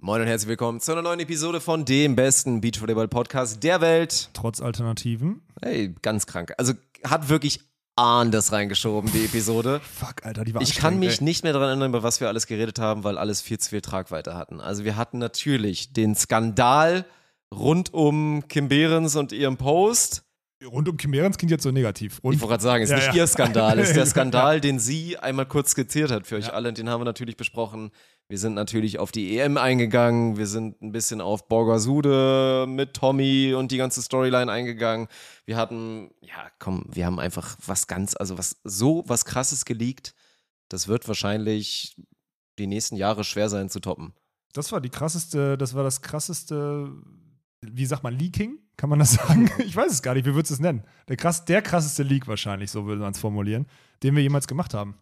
Moin und herzlich willkommen zu einer neuen Episode von dem besten Beachvolleyball-Podcast der Welt. Trotz Alternativen. Hey, ganz krank. Also hat wirklich das reingeschoben, die Episode. Fuck, Alter, die war Ich kann mich ey. nicht mehr daran erinnern, über was wir alles geredet haben, weil alles viel zu viel Tragweite hatten. Also wir hatten natürlich den Skandal rund um Kim Behrens und ihrem Post. Rund um Chimerens klingt jetzt so negativ. Und Ich wollte gerade sagen, es ist Ja, nicht ja. ihr Skandal, es ist der Skandal, den sie einmal kurz skizziert hat für euch alle. Und den haben wir natürlich besprochen. Wir sind natürlich auf die EM eingegangen. Wir sind ein bisschen auf Borgasude mit Tommy und die ganze Storyline eingegangen. Wir hatten, ja, komm, wir haben einfach was ganz, also was so was krasses geleakt. Das wird wahrscheinlich die nächsten Jahre schwer sein zu toppen. das war die krasseste, das war das krasseste, wie sagt man, Leaking? Kann man das sagen? Ich weiß es gar nicht, wie würdest du es nennen? Der, krass, der krasseste Leak wahrscheinlich, so würde man es formulieren, den wir jemals gemacht haben.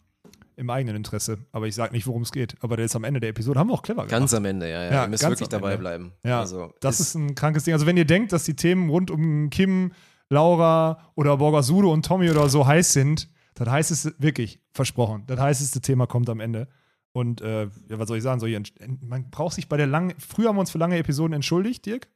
Im eigenen Interesse. Aber ich sage nicht, worum es geht. Aber der ist am Ende der Episode. Haben wir auch clever Ganz gemacht. am Ende, ja, ja. Ja, Ihr müsst ganz wirklich dabei bleiben. Ja, also, das ist ein krankes Ding. Also wenn ihr denkt, dass die Themen rund um Kim, Laura oder Borgasude und Tommy oder so heiß sind, das heißt es wirklich, versprochen. Das heißeste Thema kommt am Ende. Und äh, ja, was soll ich sagen? Soll ich ent- man braucht sich bei der langen, früher haben wir uns für lange Episoden entschuldigt, Dirk.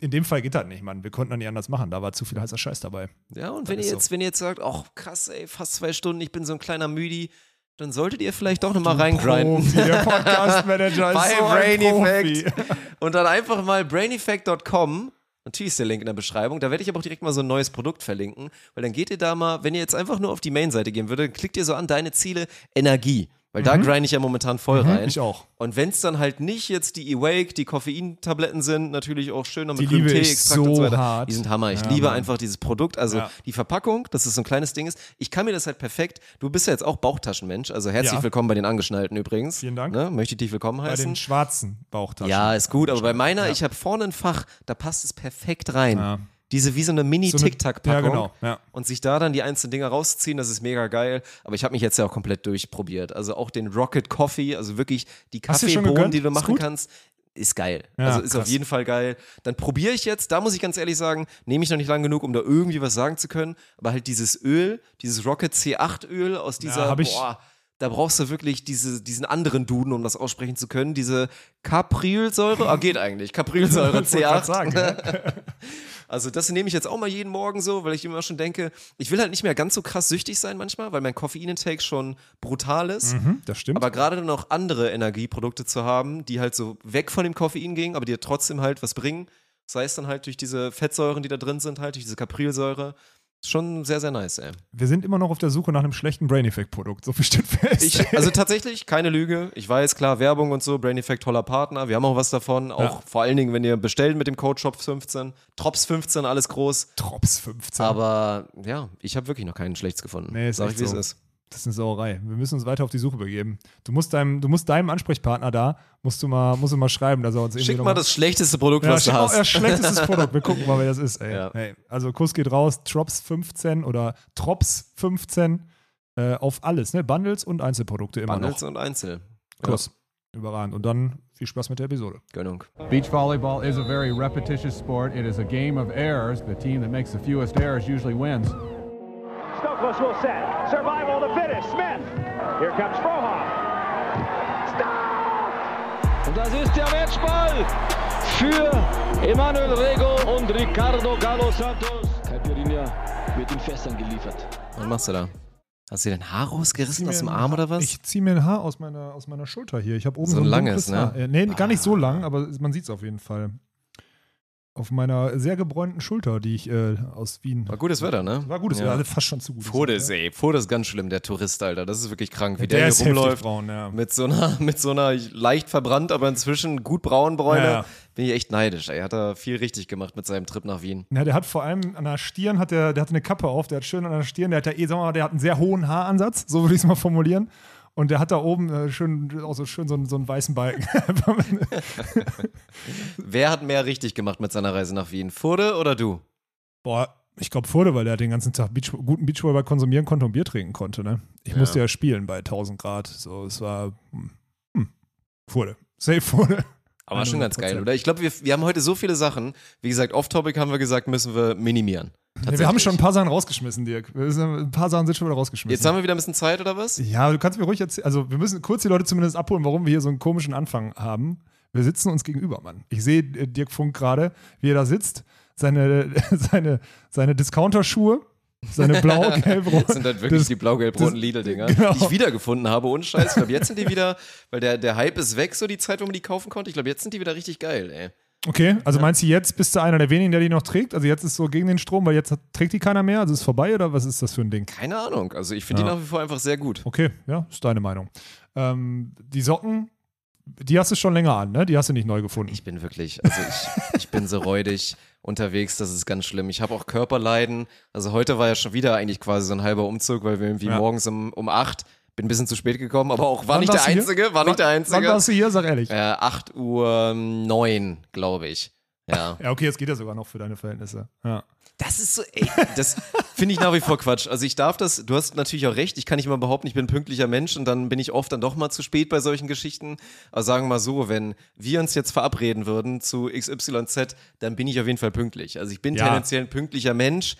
In dem Fall geht das nicht, Mann. Wir konnten das nicht anders machen. Da war zu viel heißer Scheiß dabei. Ja, und Das wenn ihr jetzt, wenn ihr jetzt sagt, ach krass, ey, fast zwei Stunden, ich bin so ein kleiner Müdi, dann solltet ihr vielleicht doch nochmal reingrinden. Profi, der Podcast-Manager Bei ist so ein Brain. Effect. Und dann einfach mal braineffect.com. Natürlich ist der Link in der Beschreibung. Da werde ich aber auch direkt mal so ein neues Produkt verlinken. Weil dann geht ihr da mal, wenn ihr jetzt einfach nur auf die Main-Seite gehen würdet, klickt ihr so an deine Ziele Energie. Weil da grinde ich ja momentan voll rein. Mhm. Ich auch. Und wenn es dann halt nicht jetzt die Awake, die Koffeintabletten sind, natürlich auch schön noch Die mit Tee-Extrakt so und so weiter. hart. Die sind Hammer. Ich Ja, liebe Mann. einfach dieses Produkt. Also Ja. die Verpackung, dass es so ein kleines Ding ist. Ich kann mir das halt perfekt. Du bist ja jetzt auch Bauchtaschenmensch. Also herzlich Ja. willkommen bei den Angeschnallten übrigens. Vielen Dank. Ne? Möchte ich dich willkommen Bei heißen. den schwarzen Bauchtaschen. Ja, ist gut, aber bei meiner, ich habe vorne ein Fach, da passt es perfekt rein. Ja. Diese wie so eine So Mini-Tic-Tac-Packung. Ja, genau. Ja. Und sich da dann die einzelnen Dinger rausziehen, das ist mega geil. Aber ich habe mich jetzt ja auch komplett durchprobiert. Also auch den Rocket Coffee, also wirklich die Kaffeebohnen, die du machen kannst, ist geil. Ja, also ist auf krass. jeden Fall geil. Dann probiere ich jetzt, da muss ich ganz ehrlich sagen, nehme ich noch nicht lang genug, um da irgendwie was sagen zu können. Aber halt dieses Öl, dieses Rocket C8 Öl aus dieser, hab ich- boah, da brauchst du wirklich diese, diesen anderen Duden, um das aussprechen zu können. Diese Caprilsäure, ah, geht eigentlich. Caprilsäure Wollte grad C8. sagen, ja. Also das nehme ich jetzt auch mal jeden Morgen so, weil ich immer schon denke, ich will halt nicht mehr ganz so krass süchtig sein manchmal, weil mein Koffeinintake schon brutal ist. Mhm, das stimmt. Aber gerade noch andere Energieprodukte zu haben, die halt so weg von dem Koffein gingen, aber die trotzdem halt was bringen, sei es dann halt durch diese Fettsäuren, die da drin sind, halt durch diese Caprilsäure, schon sehr, sehr nice, ey. Wir sind immer noch auf der Suche nach einem schlechten Brain Effect Produkt. So viel steht fest. Ich, also tatsächlich, keine Lüge. Ich weiß, klar, Werbung und so, Brain Effect, toller Partner. Wir haben auch was davon. Auch Ja. vor allen Dingen, wenn ihr bestellt mit dem Code SHOP15, Trops15, alles groß. Trops 15. Aber ja, ich habe wirklich noch keinen schlechts gefunden. Nee, ist Sag ich, wie so. es ist. Das ist eine Sauerei. Wir müssen uns weiter auf die Suche begeben. Du musst deinem, du musst deinem Ansprechpartner da, musst du mal, musst du mal schreiben, dass er uns Schick mal das schlechteste Produkt, ja, was du schick mal hast. euer schlechtestes Produkt. Wir gucken mal, wer das ist. Ey. Ja. Hey, also Kuss geht raus, Trops 15 oder Trops 15 äh, auf alles, ne? Bundles und Einzelprodukte immer Bundles noch. und Einzel. Kuss. Überragend. Und dann viel Spaß mit der Episode. Gönnung. Beach volleyball is a very repetitious sport. It is a game of errors. The team that makes the fewest errors usually wins. Stokos will set. Survival of the fittest. Smith. Here comes Frohoff. Stop! Und das ist der Matchball für Emanuel Rego und Ricardo Galo Santos. Caipirinha wird in Fässern geliefert. Was machst du da? Hast du dir dein Haar rausgerissen aus dem ein Arm oder was? Ich ziehe mir ein Haar aus meiner, aus meiner Schulter hier. Ich habe oben So so, ein ein langes, ne? Haar. Äh, nee, gar nicht so lang, aber man sieht es auf jeden Fall. Auf meiner sehr gebräunten Schulter, die ich äh, aus Wien. War gutes Wetter, ne? War gutes ja. Wetter, fast schon zu gut. Fodes, ey. Fodes ist ganz schlimm, der Tourist, Alter. Das ist wirklich krank, wie der, Der hier rumläuft. braun, ja. Mit so, einer, mit so einer leicht verbrannt, aber inzwischen gut braun Bräune. Ja. Bin ich echt neidisch, ey. Hat er viel richtig gemacht mit seinem Trip nach Wien. Ja, der hat vor allem an der Stirn, hat der, der hatte eine Kappe auf, der hat schön an der Stirn, der hat ja eh, sagen wir mal, der hat einen sehr hohen Haaransatz, so würde ich es mal formulieren. Und der hat da oben äh, schön, auch so schön so, einen- so einen weißen Balken. Wer hat mehr richtig gemacht mit seiner Reise nach Wien? Furde oder du? Boah, ich glaube Furde, weil der den ganzen Tag Beach, guten Beachvolleyball konsumieren konnte und Bier trinken konnte. Ne? Ich Ja. musste ja spielen bei 1000 Grad. So, es war hm, hm, Furde. Safe Furde. Aber schon ganz geil, 100%. oder? Ich glaube, wir, wir haben heute so viele Sachen. Wie gesagt, off-topic haben wir gesagt, müssen wir minimieren. Wir haben schon ein paar Sachen rausgeschmissen, Dirk. Ein paar Sachen sind schon wieder rausgeschmissen. Jetzt haben wir wieder ein bisschen Zeit, oder was? Ja, du kannst mir ruhig erzählen. Also, wir müssen kurz die Leute zumindest abholen, warum wir hier so einen komischen Anfang haben. Wir sitzen uns gegenüber, Mann. Ich sehe äh, Dirk Funk gerade, wie er da sitzt. Seine, seine, seine Discounter-Schuhe, seine blau-gelb-rot. Das sind halt wirklich das- die blau-gelb-roten Lidl-Dinger, genau. die ich wiedergefunden habe, ohne Scheiß. Ich glaube, jetzt sind die wieder, weil der, der Hype ist weg, so die Zeit, wo man die kaufen konnte. Ich glaube, jetzt sind die wieder richtig geil, ey. Okay, also meinst du, jetzt bist du einer der wenigen, der die noch trägt? Also jetzt ist so gegen den Strom, weil jetzt hat, trägt die keiner mehr? Also ist vorbei oder was ist das für ein Ding? Keine Ahnung. Also ich finde die Ja. nach wie vor einfach sehr gut. Okay, ja, ist deine Meinung. Ähm, die Socken, die hast du schon länger an, ne? Die hast du nicht neu gefunden. Ich bin wirklich, also ich, ich bin so räudig unterwegs, das ist ganz schlimm. Ich habe auch Körperleiden. Also heute war ja schon wieder eigentlich quasi so ein halber Umzug, weil wir irgendwie Ja. morgens um, um acht, bin ein bisschen zu spät gekommen, aber auch war Wann nicht der du hier? Einzige, war nicht der Wann Einzige. warst du hier? Sag ehrlich. Äh, 8 Uhr 9, glaube ich. Ja. Ja, okay, jetzt geht ja sogar noch für deine Verhältnisse. Ja. Das ist so, ey, das finde ich nach wie vor Quatsch. Also ich darf das, du hast natürlich auch recht, ich kann nicht mal behaupten, ich bin ein pünktlicher Mensch und dann bin ich oft dann doch mal zu spät bei solchen Geschichten. Aber sagen wir mal so, wenn wir uns jetzt verabreden würden zu XYZ, dann bin ich auf jeden Fall pünktlich. Also ich bin Ja. tendenziell ein pünktlicher Mensch,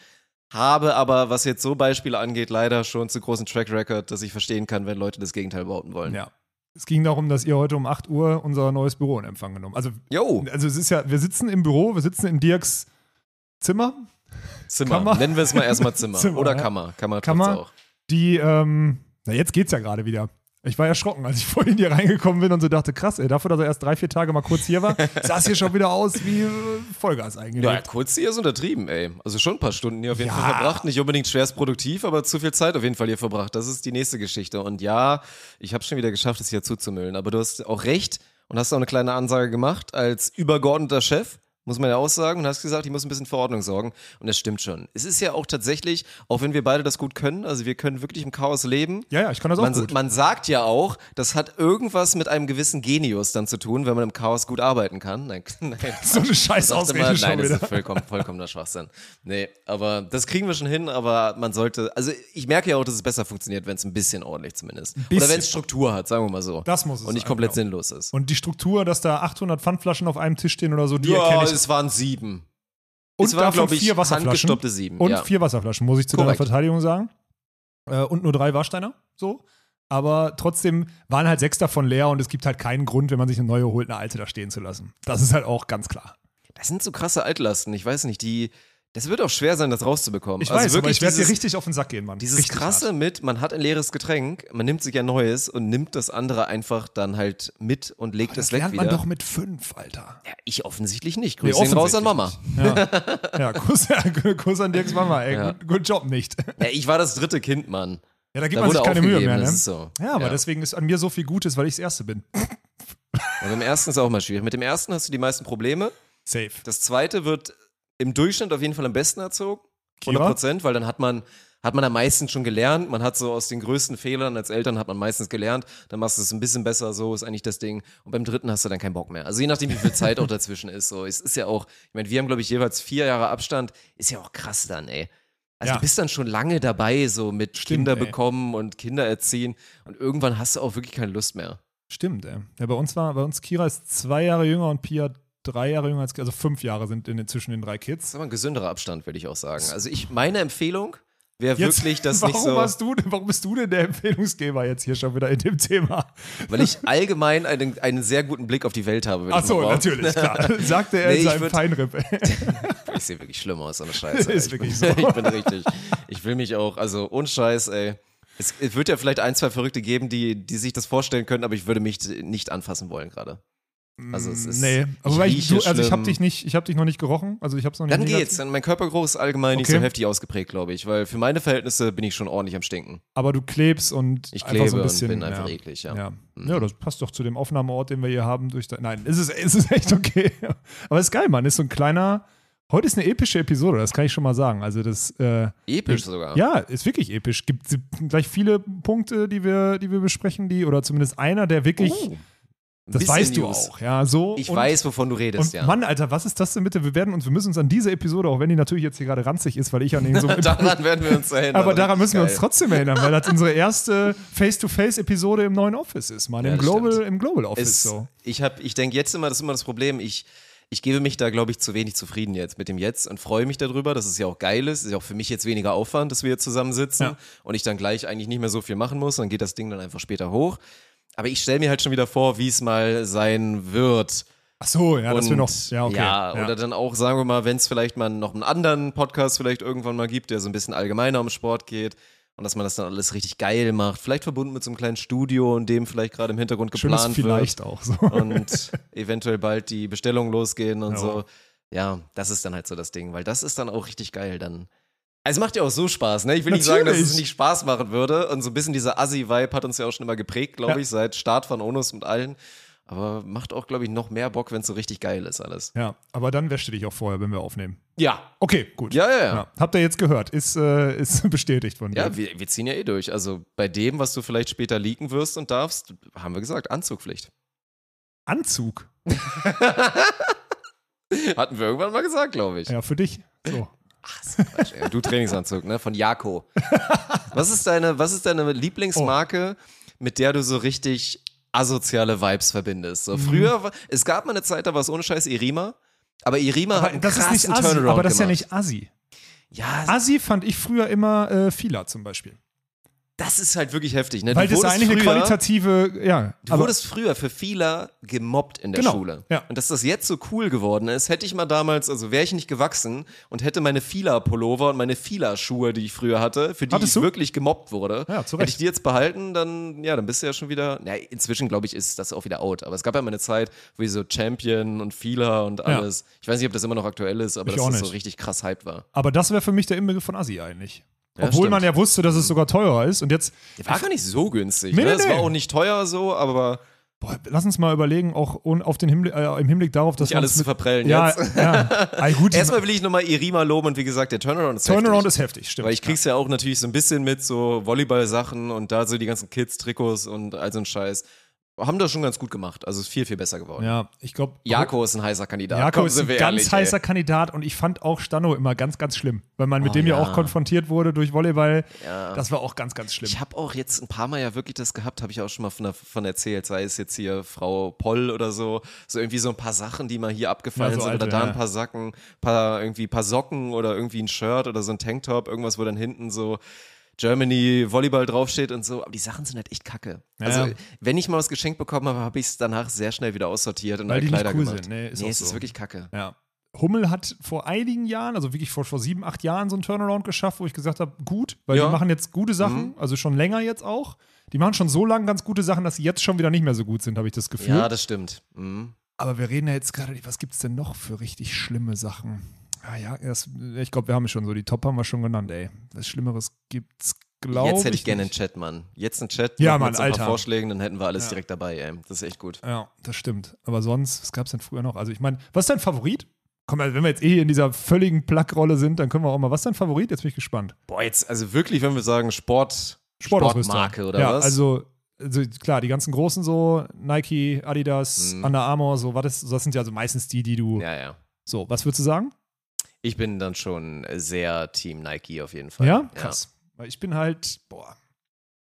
habe aber, was jetzt so Beispiele angeht, leider schon zu großen Track Record, dass ich verstehen kann, wenn Leute das Gegenteil behaupten wollen. ja. Es ging darum, dass ihr heute um 8 Uhr unser neues Büro in Empfang genommen Also, also es ist ja, wir sitzen im Büro, wir sitzen in Dirks Zimmer, Zimmer. Kammer. Nennen wir es mal erstmal Zimmer. Zimmer, Oder. Kammer, Kammer. Kammer. auch. die, ähm, na jetzt geht's ja gerade wieder. Ich war erschrocken, als ich vorhin hier reingekommen bin und so dachte, krass, ey, dafür, dass er erst drei, vier Tage mal kurz hier war, sah es hier schon wieder aus wie äh, Vollgas eigentlich. Ja, kurz hier ist untertrieben, ey. Also schon ein paar Stunden hier auf jeden Ja. Fall verbracht. Nicht unbedingt schwerst produktiv, aber zu viel Zeit auf jeden Fall hier verbracht. Das ist die nächste Geschichte. Und ja, ich habe schon wieder geschafft, es hier zuzumüllen. Aber du hast auch recht und hast auch eine kleine Ansage gemacht als übergeordneter Chef. Muss man ja auch sagen, und hast gesagt, ich muss ein bisschen für Ordnung sorgen. Und das stimmt schon. Es ist ja auch tatsächlich, auch wenn wir beide das gut können, also wir können wirklich im Chaos leben. Ja, ja, ich kann das auch Man, gut. man sagt ja auch, das hat irgendwas mit einem gewissen Genius dann zu tun, wenn man im Chaos gut arbeiten kann. Nein, nein. so eine scheiß Ausrede immer, schon nein, das wieder. ist vollkommen, vollkommener Schwachsinn. Nee, aber das kriegen wir schon hin, aber man sollte, also ich merke ja auch, dass es besser funktioniert, wenn es ein bisschen ordentlich zumindest. Oder bisschen. wenn es Struktur hat, sagen wir mal so. Das muss es Und nicht komplett genau. sinnlos ist. Und die Struktur, dass da 800 Pfandflaschen auf einem Tisch stehen oder so, die ja, erkenne ich. Es waren sieben. Und es waren, davon ich, vier Wasserflaschen. sieben. Und ja. vier Wasserflaschen, muss ich zu deiner Korrekt. Verteidigung sagen. Äh, und nur drei Warsteiner, so. Aber trotzdem waren halt sechs davon leer und es gibt halt keinen Grund, wenn man sich eine neue holt, eine alte da stehen zu lassen. Das ist halt auch ganz klar. Das sind so krasse Altlasten. Ich weiß nicht, die, das wird auch schwer sein, das rauszubekommen. Ich also weiß, aber wirklich ich werde dir richtig auf den Sack gehen, Mann. Dieses richtig krasse hart. mit, man hat ein leeres Getränk, man nimmt sich ein neues und nimmt das andere einfach dann halt mit und legt es Das weg lernt wieder. man doch mit fünf, Alter. ja, ich offensichtlich nicht. Nee, Grüße gehen raus an Mama. Ja, ja Kuss, Kuss an Dirks Mama, ey. Ja. Gut, gut Job nicht. Ja, ich war das dritte Kind, Mann. Ja, da gibt Da man sich keine Mühe mehr, ne? so. Ja, aber Ja. deswegen ist an mir so viel Gutes, weil ich das Erste bin. Aber im ersten ist auch mal schwierig. Mit dem ersten hast du die meisten Probleme. Safe. Das zweite wird im Durchschnitt auf jeden Fall am besten erzogen. 100 Kira? Prozent, weil dann hat man, hat man am meisten schon gelernt. Man hat so aus den größten Fehlern als Eltern hat man meistens gelernt. Dann machst du es ein bisschen besser, so ist eigentlich das Ding. Und beim dritten hast du dann keinen Bock mehr. Also je nachdem, wie viel Zeit auch dazwischen ist. So, es ist ja auch, ich meine, wir haben, glaube ich, jeweils vier Jahre Abstand. Ist ja auch krass dann, ey. Also Ja. du bist dann schon lange dabei, so mit Stimmt, Kinder ey. bekommen und Kinder erziehen. Und irgendwann hast du auch wirklich keine Lust mehr. Stimmt, ey. Ja, bei uns war, bei uns Kira ist zwei Jahre jünger und Pia drei Jahre jünger als also fünf Jahre sind in zwischen den drei Das Kids. ist aber ein gesünderer Abstand, würde ich auch sagen. Also ich, meine Empfehlung wäre wirklich, dass warum nicht so, Hast du, warum bist du denn der Empfehlungsgeber jetzt hier schon wieder in dem Thema? weil ich allgemein einen, einen sehr guten Blick auf die Welt habe. Achso, natürlich, klar. Sagte er Nee, in ich seinem würd- Feinripp. Ich sehe wirklich schlimm aus, so eine Scheiße. Ist ich wirklich bin, so. Ich bin richtig. Ich will mich auch, also ohne Scheiß, ey. Es, es wird ja vielleicht ein, zwei Verrückte geben, die, die sich das vorstellen können, aber ich würde mich nicht anfassen wollen gerade. Also es ist. nee, aber weil ich, du, also ich habe dich nicht, ich habe dich noch nicht gerochen, also ich habe es noch nicht. Dann geht's. Dann mein Körpergeruch ist allgemein nicht Okay. so heftig ausgeprägt, glaube ich, weil für meine Verhältnisse bin ich schon ordentlich am Stinken. Aber du klebst und Ich einfach klebe so ein bisschen, und bin einfach ja. eklig, ja. Ja. Mhm. ja, das passt doch zu dem Aufnahmeort, den wir hier haben. Durch Nein, es ist, es ist echt okay. Aber es ist geil, Mann. Ist so ein kleiner. Heute ist eine epische Episode, das kann ich schon mal sagen. Also das. Äh, Episch sogar. ja, ist wirklich episch. Gibt gleich viele Punkte, die wir, die wir besprechen, die oder zumindest einer, der wirklich. Oh, das weißt du News. auch, ja. So. Ich und, weiß, wovon du redest, Und ja. Mann, Alter, was ist das denn bitte? Wir werden uns, wir müssen uns an diese Episode, auch wenn die natürlich jetzt hier gerade ranzig ist, weil ich an den so. daran werden wir uns erinnern. aber daran müssen wir uns Geil. trotzdem erinnern, weil das unsere erste Face-to-Face-Episode im neuen Office ist, Mann. Ja, Im Global, stimmt. im Global Office es, so. Ich, hab- ich denke jetzt immer, das ist immer das Problem, ich, ich gebe mich da, glaube ich, zu wenig zufrieden jetzt mit dem Jetzt und freue mich darüber, dass es ja auch geil ist. Ist ja auch für mich jetzt weniger Aufwand, dass wir jetzt zusammensitzen Ja. und ich dann gleich eigentlich nicht mehr so viel machen muss. Dann geht das Ding dann einfach später hoch. Aber ich stelle mir halt schon wieder vor, wie es mal sein wird. Ach so, ja, das wir Und- noch. Ja, okay. ja, oder dann auch, sagen wir mal, wenn es vielleicht mal noch einen anderen Podcast vielleicht irgendwann mal gibt, der so ein bisschen allgemeiner um Sport geht und dass man das dann alles richtig geil macht. Vielleicht verbunden mit so einem kleinen Studio, in dem vielleicht gerade im Hintergrund Schönes geplant vielleicht wird auch so. und eventuell bald die Bestellungen losgehen und Ja. so. Ja, das ist dann halt so das Ding, weil das ist dann auch richtig geil dann. Also es macht ja auch so Spaß, ne? Ich will nicht sagen, dass es Natürlich. nicht Spaß machen würde. Und so ein bisschen dieser Assi-Vibe hat uns ja auch schon immer geprägt, glaube Ja. ich, seit Start von Onus und allen. Aber macht auch, glaube ich, noch mehr Bock, wenn es so richtig geil ist alles. Ja, aber dann wäschst du dich auch vorher, wenn wir aufnehmen. Ja. Okay, gut. Ja, ja, ja. Habt ihr jetzt gehört? Ist, äh, ist bestätigt von dir. Ja, wir, wir ziehen ja eh durch. Also bei dem, was du vielleicht später leaken wirst und darfst, haben wir gesagt, Anzugpflicht. Anzug. Hatten wir irgendwann mal gesagt, glaube ich. Ja, für dich. So. Quatsch, ey. Du Trainingsanzug, ne? Von Jako. Was ist deine, was ist deine Lieblingsmarke, mit der du so richtig asoziale Vibes verbindest? Mhm. So früher, war, es gab mal eine Zeit, da war es ohne Scheiß Irima. Aber Irima hat Aber einen das ist krassen nicht Assi, Turnaround aber das ist ja gemacht. nicht Assi. Ja, Assi fand ich früher immer äh, Fila zum Beispiel. Das ist halt wirklich heftig, ne? Weil du das wurdest eigentlich eine früher, qualitative, ja. Du wurdest früher für vieler gemobbt in der Genau, Schule. ja. Und dass das jetzt so cool geworden ist, hätte ich mal damals, also wäre ich nicht gewachsen und hätte meine Fila-Pullover und meine Fila-Schuhe, die ich früher hatte, für die Hattest ich du? wirklich gemobbt wurde, Ja, hätte ich die jetzt behalten, dann, ja, dann bist du ja schon wieder, na, inzwischen glaube ich, ist das auch wieder out. Aber es gab ja mal eine Zeit, wo ich so Champion und Fila und alles, ich weiß nicht, ob das immer noch aktuell ist, aber Ich dass das so richtig krass hyped war. Aber das wäre für mich der Inbegriff von Assi eigentlich. Ja, Obwohl man stimmt. ja wusste, dass es sogar teurer ist. Und jetzt, Der war gar nicht so günstig, Nee, ne? nee, Es war auch nicht teuer so, aber boah, lass uns mal überlegen, auch auf den Hinblick, äh, im Hinblick darauf, dass nicht alles zu verprellen ja, jetzt. ja, also gut, Erstmal will ich nochmal Irima loben und wie gesagt, der Turnaround ist Turnaround heftig. ist heftig, stimmt. Weil ich krieg's ja auch natürlich so ein bisschen mit so Volleyball-Sachen und da so die ganzen Kids-Trikots und all so ein Scheiß. Haben das schon ganz gut gemacht. Also ist viel, viel besser geworden. ja, ich glaube, Jako ist ein heißer Kandidat. Jako ist ein ganz ehrlich, heißer ey. Kandidat und ich fand auch Stano immer ganz, ganz schlimm, weil man mit Oh, dem ja. ja. auch konfrontiert wurde durch Volleyball. Ja. Das war auch ganz, ganz schlimm. Ich habe auch jetzt ein paar Mal ja wirklich das gehabt, habe ich auch schon mal von, davon erzählt, sei es jetzt hier Frau Poll oder so, so irgendwie so ein paar Sachen, die mal hier abgefallen Ja, so sind alte, oder da ein paar Sacken, paar irgendwie paar Socken oder irgendwie ein Shirt oder so ein Tanktop, irgendwas, wo dann hinten so Germany Volleyball draufsteht und so, aber die Sachen sind halt echt kacke. Ja. Also, wenn ich mal was geschenkt bekommen habe, habe ich es danach sehr schnell wieder aussortiert und Weil alle Kleider cool gemacht. sind, nee, ist nee es so. ist wirklich kacke. Ja. Hummel hat vor einigen Jahren, also wirklich vor, vor sieben, acht Jahren, so einen Turnaround geschafft, wo ich gesagt habe, gut, weil Ja. Mhm. die machen jetzt gute Sachen, also schon länger jetzt auch. Die machen schon so lange ganz gute Sachen, dass sie jetzt schon wieder nicht mehr so gut sind, habe ich das Gefühl. Ja, das stimmt. Mhm. Aber wir reden ja jetzt gerade, was gibt es denn noch für richtig schlimme Sachen? Ah ja, das, ich glaube, wir haben schon so, die Top haben wir schon genannt, ey. Was Schlimmeres gibt's, glaube ich. Jetzt hätte ich gerne einen. Chat, Mann. Jetzt einen Chat Ja, Mann, mit ein paar. Vorschlägen, dann hätten wir alles Ja. direkt dabei, ey. Das ist echt gut. Ja, das stimmt. Aber sonst, was gab es denn früher noch? Also ich meine, was ist dein Favorit? Komm, also wenn wir jetzt eh in dieser völligen Plack-Rolle sind, dann können wir auch mal, was ist dein Favorit? Jetzt bin ich gespannt. Boah, jetzt, also wirklich, wenn wir sagen Sport. Sportmarke oder ja, was? Also, also klar, die ganzen großen so, Nike, Adidas, Mhm. Under Armour, so, was das sind ja also meistens die, die du. ja, ja. So, was würdest du sagen? Ich bin dann schon sehr Team Nike auf jeden Fall. Ja? Krass. Weil ich bin halt, boah.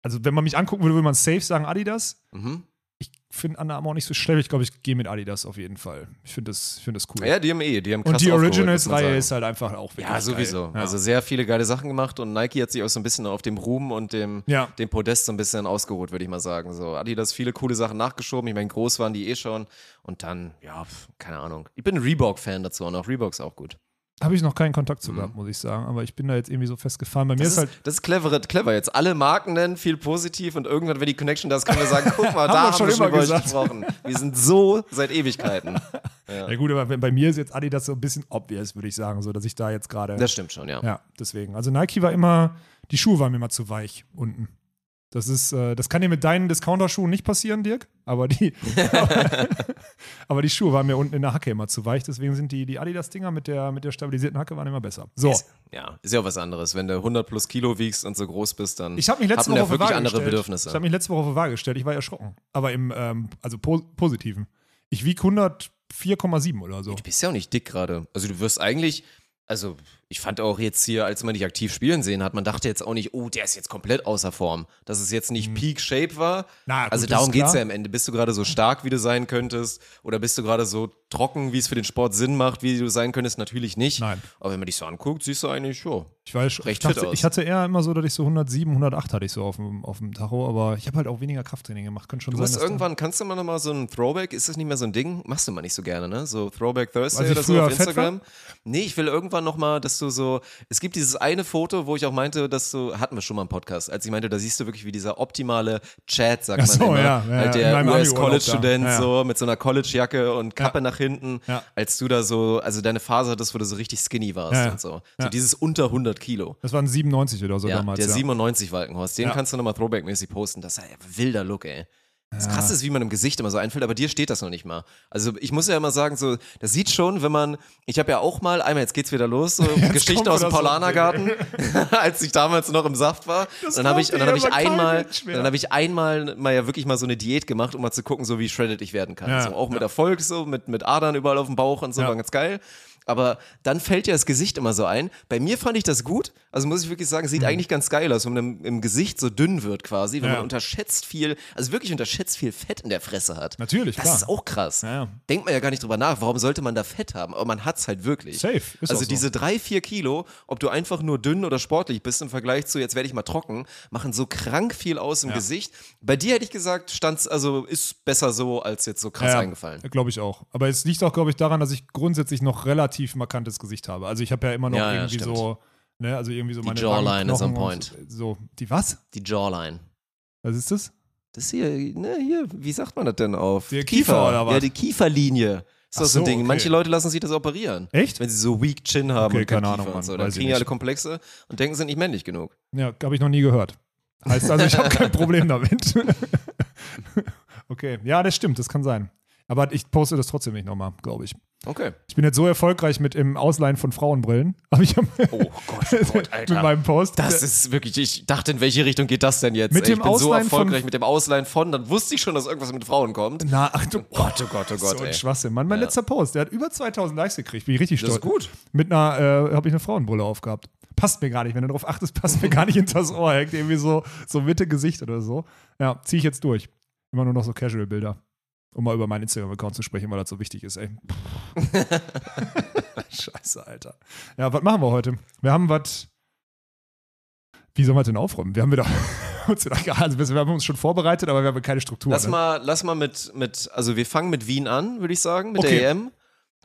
Also, wenn man mich angucken würde, würde man safe sagen Adidas. Mhm. Ich finde Under Armour nicht so schlimm. Ich glaube, ich gehe mit Adidas auf jeden Fall. Ich finde das, ich find das cool. Ja, die haben eh, die haben krass Und die Originals-Reihe ist halt einfach auch wirklich Ja, sowieso. Ja. Also sehr viele geile Sachen gemacht und Nike hat sich auch so ein bisschen auf dem Ruhm und dem, Ja. dem Podest so ein bisschen ausgeruht, würde ich mal sagen. So, Adidas viele coole Sachen nachgeschoben. Ich meine, groß waren die eh schon. Und dann, ja, keine Ahnung. Ich bin ein Reebok-Fan dazu auch Reebok ist auch gut. Habe ich noch keinen Kontakt zu gehabt, muss ich sagen. Aber ich bin da jetzt irgendwie so festgefahren. Bei mir Mhm. Das ist halt. das ist clever, clever. Jetzt alle Marken nennen, viel positiv und irgendwann, wenn die Connection da ist, können wir sagen, guck mal, Haben da wir haben wir schon über euch gesprochen. Wir sind so seit Ewigkeiten. Ja. gut, aber bei mir ist jetzt Adidas so ein bisschen obvious, würde ich sagen, so dass ich da jetzt gerade. Das stimmt schon, ja. Ja, deswegen. Also Nike war immer, die Schuhe waren mir immer zu weich unten. Das ist, äh, das kann dir mit deinen Discounter-Schuhen nicht passieren, Dirk. Aber die, aber die Schuhe waren mir unten in der Hacke immer zu weich. Deswegen sind die, die Adidas-Dinger mit der, mit der stabilisierten Hacke waren immer besser. So. Ist, ja, ist ja auch was anderes. Wenn du 100 plus Kilo wiegst und so groß bist, dann Ich habe mich letzte Woche ja auf die wirklich Waage andere gestellt. Bedürfnisse. Ich habe mich letzte Woche auf die Waage gestellt. Ich war erschrocken. Aber im, ähm, also po positiven. Ich wiege 104,7 oder so. Du bist ja auch nicht dick gerade. Also du wirst eigentlich, also ich fand auch jetzt hier, als man dich aktiv spielen sehen hat, man dachte jetzt auch nicht, oh, der ist jetzt komplett außer Form. Dass es jetzt nicht Peak Shape war. Mhm. Na, gut, also darum geht's klar. ja am Ende. Bist du gerade so stark, wie du sein könntest? Oder bist du gerade so trocken, wie es für den Sport Sinn macht, wie du sein könntest? Natürlich nicht. Nein. Aber wenn man dich so anguckt, siehst du eigentlich, jo. Ich weiß, Recht ich, dachte, ich hatte eher immer so, dass ich so 107, 108 hatte ich so auf dem, auf dem Tacho, aber ich habe halt auch weniger Krafttraining gemacht. Könnte schon Du sein, musst dass da- irgendwann, kannst du mal nochmal so ein Throwback, ist das nicht mehr so ein Ding? Machst du mal nicht so gerne, ne? So Throwback Thursday oder so auf Instagram. Nee, ich will irgendwann nochmal, dass du so, es gibt dieses eine Foto, wo ich auch meinte, dass du, hatten wir schon mal im Podcast, als ich meinte, da siehst du wirklich wie dieser optimale Chat, sagt Ach man so, immer. ja, ja, halt ja, in der US-College-Student. Ja, ja. so mit so einer College-Jacke und Kappe nach hinten, als du da so, also deine Phase hattest, wo du so richtig skinny warst und so. So dieses unter 100 Kilo. Das waren 97 oder so Ja, damals. der ja. 97 Walkenhorst, den Ja. kannst du nochmal Throwback-mäßig posten. Das ist ja ein wilder Look, ey. Das krasse ist, wie man im Gesicht immer so einfällt, aber dir steht das noch nicht mal. Also ich muss ja immer sagen, so, das sieht schon, wenn man, ich habe ja auch mal, einmal, jetzt geht's wieder los, so Geschichte kommt aus dem Paulanergarten, als ich damals noch im Saft war. Das dann habe ich, dann habe ich einmal, dann habe ich einmal mal ja wirklich mal so eine Diät gemacht, um mal zu gucken, so wie shredded ich werden kann. Ja, so, auch mit Erfolg, so mit, mit Adern überall auf dem Bauch und so, Ja. war ganz geil. Aber dann fällt ja das Gesicht immer so ein. Bei mir fand ich das gut. Also muss ich wirklich sagen, sieht eigentlich ganz geil aus, wenn man im, Gesicht so dünn wird quasi, wenn Mhm. Ja. man unterschätzt viel, also wirklich unterschätzt viel Fett in der Fresse hat. Natürlich, Das klar. ist auch krass. Ja, ja. Denkt man ja gar nicht drüber nach, warum sollte man da Fett haben? Aber man hat's halt wirklich. Safe, ist also so. diese drei, vier Kilo, ob du einfach nur dünn oder sportlich bist im Vergleich zu, jetzt werde ich mal trocken, machen so krank viel aus im. Gesicht. Bei dir hätte ich gesagt, stand's, also ist besser so, als jetzt so krass Ja, eingefallen. Glaube ich auch. Aber es liegt auch, glaube ich, daran, dass ich grundsätzlich noch relativ markantes Gesicht habe. Also ich habe ja immer noch Ja, ja, irgendwie stimmt. so, ne, also irgendwie so meine Jawline is on und So, die was? Die Jawline. Was ist das? Das hier, ne, hier, wie sagt man das denn auf? Der Kiefer oder was? Ja, die Kieferlinie. Ist das so ein Ding. okay. Manche Leute lassen sich das operieren. Echt? Wenn sie so weak Chin haben Okay, und keine Kiefer Ahnung, und Mann, so. Dann kriegen die alle. Komplexe und denken, sind nicht männlich genug. Ja, habe ich noch nie gehört. Heißt also, ich habe kein Problem damit. okay, ja, das stimmt, das kann sein. Aber ich poste das trotzdem nicht nochmal, glaube ich. Okay. Ich bin jetzt so erfolgreich mit im Ausleihen von Frauenbrillen. Aber ich habe Oh Gott, oh Gott, mit meinem Post. Das ist wirklich, ich dachte, in welche Richtung geht das denn jetzt? Mit Ey, dem ich bin so Ausleihen von- erfolgreich mit dem Ausleihen von, dann wusste ich schon, dass irgendwas mit Frauen kommt. Na, ach du Gott, oh Gott, oh Gott, so ein. Schwachsinn. Mann, mein Ja. letzter Post, der hat über 2000 Likes gekriegt. Bin ich richtig Das stolz. ist gut. Mit einer, äh, habe ich eine Frauenbrille aufgehabt. Passt mir gar nicht. Wenn du darauf achtest, passt mir gar nicht hinters Ohr. Hängt irgendwie so, so Mitte Gesicht oder so. Ja, ziehe ich jetzt durch. Immer nur noch so Casual-Bilder. Um mal über meinen Instagram-Account zu sprechen, weil das so wichtig ist, ey. Scheiße, Alter. Ja, was machen wir heute? Wir haben was. Wie sollen wir denn aufräumen? Wir haben wieder. also wir haben uns schon vorbereitet, aber wir haben keine Struktur. Lass ne? mal, lass mal mit, mit, also wir fangen mit Wien an, würde ich sagen, mit Okay. der EM.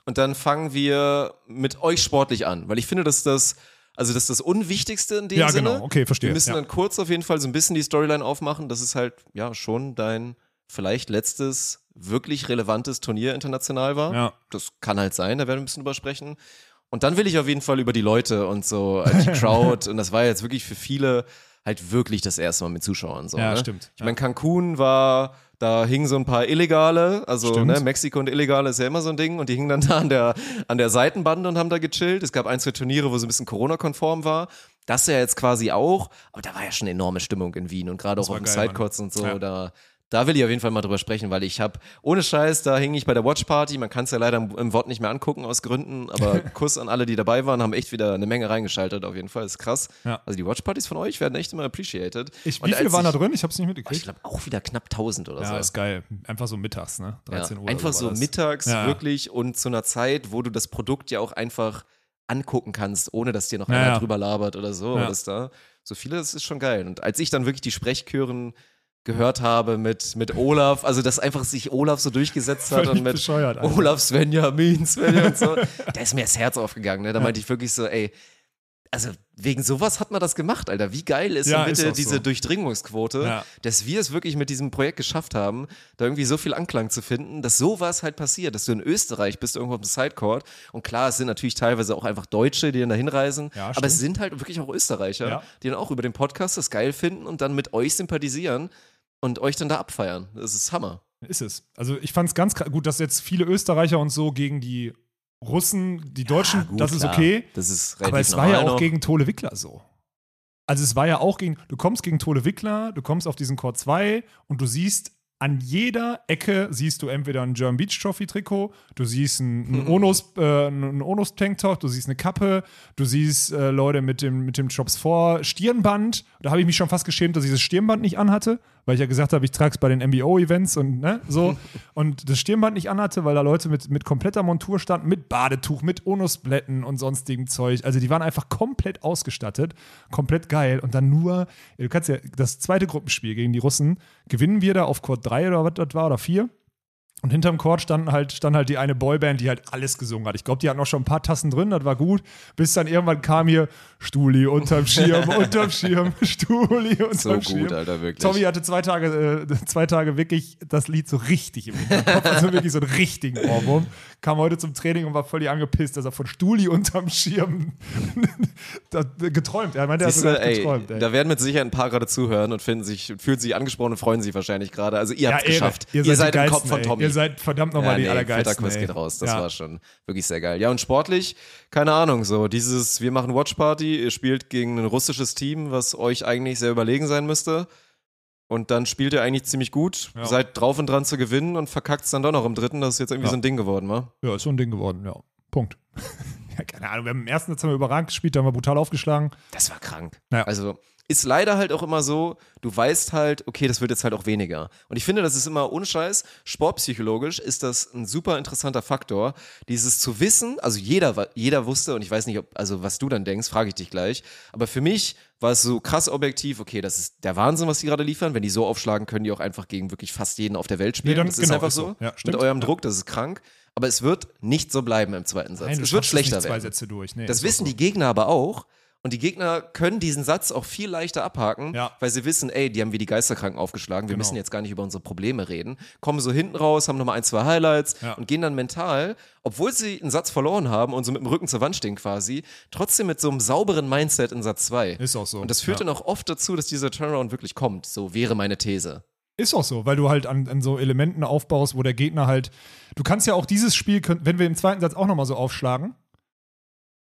Und dann fangen wir mit euch sportlich an, weil ich finde, dass das, also das ist das Unwichtigste in dem Ja, Sinne. genau. Okay, verstehe. Wir müssen ja. dann kurz auf jeden Fall so ein bisschen die Storyline aufmachen. Das ist halt, ja, schon dein vielleicht letztes wirklich relevantes Turnier international war. Ja. Das kann halt sein, da werden wir ein bisschen drüber sprechen. Und dann will ich auf jeden Fall über die Leute und so, äh, die Crowd. und das war jetzt wirklich für viele halt wirklich das erste Mal mit Zuschauern. So, Ja, ne? stimmt. Ich meine, Cancun war, da hingen so ein paar Illegale, also Stimmt. ne, Mexiko und Illegale ist ja immer so ein Ding und die hingen dann da an der, an der Seitenbande und haben da gechillt. Es gab ein, zwei Turniere, wo es ein bisschen Corona-konform war. Das ja jetzt quasi auch, aber da war ja schon enorme Stimmung in Wien und gerade auch auf Mann. Sidecourts und so, Ja. da, da will ich auf jeden Fall mal drüber sprechen, weil ich habe, ohne Scheiß, da hing ich bei der Watchparty, man kann es ja leider im, im Wort nicht mehr angucken aus Gründen, aber Kuss an alle, die dabei waren, haben echt wieder eine Menge reingeschaltet, auf jeden Fall, ist krass. Ja. Also die Watchpartys von euch werden echt immer appreciated. Ich, wie viele waren da ich- drin? Ich habe es nicht mitgekriegt. ich glaube auch wieder knapp 1000 oder ja, so. ist geil. Einfach so mittags, ne? 13 Ja, Uhr. einfach oder so das. mittags Ja. wirklich und zu einer Zeit, wo du das Produkt ja auch einfach angucken kannst, ohne dass dir noch Ja, einer ja. drüber labert oder so. Ja. Oder da. So viele, das ist schon geil. Und als ich dann wirklich die Sprechchören gehört habe mit, mit Olaf, also dass einfach sich Olaf so durchgesetzt hat und mit. Olaf Svenja, Min, Svenja und so, da ist mir das Herz aufgegangen. Ne? Da meinte ich wirklich so, ey, also wegen sowas hat man das gemacht, Alter. Wie geil ist Ja, ist bitte auch diese so. Durchdringungsquote, Ja. dass wir es wirklich mit diesem Projekt geschafft haben, da irgendwie so viel Anklang zu finden, dass sowas halt passiert, dass du in Österreich bist, irgendwo auf dem Sidecourt und klar, es sind natürlich teilweise auch einfach Deutsche, die dann da hinreisen, Ja, aber es sind halt wirklich auch Österreicher, Ja. die dann auch über den Podcast das geil finden und dann mit euch sympathisieren und euch dann da abfeiern. Das ist Hammer. Ist es. Also ich fand es ganz gut, dass jetzt viele Österreicher und so gegen die Russen, die Deutschen, gut, das ist okay. Das ist Aber es war ja auch noch. gegen Tole Wickler so. Also es war ja auch gegen, du kommst gegen Tole Wickler, du kommst auf diesen Chord 2 und du siehst an jeder Ecke siehst du entweder ein German Beach Trophy Trikot, du siehst ein, ein Onus, äh, ein Onus Tanktop, du siehst eine Kappe, du siehst äh, Leute mit dem, mit dem Jobs vor Stirnband. Da habe ich mich schon fast geschämt, dass ich das Stirnband nicht anhatte, weil ich ja gesagt habe, ich trage es bei den MBO-Events und ne, so. und das Stirnband nicht anhatte, weil da Leute mit, mit kompletter Montur standen, mit Badetuch, mit Onusblätten und sonstigem Zeug. Also die waren einfach komplett ausgestattet, komplett geil. Und dann nur, du kannst ja das zweite Gruppenspiel gegen die Russen, gewinnen wir da auf Court 3 oder was das war, oder 4. Und hinterm Chord stand halt, stand halt die eine Boyband, die halt alles gesungen hat. Ich glaube, die hatten noch schon ein paar Tassen drin, das war gut. Bis dann irgendwann kam hier Stuli unterm Schirm, unterm Schirm, Stuli unterm So Schirm. gut, Alter, wirklich. Tommy hatte zwei Tage, äh, zwei Tage wirklich das Lied so richtig im Hinterkopf, also wirklich so einen richtigen Ohrwurm. Kam heute zum Training und war völlig angepisst, dass er von Stuli unterm Schirm geträumt. Er meinte, er hat sogar ey, geträumt. Ey. da werden mit Sicherheit ein paar gerade zuhören und finden sich, fühlen sich angesprochen und freuen sich wahrscheinlich gerade. Also ihr habt es Ehre. geschafft. Ihr Ihr, seid, seid, im Kopf von. Tommy. Ihr seid verdammt nochmal die nee, Allergeilsten. fetter Kuss geht raus. Das ja. war schon wirklich sehr geil. Ja, und sportlich, keine Ahnung, so dieses, wir machen Watchparty, ihr spielt gegen ein russisches Team, was euch eigentlich sehr überlegen sein müsste. Und dann spielt ihr eigentlich ziemlich gut, Ja. seid drauf und dran zu gewinnen und verkackt es dann doch noch im dritten. Das ist jetzt irgendwie Ja. so ein Ding geworden, wa? Ja, ist so ein Ding geworden, ja. Punkt. ja, keine Ahnung, wir haben im ersten Satz haben wir überragend gespielt, da haben wir brutal aufgeschlagen. Das war krank. Ja. Also ist leider halt auch immer so, du weißt halt, okay, das wird jetzt halt auch weniger. Und ich finde, das ist immer ohne Scheiß, sportpsychologisch ist das ein super interessanter Faktor, dieses zu wissen, also jeder, jeder wusste, und ich weiß nicht, ob, also was du dann denkst, frage ich dich gleich, aber für mich war es so krass objektiv, okay, das ist der Wahnsinn, was die gerade liefern. Wenn die so aufschlagen, können die auch einfach gegen wirklich fast jeden auf der Welt spielen. Nee, dann- das ist genau, einfach ist so. so. Ja, Mit eurem. Druck, das ist krank. Aber es wird nicht so bleiben im zweiten Satz. Nein, es wird schlechter werden. Sätze durch. Nee, Das ist wissen so. die Gegner aber auch. Und die Gegner können diesen Satz auch viel leichter abhaken, Ja. weil sie wissen, ey, die haben wie die Geisterkranken aufgeschlagen. Wir Genau. müssen jetzt gar nicht über unsere Probleme reden. Kommen so hinten raus, haben nochmal ein, zwei Highlights Ja. und gehen dann mental, obwohl sie einen Satz verloren haben und so mit dem Rücken zur Wand stehen quasi, trotzdem mit so einem sauberen Mindset in Satz zwei. Ist auch so. Und das führt ja. dann auch oft dazu, dass dieser Turnaround wirklich kommt. So wäre meine These. Ist auch so, weil du halt an, an so Elementen aufbaust, wo der Gegner halt. Du kannst ja auch dieses Spiel, wenn wir im zweiten Satz auch nochmal so aufschlagen,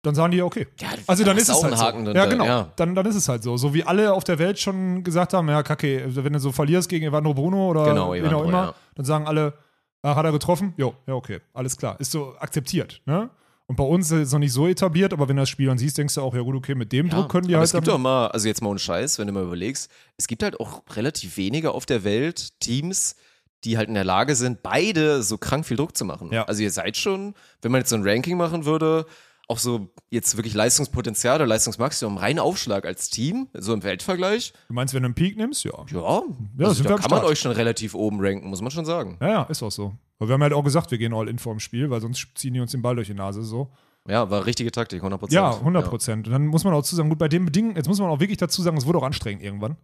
dann sagen die ja, okay. Ja, Also dann da ist es auch halt ein so. Haken drin, ja, genau. ja. Dann, dann ist es halt so. So wie alle auf der Welt schon gesagt haben, ja, kacke, wenn du so verlierst gegen Evandro Bruno oder Genau, wen auch immer, ja. dann sagen alle, ach, hat er getroffen? Jo, ja, okay, alles klar. Ist so akzeptiert, ne? Und bei uns ist es noch nicht so etabliert, aber wenn du das Spiel dann siehst, denkst du auch, ja gut, okay, mit dem Druck können die halt es gibt doch mal, also jetzt mal ohne Scheiß, wenn du mal überlegst, es gibt halt auch relativ wenige auf der Welt Teams, die halt in der Lage sind, beide so krank viel Druck zu machen. Ja. Also ihr seid schon, wenn man jetzt so ein Ranking machen würde, auch so jetzt wirklich Leistungspotenzial oder Leistungsmaximum, rein Aufschlag als Team, so im Weltvergleich, Du meinst, wenn du einen Peak nimmst? Ja. ja, Ja, also da kann man euch schon relativ oben ranken, muss man schon sagen. Ja, ja, ist auch so. Aber wir haben halt auch gesagt, wir gehen all in vorm Spiel, weil sonst ziehen die uns den Ball durch die Nase so. Ja, war richtige Taktik, 100 Prozent. Ja, 100 Prozent. Und dann muss man auch zu sagen, gut, bei den Bedingungen, jetzt muss man auch wirklich dazu sagen, es wurde auch anstrengend irgendwann.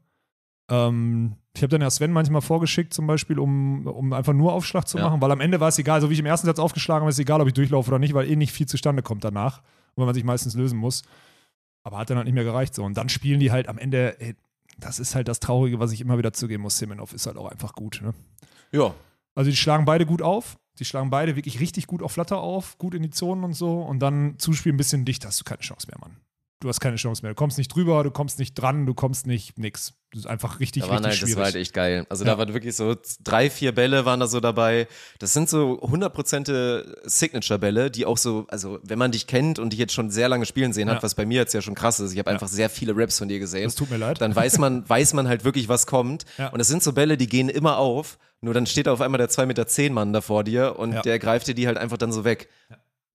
Ähm, ich habe dann ja Sven manchmal vorgeschickt, zum Beispiel, um, um einfach nur Aufschlag zu Ja. machen, weil am Ende war es egal, so wie ich im ersten Satz aufgeschlagen habe, ist es egal, ob ich durchlaufe oder nicht, weil eh nicht viel zustande kommt danach, weil man sich meistens lösen muss. Aber hat dann halt nicht mehr gereicht so. Und dann spielen die halt am Ende, ey, das ist halt das Traurige, was ich immer wieder zugeben muss. Semenov ist halt auch einfach gut. Ne? Ja, Also die schlagen beide gut auf. Die schlagen beide wirklich richtig gut auf Flatter auf, gut in die Zonen und so. Und dann Zuspiel ein bisschen dicht, hast du keine Chance mehr, Mann. Du hast keine Chance mehr. Du kommst nicht drüber, du kommst nicht dran, du kommst nicht nix. Das ist einfach richtig, Da waren richtig halt, das schwierig. war halt echt geil. Also Ja. da waren wirklich so drei, vier Bälle waren da so dabei. Das sind so 100% Signature-Bälle, die auch so, also wenn man dich kennt und dich jetzt schon sehr lange spielen sehen hat, Ja. was bei mir jetzt ja schon krass ist, ich habe einfach sehr viele Raps von dir gesehen. Das tut mir leid. Dann weiß man, weiß man halt wirklich, was kommt. Ja. Und das sind so Bälle, die gehen immer auf. Nur dann steht da auf einmal der 2,10 Meter zehn Mann da vor dir und Ja. der greift dir die halt einfach dann so weg.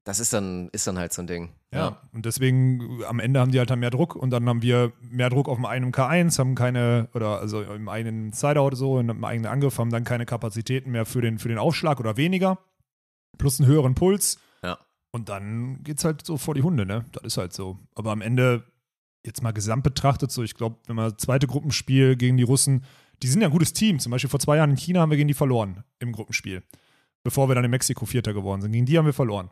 Das ist dann, ist dann halt so ein Ding. Ja. Und deswegen, äh, am Ende haben die halt dann mehr Druck und dann haben wir mehr Druck auf dem einen K1, haben keine, oder also im eigenen Sideout so, in einem eigenen Angriff, haben dann keine Kapazitäten mehr für den, für den Aufschlag oder weniger. Plus einen höheren Puls. Ja. Und dann geht's halt so vor die Hunde, ne? Das ist halt so. Aber am Ende, jetzt mal gesamt betrachtet, so, ich glaube, wenn man das zweite Gruppenspiel gegen die Russen, die sind ja ein gutes Team. Zum Beispiel vor zwei Jahren in China haben wir gegen die verloren im Gruppenspiel. Bevor wir dann in Mexiko Vierter geworden sind. Gegen die haben wir verloren.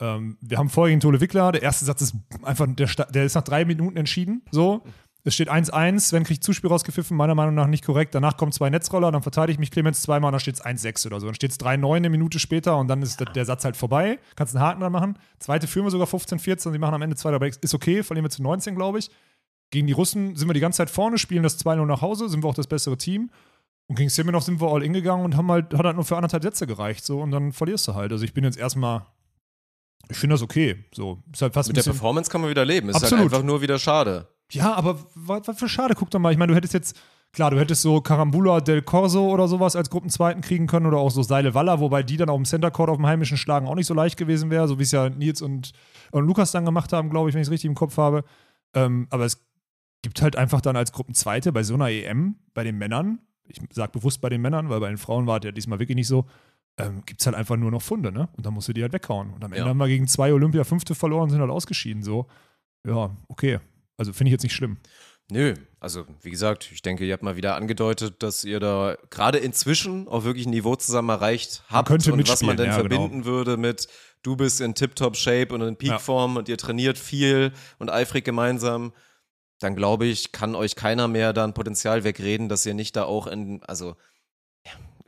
Ähm, wir haben gegen Tole Wickler. Der erste Satz ist einfach, der, der ist nach drei Minuten entschieden. So. Es steht 1-1. Sven kriegt Zuspiel rausgepfiffen, meiner Meinung nach nicht korrekt. Danach kommen zwei Netzroller, dann verteidige ich mich Clemens zweimal und dann steht es 1-6 oder so. Dann steht es 3-9 eine Minute später und dann ist der, der Satz halt vorbei. Kannst einen Haken dran machen. Zweite führen wir sogar 15-14. Sie machen am Ende zwei dabei. Ist okay, verlieren wir zu 19, glaube ich. Gegen die Russen sind wir die ganze Zeit vorne, spielen das 2-0 nach Hause, sind wir auch das bessere Team. Und gegen Semenov sind wir all in gegangen und haben halt, hat halt nur für anderthalb Sätze gereicht, so, und dann verlierst du halt. Also ich bin jetzt erstmal, ich finde das okay. So, ist halt fast Mit der Performance kann man wieder leben. Ist Absolut. halt einfach nur wieder schade. Ja, aber was, was für schade, guck doch mal. Ich meine, du hättest jetzt, klar, du hättest so Carambula del Corso oder sowas als Gruppenzweiten kriegen können oder auch so Seile Waller, wobei die dann auch im Center Court auf dem heimischen Schlagen auch nicht so leicht gewesen wäre, so wie es ja Nils und, und Lukas dann gemacht haben, glaube ich, wenn ich es richtig im Kopf habe. Ähm, aber es gibt halt einfach dann als Gruppenzweite bei so einer EM, bei den Männern, ich sage bewusst bei den Männern, weil bei den Frauen war es ja diesmal wirklich nicht so, ähm, gibt es halt einfach nur noch Funde, ne? Und dann musst du die halt weghauen. Und am Ende Ja. haben wir gegen zwei Olympia Fünfte verloren und sind halt ausgeschieden. So, ja, okay. Also finde ich jetzt nicht schlimm. Nö, also wie gesagt, ich denke, ihr habt mal wieder angedeutet, dass ihr da gerade inzwischen auch wirklich ein Niveau zusammen erreicht habt könnte und was man denn ja, genau. verbinden würde mit du bist in Tip-Top-Shape und in Peakform und ihr trainiert viel und eifrig gemeinsam, dann glaube ich, kann euch keiner mehr da ein Potenzial wegreden, dass ihr nicht da auch in, also ja,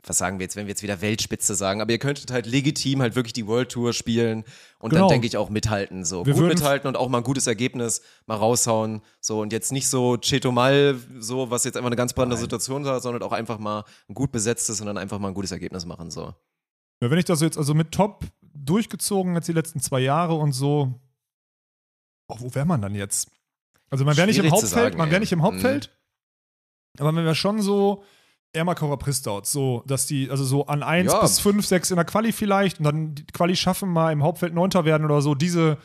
was sagen wir jetzt, wenn wir jetzt wieder Weltspitze sagen, aber ihr könntet halt legitim halt wirklich die World Tour spielen und Genau. dann denke ich auch mithalten, so Wir gut würden- mithalten und auch mal ein gutes Ergebnis mal raushauen, so und jetzt nicht so Cheto Mal, so was jetzt einfach eine ganz brandende Situation war, sondern auch einfach mal ein gut besetztes und dann einfach mal ein gutes Ergebnis machen, so. Ja, wenn ich das jetzt also mit Top durchgezogen jetzt die letzten zwei Jahre und so, oh, wo wäre man dann jetzt? Also man wäre nicht im Hauptfeld, sagen, man wäre nicht im Hauptfeld, aber man wäre schon so Ermakauer Pristaut, so, dass die, also so an 1 Ja. bis 5, 6 in der Quali vielleicht und dann die Quali schaffen, mal im Hauptfeld Neunter werden oder so, diese,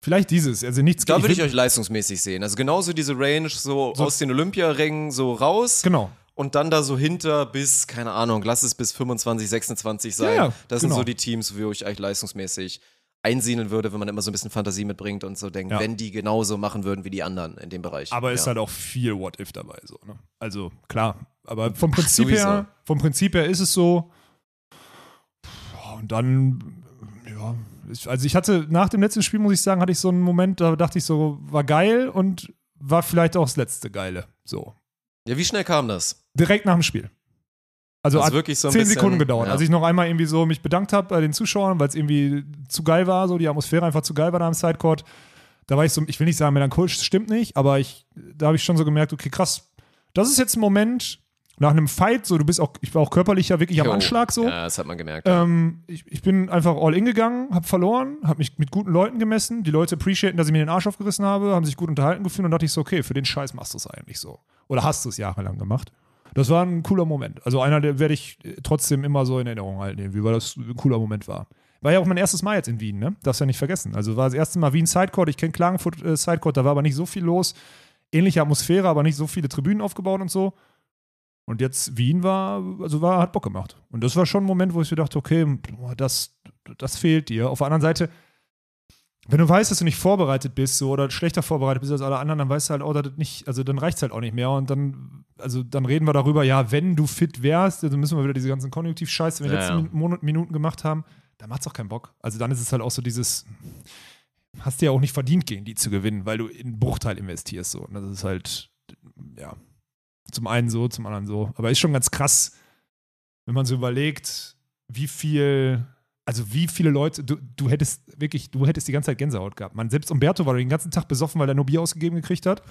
vielleicht dieses, also nichts Da würde ich will- euch leistungsmäßig sehen. Also genauso diese Range so, So- aus den Olympiarängen so raus Genau. und dann da so hinter bis, keine Ahnung, lass es bis 25, 26 sein. Ja, ja, das sind genau. so die Teams, wo ich euch leistungsmäßig einsiedeln würde, wenn man immer so ein bisschen Fantasie mitbringt und so denkt, Ja. wenn die genauso machen würden wie die anderen in dem Bereich. Aber ist ja. halt auch viel What-If dabei, so, ne? Also, klar. Aber vom Prinzip sowieso. her, vom Prinzip her ist es so. Und dann, ja, also ich hatte nach dem letzten Spiel, muss ich sagen, hatte ich so einen Moment, da dachte ich so, war geil und war vielleicht auch das letzte Geile. So. Ja, wie schnell kam das? Direkt nach dem Spiel. Also, Also hat wirklich so zehn Sekunden gedauert. ja. Als ich noch einmal irgendwie so mich bedankt habe bei den Zuschauern, weil es irgendwie zu geil war, so die Atmosphäre einfach zu geil war da im Sidecourt. Da war ich so, ich will nicht sagen melancholisch, das stimmt nicht, aber ich, da habe ich schon so gemerkt, okay, krass, das ist jetzt ein Moment nach einem Fight, so du bist auch, ich war auch körperlich ja wirklich am Jo. Anschlag so. Ja, das hat man gemerkt. Ähm, ich, ich bin einfach all in gegangen, habe verloren, habe mich mit guten Leuten gemessen. Die Leute appreciaten, dass ich mir den Arsch aufgerissen habe, haben sich gut unterhalten gefühlt und dachte ich so, okay, für den Scheiß machst du es eigentlich so. Oder hast du es jahrelang gemacht. Das war ein cooler Moment. Also einer, der werde ich trotzdem immer so in Erinnerung halten, irgendwie, weil das ein cooler Moment war. War ja auch mein erstes Mal jetzt in Wien, ne? Darfst ja nicht vergessen. Also war das erste Mal Wien Sidecourt. Ich kenne Klagenfurt äh, Sidecourt, da war aber nicht so viel los. Ähnliche Atmosphäre, aber nicht so viele Tribünen aufgebaut und so. Und jetzt Wien war, also war, hat Bock gemacht. Und das war schon ein Moment, wo ich mir dachte, okay, das, das fehlt dir. Auf der anderen Seite, wenn du weißt, dass du nicht vorbereitet bist so, oder schlechter vorbereitet bist als alle anderen, dann weißt du halt dass das nicht, also dann reicht es halt auch nicht mehr. Und dann, also dann reden wir darüber, ja, wenn du fit wärst, dann müssen wir wieder diese ganzen Konjunktiv-Scheiße, die wir in den Ja, letzten Mon Minuten gemacht haben, dann macht's auch keinen Bock. Also dann ist es halt auch so dieses, hast dir ja auch nicht verdient, gegen die zu gewinnen, weil du in einen Bruchteil investierst so. Und das ist halt, ja, zum einen so, zum anderen so. Aber ist schon ganz krass, wenn man so überlegt, wie viel, also wie viele Leute, du, du hättest wirklich, du hättest die ganze Zeit Gänsehaut gehabt. Man, selbst Umberto war den ganzen Tag besoffen, weil er nur Bier ausgegeben gekriegt hat.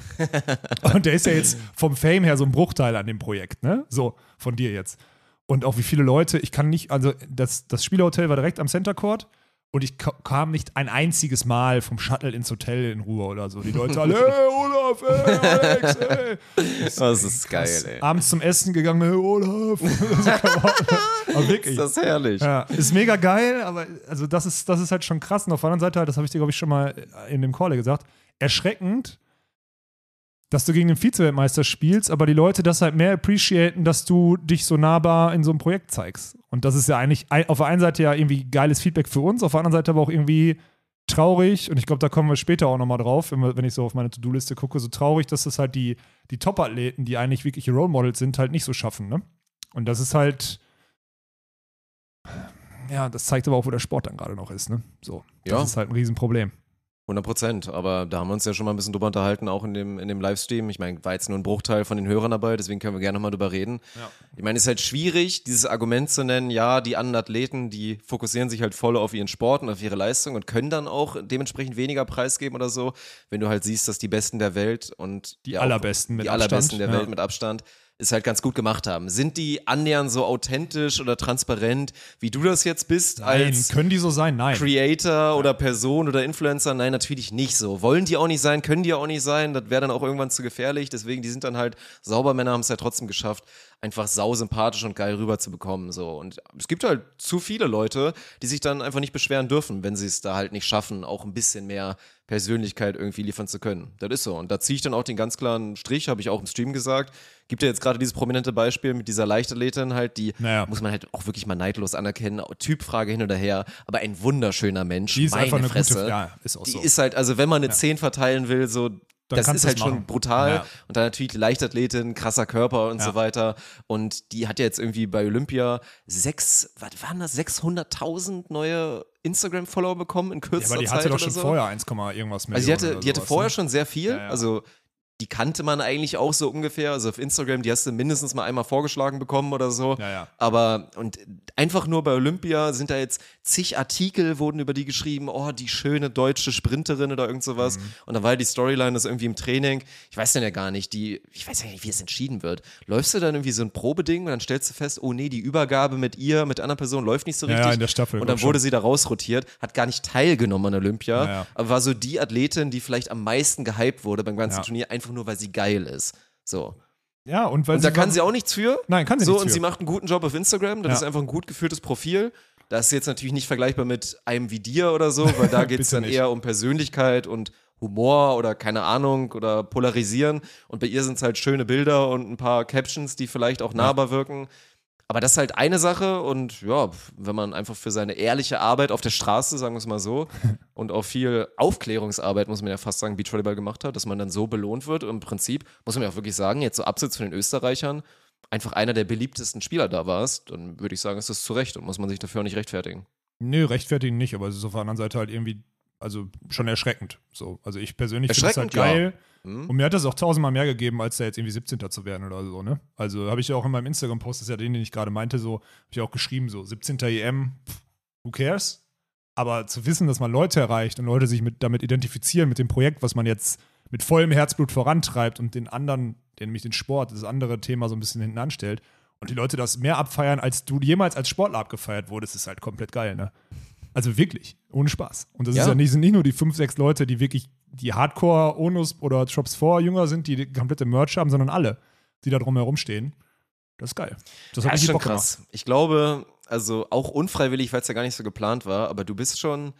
Und der ist ja jetzt vom Fame her so ein Bruchteil an dem Projekt, ne? So, von dir jetzt. Und auch wie viele Leute, ich kann nicht, also das, das Spielerhotel war direkt am Center Court und ich ka- kam nicht ein einziges Mal vom Shuttle ins Hotel in Ruhe oder so. Die Leute alle, hey Olaf, hey Alex, hey. das ist geil, ey. Abends zum Essen gegangen, hey Olaf. aber wirklich. Ist das herrlich. Ja, ist mega geil, aber also das ist, das ist halt schon krass. Und auf der anderen Seite, halt, das habe ich dir, glaube ich, schon mal in dem Call gesagt, erschreckend, dass du gegen den Vize-Weltmeister spielst, aber die Leute das halt mehr appreciaten, dass du dich so nahbar in so einem Projekt zeigst. Und das ist ja eigentlich auf der einen Seite ja irgendwie geiles Feedback für uns, auf der anderen Seite aber auch irgendwie traurig, und ich glaube, da kommen wir später auch nochmal drauf, wenn, wir, wenn ich so auf meine To-Do-Liste gucke, so traurig, dass das halt die, die Top-Athleten, die eigentlich wirkliche Role Models sind, halt nicht so schaffen. Ne? Und das ist halt, ja, das zeigt aber auch, wo der Sport dann gerade noch ist. Ne? So, das Ja. ist halt ein Riesenproblem. 100 Prozent, aber da haben wir uns ja schon mal ein bisschen drüber unterhalten, auch in dem, in dem Livestream. Ich meine, war jetzt nur ein Bruchteil von den Hörern dabei, deswegen können wir gerne nochmal drüber reden. Ich meine, es ist halt schwierig, dieses Argument zu nennen, ja, die anderen Athleten, die fokussieren sich halt voll auf ihren Sport und auf ihre Leistung und können dann auch dementsprechend weniger preisgeben oder so, wenn du halt siehst, dass die Besten der Welt und Die ja allerbesten mit die allerbesten Abstand, der ja. Welt mit Abstand es halt ganz gut gemacht haben. Sind die annähernd so authentisch oder transparent, wie du das jetzt bist Nein, als können die so sein? Nein. Creator oder Person oder Influencer? Nein, natürlich nicht so. Wollen die auch nicht sein, können die auch nicht sein. Das wäre dann auch irgendwann zu gefährlich. Deswegen, die sind dann halt sauber. Männer haben es ja trotzdem geschafft, einfach sau sympathisch und geil rüberzubekommen. So. Und es gibt halt zu viele Leute, die sich dann einfach nicht beschweren dürfen, wenn sie es da halt nicht schaffen, auch ein bisschen mehr Persönlichkeit irgendwie liefern zu können. Das ist so. Und da ziehe ich dann auch den ganz klaren Strich, habe ich auch im Stream gesagt. Gibt ja jetzt gerade dieses prominente Beispiel mit dieser Leichtathletin halt, die Naja. muss man halt auch wirklich mal neidlos anerkennen. Typfrage hin oder her, aber ein wunderschöner Mensch. Die ist meine einfach eine Fresse. gute, ja, ist auch Die so. ist halt, also wenn man eine 10 verteilen will, so, das kannst ist halt machen. schon brutal. Ja. Und dann natürlich Leichtathletin, krasser Körper und Ja. so weiter. Und die hat ja jetzt irgendwie bei Olympia sechs, was waren das, 600.000 neue Instagram-Follower bekommen in ja, kürzester aber die Zeit hatte doch schon so. vorher 1, irgendwas Millionen Also die hatte, die hatte vorher ne? schon sehr viel. Ja, ja. Also die kannte man eigentlich auch so ungefähr. Also auf Instagram, die hast du mindestens mal einmal vorgeschlagen bekommen oder so. Ja, ja. Aber und einfach nur bei Olympia sind da jetzt zig Artikel wurden über die geschrieben. Oh, die schöne deutsche Sprinterin oder irgend sowas. Mhm. Und dann war ja die Storyline, das irgendwie im Training. Ich weiß dann ja gar nicht, die, ich weiß ja nicht, wie es entschieden wird. Läufst du dann irgendwie so ein Probeding und dann stellst du fest, oh nee, die Übergabe mit ihr, mit einer Person läuft nicht so Ja, ja, richtig. in der Staffel, Und dann wurde schon. sie da rausrotiert, hat gar nicht teilgenommen an Olympia, aber war so die Athletin, die vielleicht am meisten gehypt wurde beim ganzen. Turnier, einfach nur, weil sie geil ist. So. Ja, und weil Und da kann sie auch nichts für. Nein, kann sie so, nichts und für. sie macht einen guten Job auf Instagram. Das Ja. ist einfach ein gut geführtes Profil. Das ist jetzt natürlich nicht vergleichbar mit einem wie dir oder so, weil da geht es dann nicht. eher um Persönlichkeit und Humor oder keine Ahnung oder Polarisieren. Und bei ihr sind es halt schöne Bilder und ein paar Captions, die vielleicht auch nahbar wirken. Aber das ist halt eine Sache und ja, wenn man einfach für seine ehrliche Arbeit auf der Straße, sagen wir es mal so, und auch viel Aufklärungsarbeit, muss man ja fast sagen, Beachvolleyball gemacht hat, dass man dann so belohnt wird. Im Prinzip muss man ja auch wirklich sagen, jetzt so abseits von den Österreichern, einfach einer der beliebtesten Spieler da warst, dann würde ich sagen, ist das zu Recht und muss man sich dafür auch nicht rechtfertigen. Nö, rechtfertigen nicht, aber es ist auf der anderen Seite halt irgendwie, also schon erschreckend. So, also ich persönlich finde es halt Erschreckend, ja. Geil. Hm? Und mir hat das auch tausendmal mehr gegeben, als da jetzt irgendwie 17. zu werden oder so, ne? Also habe ich ja auch in meinem Instagram-Post, das ist ja den, den ich gerade meinte, so, habe ich auch geschrieben, so 17. EM, pff, who cares? Aber zu wissen, dass man Leute erreicht und Leute sich mit, damit identifizieren, mit dem Projekt, was man jetzt mit vollem Herzblut vorantreibt und den anderen, den, nämlich den Sport, das andere Thema so ein bisschen hinten anstellt und die Leute das mehr abfeiern, als du jemals als Sportler abgefeiert wurdest, ist halt komplett geil, ne? Also wirklich, ohne Spaß. Und das Ja. ist ja nicht, sind nicht nur die fünf, sechs Leute, die wirklich die Hardcore Onus oder Drops 4 Jünger sind, die die komplette Merch haben, sondern alle, die da drumherum stehen. Das ist geil. Das hat ist schon Bock gemacht. krass. Ich glaube, also auch unfreiwillig, weil es ja gar nicht so geplant war, aber du bist schon,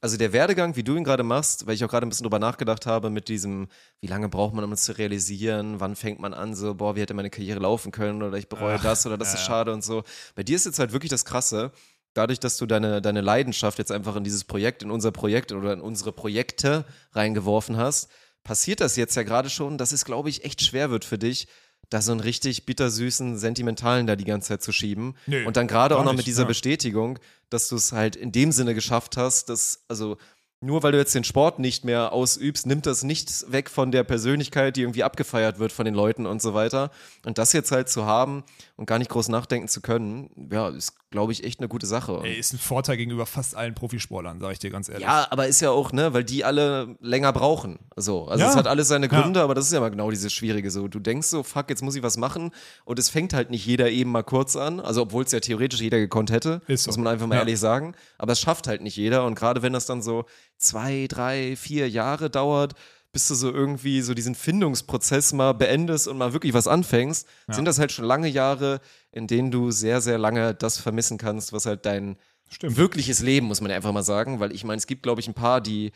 also der Werdegang, wie du ihn gerade machst, weil ich auch gerade ein bisschen drüber nachgedacht habe mit diesem, wie lange braucht man, um es zu realisieren, wann fängt man an, so, boah, wie hätte meine Karriere laufen können oder ich bereue Ach, das oder das ja, ist schade und so. Bei dir ist jetzt halt wirklich das Krasse, dadurch, dass du deine, deine Leidenschaft jetzt einfach in dieses Projekt, in unser Projekt oder in unsere Projekte reingeworfen hast, passiert das jetzt ja gerade schon, dass es, glaube ich, echt schwer wird für dich, da so einen richtig bittersüßen, sentimentalen da die ganze Zeit zu schieben. Nö, und dann gerade auch noch nicht, mit dieser ja. Bestätigung, dass du es halt in dem Sinne geschafft hast, dass, also nur weil du jetzt den Sport nicht mehr ausübst, nimmt das nichts weg von der Persönlichkeit, die irgendwie abgefeiert wird von den Leuten und so weiter. Und das jetzt halt zu haben und gar nicht groß nachdenken zu können, ja, ist, glaube ich, echt eine gute Sache. Ey, ist ein Vorteil gegenüber fast allen Profisportlern, sage ich dir ganz ehrlich. ja, aber ist ja auch, ne, weil die alle länger brauchen. So. Also Ja. es hat alles seine Ja. Gründe, aber das ist ja mal genau dieses Schwierige. So, du denkst so, fuck, jetzt muss ich was machen und es fängt halt nicht jeder eben mal kurz an. Also obwohl es ja theoretisch jeder gekonnt hätte, Ist so. muss man einfach mal Ja. ehrlich sagen. Aber es schafft halt nicht jeder. Und gerade wenn das dann so zwei, drei, vier Jahre dauert, bis du so irgendwie so diesen Findungsprozess mal beendest und mal wirklich was anfängst, sind das halt schon lange Jahre, in denen du sehr, sehr lange das vermissen kannst, was halt dein Stimmt. wirkliches Leben, muss man ja einfach mal sagen, weil ich meine, es gibt, glaube ich, ein paar, die,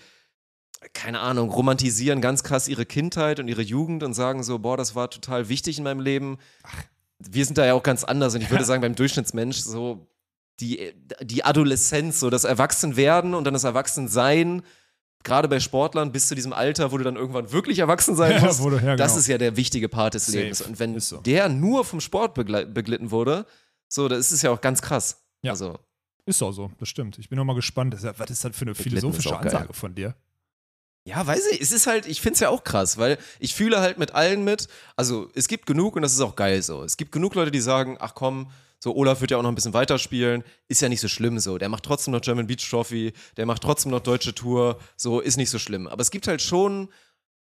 keine Ahnung, romantisieren ganz krass ihre Kindheit und ihre Jugend und sagen so, boah, das war total wichtig in meinem Leben. Wir sind da ja auch ganz anders und ich würde sagen, beim Durchschnittsmensch so die, die Adoleszenz, so das Erwachsenwerden und dann das Erwachsensein, gerade bei Sportlern bis zu diesem Alter, wo du dann irgendwann wirklich erwachsen sein Ja, musst, wo du- ja, das genau. ist ja der wichtige Part des Safe. Lebens. Und wenn so. der nur vom Sport beglitten wurde, so, das ist ja auch ganz krass. Ja. Also, Ist auch so, das stimmt. Ich bin auch mal gespannt. Ja, was ist das für eine philosophische auch geil. Ansage von dir? Ja, weiß ich, es ist halt, ich finde es ja auch krass, weil ich fühle halt mit allen mit. Also, es gibt genug und das ist auch geil so. Es gibt genug Leute, die sagen, ach komm, so Olaf wird ja auch noch ein bisschen weiterspielen, ist ja nicht so schlimm so. Der macht trotzdem noch German Beach Trophy, der macht trotzdem noch deutsche Tour, so ist nicht so schlimm. Aber es gibt halt schon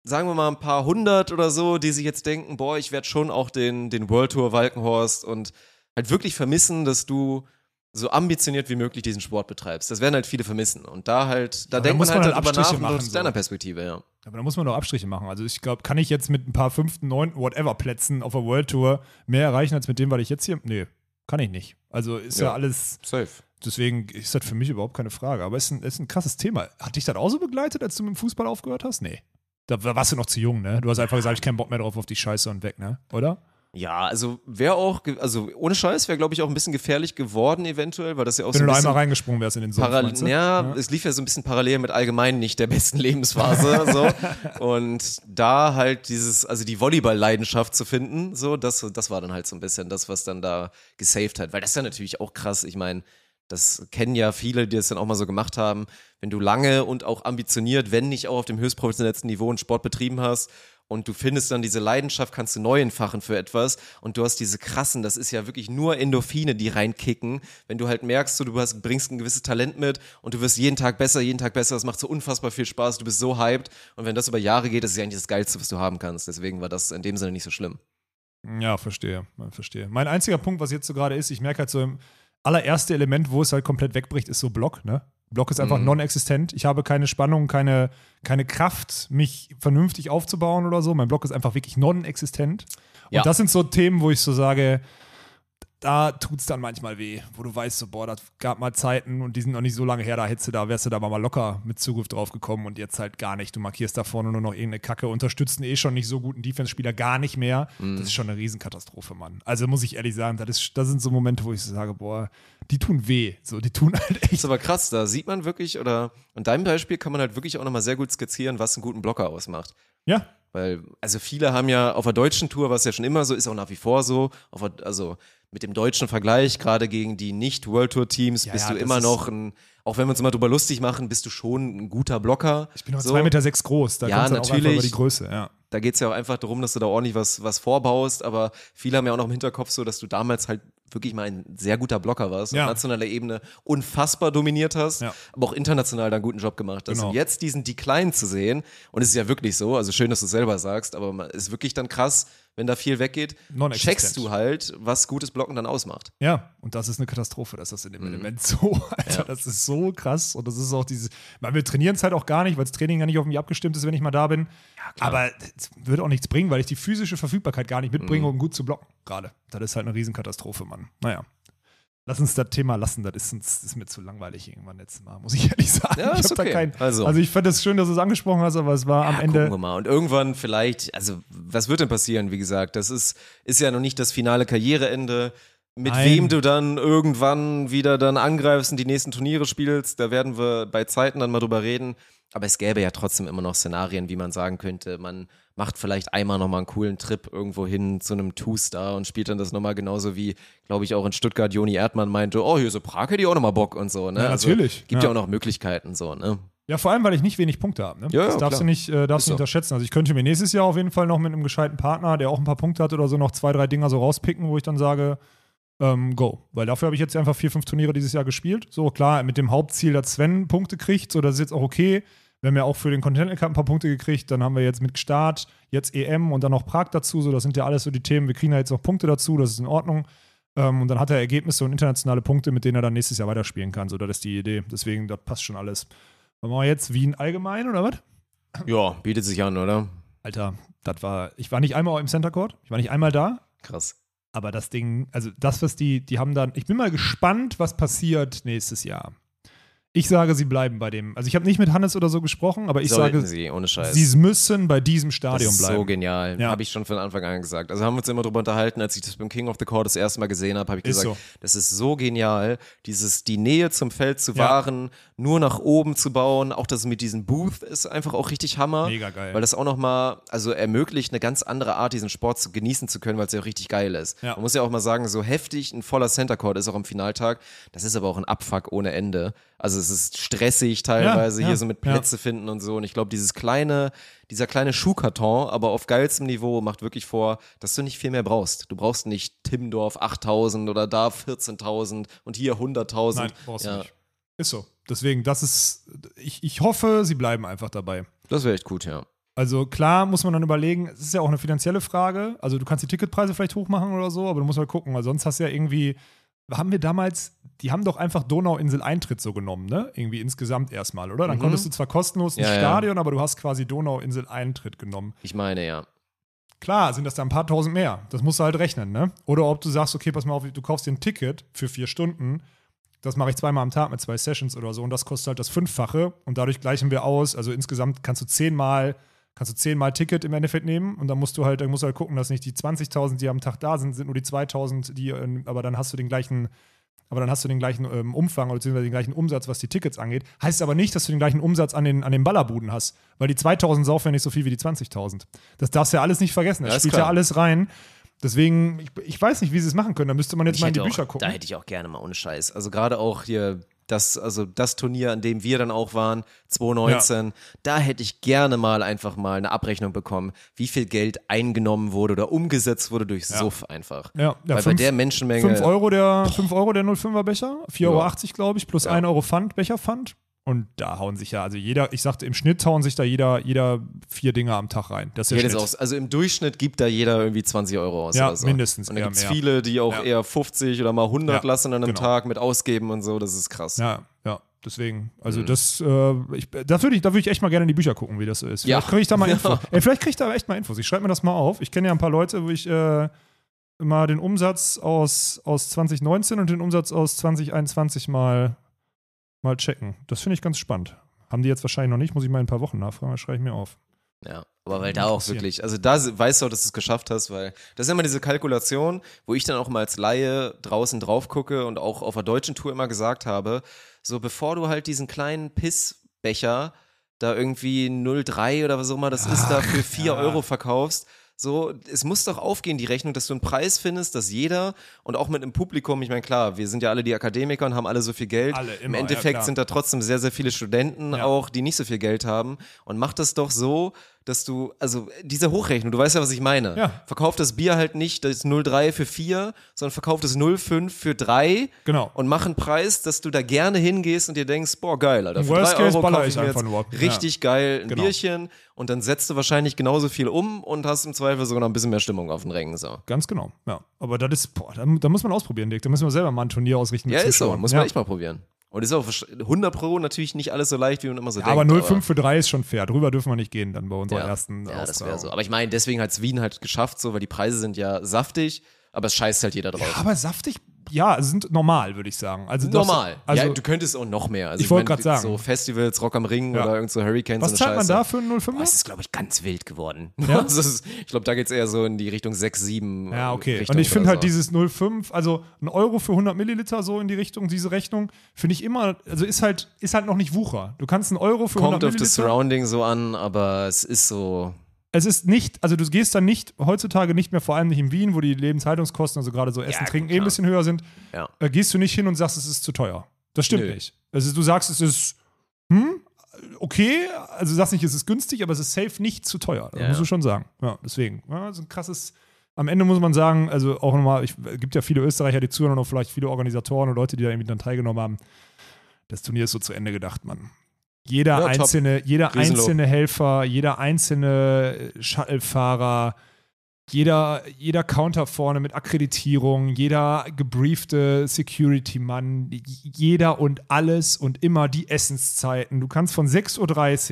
sagen wir mal, ein paar hundert oder so, die sich jetzt denken, boah, ich werde schon auch den, den World Tour Walkenhorst und halt wirklich vermissen, dass du so ambitioniert wie möglich diesen Sport betreibst. Das werden halt viele vermissen. Und da halt, da Aber denkt muss man halt halt darüber nach machen, aus so. deiner Perspektive, ja. Aber da muss man doch Abstriche machen. Also ich glaube, kann ich jetzt mit ein paar fünften, neunten, whatever Plätzen auf der World Tour mehr erreichen als mit dem, was ich jetzt hier. Nee, kann ich nicht. Also ist ja, Ja. alles. Safe. Deswegen ist das für mich überhaupt keine Frage. Aber es ist ein, ist ein krasses Thema. Hat dich das auch so begleitet, als du mit dem Fußball aufgehört hast? Nee. Da warst du noch zu jung, ne? Du hast einfach gesagt, ich keinen Bock mehr drauf auf die Scheiße und weg, ne? Oder? Ja, also wäre auch, also ohne Scheiß wäre, glaube ich, auch ein bisschen gefährlich geworden eventuell, weil das ja auch Wenn so du ein da einmal bisschen reingesprungen wärst in den Sumpf, du? ja, es lief ja so ein bisschen parallel mit allgemein nicht der besten Lebensphase, so. Und da halt dieses, also die Volleyball-Leidenschaft zu finden, so, das, das war dann halt so ein bisschen das, was dann da gesaved hat. Weil das ist ja natürlich auch krass. Ich meine, das kennen ja viele, die das dann auch mal so gemacht haben. Wenn du lange und auch ambitioniert, wenn nicht auch auf dem höchst professionellsten Niveau einen Sport betrieben hast und du findest dann diese Leidenschaft, kannst du neu entfachen für etwas und du hast diese krassen, das ist ja wirklich nur Endorphine, die reinkicken, wenn du halt merkst, so, du hast, bringst ein gewisses Talent mit und du wirst jeden Tag besser, jeden Tag besser, es macht so unfassbar viel Spaß, du bist so hyped und wenn das über Jahre geht, das ist ja eigentlich das Geilste, was du haben kannst, deswegen war das in dem Sinne nicht so schlimm. Ja, verstehe, verstehe. Mein einziger Punkt, was jetzt so gerade ist, ich merke halt so im allererste Element, wo es halt komplett wegbricht, ist so Block, ne? Block ist einfach Mhm. non-existent. Ich habe keine Spannung, keine, keine Kraft, mich vernünftig aufzubauen oder so. Mein Block ist einfach wirklich non-existent. Und Ja. das sind so Themen, wo ich so sage, da tut es dann manchmal weh, wo du weißt, so, boah, das gab mal Zeiten und die sind noch nicht so lange her, da hättest du da, wärst du da mal locker mit Zugriff drauf gekommen und jetzt halt gar nicht. Du markierst da vorne nur noch irgendeine Kacke, unterstützen eh schon nicht so guten Defense-Spieler gar nicht mehr. Das ist schon eine Riesenkatastrophe, Mann. Also muss ich ehrlich sagen, das, ist, das sind so Momente, wo ich so sage, boah, die tun weh. So, die tun halt Das echt. ist aber krass, da sieht man wirklich, oder in deinem Beispiel kann man halt wirklich auch nochmal sehr gut skizzieren, was einen guten Blocker ausmacht. Ja, Weil, also viele haben ja auf der deutschen Tour, was ja schon immer so ist, auch nach wie vor so, der, also mit dem deutschen Vergleich, gerade gegen die Nicht-World Tour-Teams, Ja, bist ja, du immer noch ein, auch wenn wir uns immer drüber lustig machen, bist du schon ein guter Blocker. ich bin nur so. 2,6 Meter sechs groß, da Ja, kommt's dann auch einfach über die Größe, ja. Da geht es ja auch einfach darum, dass du da ordentlich was, was vorbaust, aber viele haben ja auch noch im Hinterkopf so, dass du damals halt wirklich mal ein sehr guter Blocker warst, Ja. auf nationaler Ebene unfassbar dominiert hast, Ja. aber auch international da einen guten Job gemacht hast. Genau. Und jetzt diesen Decline zu sehen, und es ist ja wirklich so, also schön, dass du es selber sagst, aber es ist wirklich dann krass, wenn da viel weggeht, checkst du halt, was gutes Blocken dann ausmacht. Ja, und das ist eine Katastrophe, dass das in Mhm. dem Element so, Alter, das ist so krass. Und das ist auch dieses, weil wir trainieren es halt auch gar nicht, weil das Training ja nicht auf mich abgestimmt ist, wenn ich mal da bin. Aber es wird auch nichts bringen, weil ich die physische Verfügbarkeit gar nicht mitbringe, Mhm. um gut zu blocken, gerade. Das ist halt eine Riesenkatastrophe, Mann. Naja. Lass uns das Thema lassen, das ist, das ist mir zu langweilig irgendwann letztes Mal, muss ich ehrlich sagen. Ja, ich okay. kein, Also. also ich fand es schön, dass du es angesprochen hast, aber es war am Ja, Ende. Gucken wir mal. Und irgendwann vielleicht, also was wird denn passieren? Wie gesagt, das ist, ist ja noch nicht das finale Karriereende. Mit Nein. wem du dann irgendwann wieder dann angreifst und die nächsten Turniere spielst, da werden wir bei Zeiten dann mal drüber reden. Aber es gäbe ja trotzdem immer noch Szenarien, wie man sagen könnte, man macht vielleicht einmal nochmal einen coolen Trip irgendwo hin zu einem Two-Star und spielt dann das nochmal genauso wie, glaube ich, auch in Stuttgart Joni Erdmann meinte, oh, hier so Prag hätte ich auch nochmal Bock und so, ne? Ja, natürlich. gibt ja. Ja. auch noch Möglichkeiten, so, ne? Ja, vor allem, weil ich nicht wenig Punkte habe. Ne? Ja, ja, das darfst klar. du nicht, äh, darfst Ist du nicht unterschätzen. Also ich könnte mir nächstes Jahr auf jeden Fall noch mit einem gescheiten Partner, der auch ein paar Punkte hat oder so, noch zwei, drei Dinger so rauspicken, wo ich dann sage, ähm, go. Weil dafür habe ich jetzt einfach vier, fünf Turniere dieses Jahr gespielt. So, klar, mit dem Hauptziel, dass Sven Punkte kriegt, so, das ist jetzt auch okay. Wir haben ja auch für den Continental Cup ein paar Punkte gekriegt. Dann haben wir jetzt mit Start, jetzt EM und dann noch Prag dazu. So, das sind ja alles so die Themen. Wir kriegen da jetzt noch Punkte dazu, das ist in Ordnung. Ähm, und dann hat er Ergebnisse und internationale Punkte, mit denen er dann nächstes Jahr weiterspielen kann. So, das ist die Idee. Deswegen, das passt schon alles. Wollen wir jetzt Wien allgemein oder was? Ja, bietet sich an, oder? Alter, das war, ich war nicht einmal im Center Court, ich war nicht einmal da, Krass. aber das Ding, also das, was die, die haben dann, ich bin mal gespannt, was passiert nächstes Jahr. Ich sage, sie bleiben bei dem. Also ich habe nicht mit Hannes oder so gesprochen, aber ich Sollten sage, sie, ohne Scheiß. sie müssen bei diesem das Stadion ist bleiben. so genial. Ja. Habe ich schon von Anfang an gesagt. Also haben wir uns immer drüber unterhalten, als ich das beim King of the Court das erste Mal gesehen habe, habe ich Ist gesagt, so. das ist so genial, dieses die Nähe zum Feld zu Ja. wahren, nur nach oben zu bauen, auch das mit diesem Booth ist einfach auch richtig Hammer. Mega geil. Weil das auch nochmal, also ermöglicht eine ganz andere Art, diesen Sport zu genießen zu können, weil es ja auch richtig geil ist. Ja. Man muss ja auch mal sagen, so heftig ein voller Center Court ist auch im Finaltag, das ist aber auch ein Abfuck ohne Ende. Also es ist stressig teilweise, Ja, hier ja, so mit ja. Plätze finden und so. Und ich glaube, dieses kleine, dieser kleine Schuhkarton, aber auf geilstem Niveau, macht wirklich vor, dass du nicht viel mehr brauchst. Du brauchst nicht Timmendorf 8000 oder da 14.000 und hier 100.000. Nein, brauchst du ja, nicht. Ist so. Deswegen, das ist, ich, ich hoffe, sie bleiben einfach dabei. Das wäre echt gut, ja. Also klar muss man dann überlegen, es ist ja auch eine finanzielle Frage. Also du kannst die Ticketpreise vielleicht hochmachen oder so, aber du musst halt gucken, weil sonst hast du ja irgendwie, haben wir damals, die haben doch einfach Donauinsel Eintritt so genommen, ne? Irgendwie insgesamt erstmal, oder? Dann Mhm. konntest du zwar kostenlos ins Ja, ja. Stadion, aber du hast quasi Donauinsel Eintritt genommen. Ich meine, ja. Klar, sind das da ein paar tausend mehr. Das musst du halt rechnen, ne? Oder ob du sagst, okay, pass mal auf, du kaufst dir ein Ticket für vier Stunden. Das mache ich zweimal am Tag mit zwei Sessions oder so und das kostet halt das Fünffache und dadurch gleichen wir aus. Also insgesamt kannst du zehnmal, kannst du zehnmal Ticket im Endeffekt nehmen und dann musst du halt, dann musst du halt gucken, dass nicht die 20.000, die am Tag da sind, sind nur die 2.000, die, ähm, aber dann hast du den gleichen, aber dann hast du den gleichen ähm, Umfang oder beziehungsweise den gleichen Umsatz, was die Tickets angeht. Heißt aber nicht, dass du den gleichen Umsatz an den, an den Ballerbuden hast, weil die 2.000 saufen ja nicht so viel wie die 20.000. Das darfst du ja alles nicht vergessen. Das Ja, spielt klar. ja alles rein. Deswegen, ich, ich weiß nicht, wie sie es machen können. Da müsste man jetzt Ich mal in die hätte Bücher auch, gucken. Da hätte ich auch gerne mal ohne Scheiß. Also gerade auch hier das, also das Turnier, an dem wir dann auch waren, 2019, da hätte ich gerne mal einfach mal eine Abrechnung bekommen, wie viel Geld eingenommen wurde oder umgesetzt wurde durch Suff einfach. Ja, ja, Weil bei fünf- der Menschenmenge. 5 Euro der, 5 Euro der 05er Becher, 4,80 Ja. Euro, glaube ich, plus Ja. 1 Euro Pfand, Becherpfand. Und da hauen sich ja, also jeder, ich sagte, im Schnitt hauen sich da jeder, jeder vier Dinger am Tag rein. Das ist auch, also im Durchschnitt gibt da jeder irgendwie 20 Euro aus. Ja, so. mindestens Und da gibt es viele, die auch Ja. eher 50 oder mal 100 Ja, lassen an einem genau. Tag mit ausgeben und so. Das ist krass. Ja, ja. Deswegen, also Mhm. das, äh, ich, da würde ich, da würd ich echt mal gerne in die Bücher gucken, wie das so ist. Ja. Vielleicht kriege ich da mal Ja. Info. Ey, vielleicht kriege ich da echt mal Infos. Ich schreibe mir das mal auf. Ich kenne ja ein paar Leute, wo ich äh, mal den Umsatz aus, aus 2019 und den Umsatz aus 2021 mal, mal checken. Das finde ich ganz spannend. Haben die jetzt wahrscheinlich noch nicht, muss ich mal in ein paar Wochen nachfragen, das schreibe ich mir auf. Ja, aber weil da auch wirklich, also da weißt du auch, dass du es geschafft hast, weil das ist immer diese Kalkulation, wo ich dann auch mal als Laie draußen drauf gucke und auch auf der deutschen Tour immer gesagt habe, so bevor du halt diesen kleinen Pissbecher da irgendwie 0,3 oder was auch immer das ist, da für 4 Euro verkaufst, so, es muss doch aufgehen, die Rechnung, dass du einen Preis findest, dass jeder und auch mit einem Publikum, ich meine, klar, wir sind ja alle die Akademiker und haben alle so viel Geld. Alle, Im immer, ja, Endeffekt klar. sind da trotzdem sehr, sehr viele Studenten Ja. auch, die nicht so viel Geld haben. Und mach das doch so, dass du, also diese Hochrechnung, du weißt ja, was ich meine. Ja. Verkauf das Bier halt nicht das 0,3 für 4, sondern verkauf das 0,5 für 3 Genau. und mach einen Preis, dass du da gerne hingehst und dir denkst, boah, geil, Alter. Für Worst 3 case Euro baller ich mir einfach jetzt nur. richtig geil ein Genau. Bierchen und dann setzt du wahrscheinlich genauso viel um und hast im Zweifel sogar noch ein bisschen mehr Stimmung auf den Rängen. So. Ganz genau. Ja. Aber das ist, boah, da, da muss man ausprobieren, Dick. Da müssen wir selber mal ein Turnier ausrichten. Ja, ist so, muss ja. man echt mal probieren. Und ist auch 100 Pro natürlich nicht alles so leicht, wie man immer so Ja, denkt. aber 0,5 für 3 ist schon fair. Drüber dürfen wir nicht gehen dann bei unserer ja, ersten Ja, das wäre so. Aber ich meine, deswegen hat es Wien halt geschafft, so, weil die Preise sind ja saftig, aber es scheißt halt jeder drauf. Aber saftig, ja, sind normal, würde ich sagen. Also das- Normal. Also, ja, du könntest auch noch mehr. Also Ich wollte mein, grad sagen. So Festivals, Rock am Ring Ja. oder irgend so Hurricanes was zahlt man da für einen Boah, 05er? es ist, glaube ich, ganz wild geworden. Ja? Das ist, ich glaube, da geht es eher so in die Richtung 6, 7. Ja, okay. Richtung und ich finde halt dieses 0,5, also ein Euro für 100 Milliliter so in die Richtung, diese Rechnung, finde ich immer, also ist halt, ist halt noch nicht Wucher. Du kannst einen Euro für 100 Kommt auf das Milliliter. Surrounding so an, aber es ist so. Es ist nicht, also du gehst dann nicht, heutzutage nicht mehr, vor allem nicht in Wien, wo die Lebenshaltungskosten, also gerade so Essen, gut, Trinken eh ein bisschen höher sind, Ja. äh, gehst du nicht hin und sagst, es ist zu teuer. Das stimmt Nö. nicht. Also du sagst, es ist, hm, okay, also du sagst nicht, es ist günstig, aber es ist safe nicht zu teuer. Das Ja, musst du ja. schon sagen. Ja, deswegen, ja, so ein krasses, am Ende muss man sagen, also auch nochmal, es gibt ja viele Österreicher, die zuhören und auch vielleicht viele Organisatoren und Leute, die da irgendwie dann teilgenommen haben. Das Turnier ist so zu Ende gedacht, Mann. Jeder Ja, einzelne, jeder Riesenlob. einzelne Helfer, jeder einzelne äh, Shuttlefahrer, jeder, jeder Counter vorne mit Akkreditierung, jeder gebriefte Security-Mann, jeder und alles und immer die Essenszeiten. Du kannst von 6.30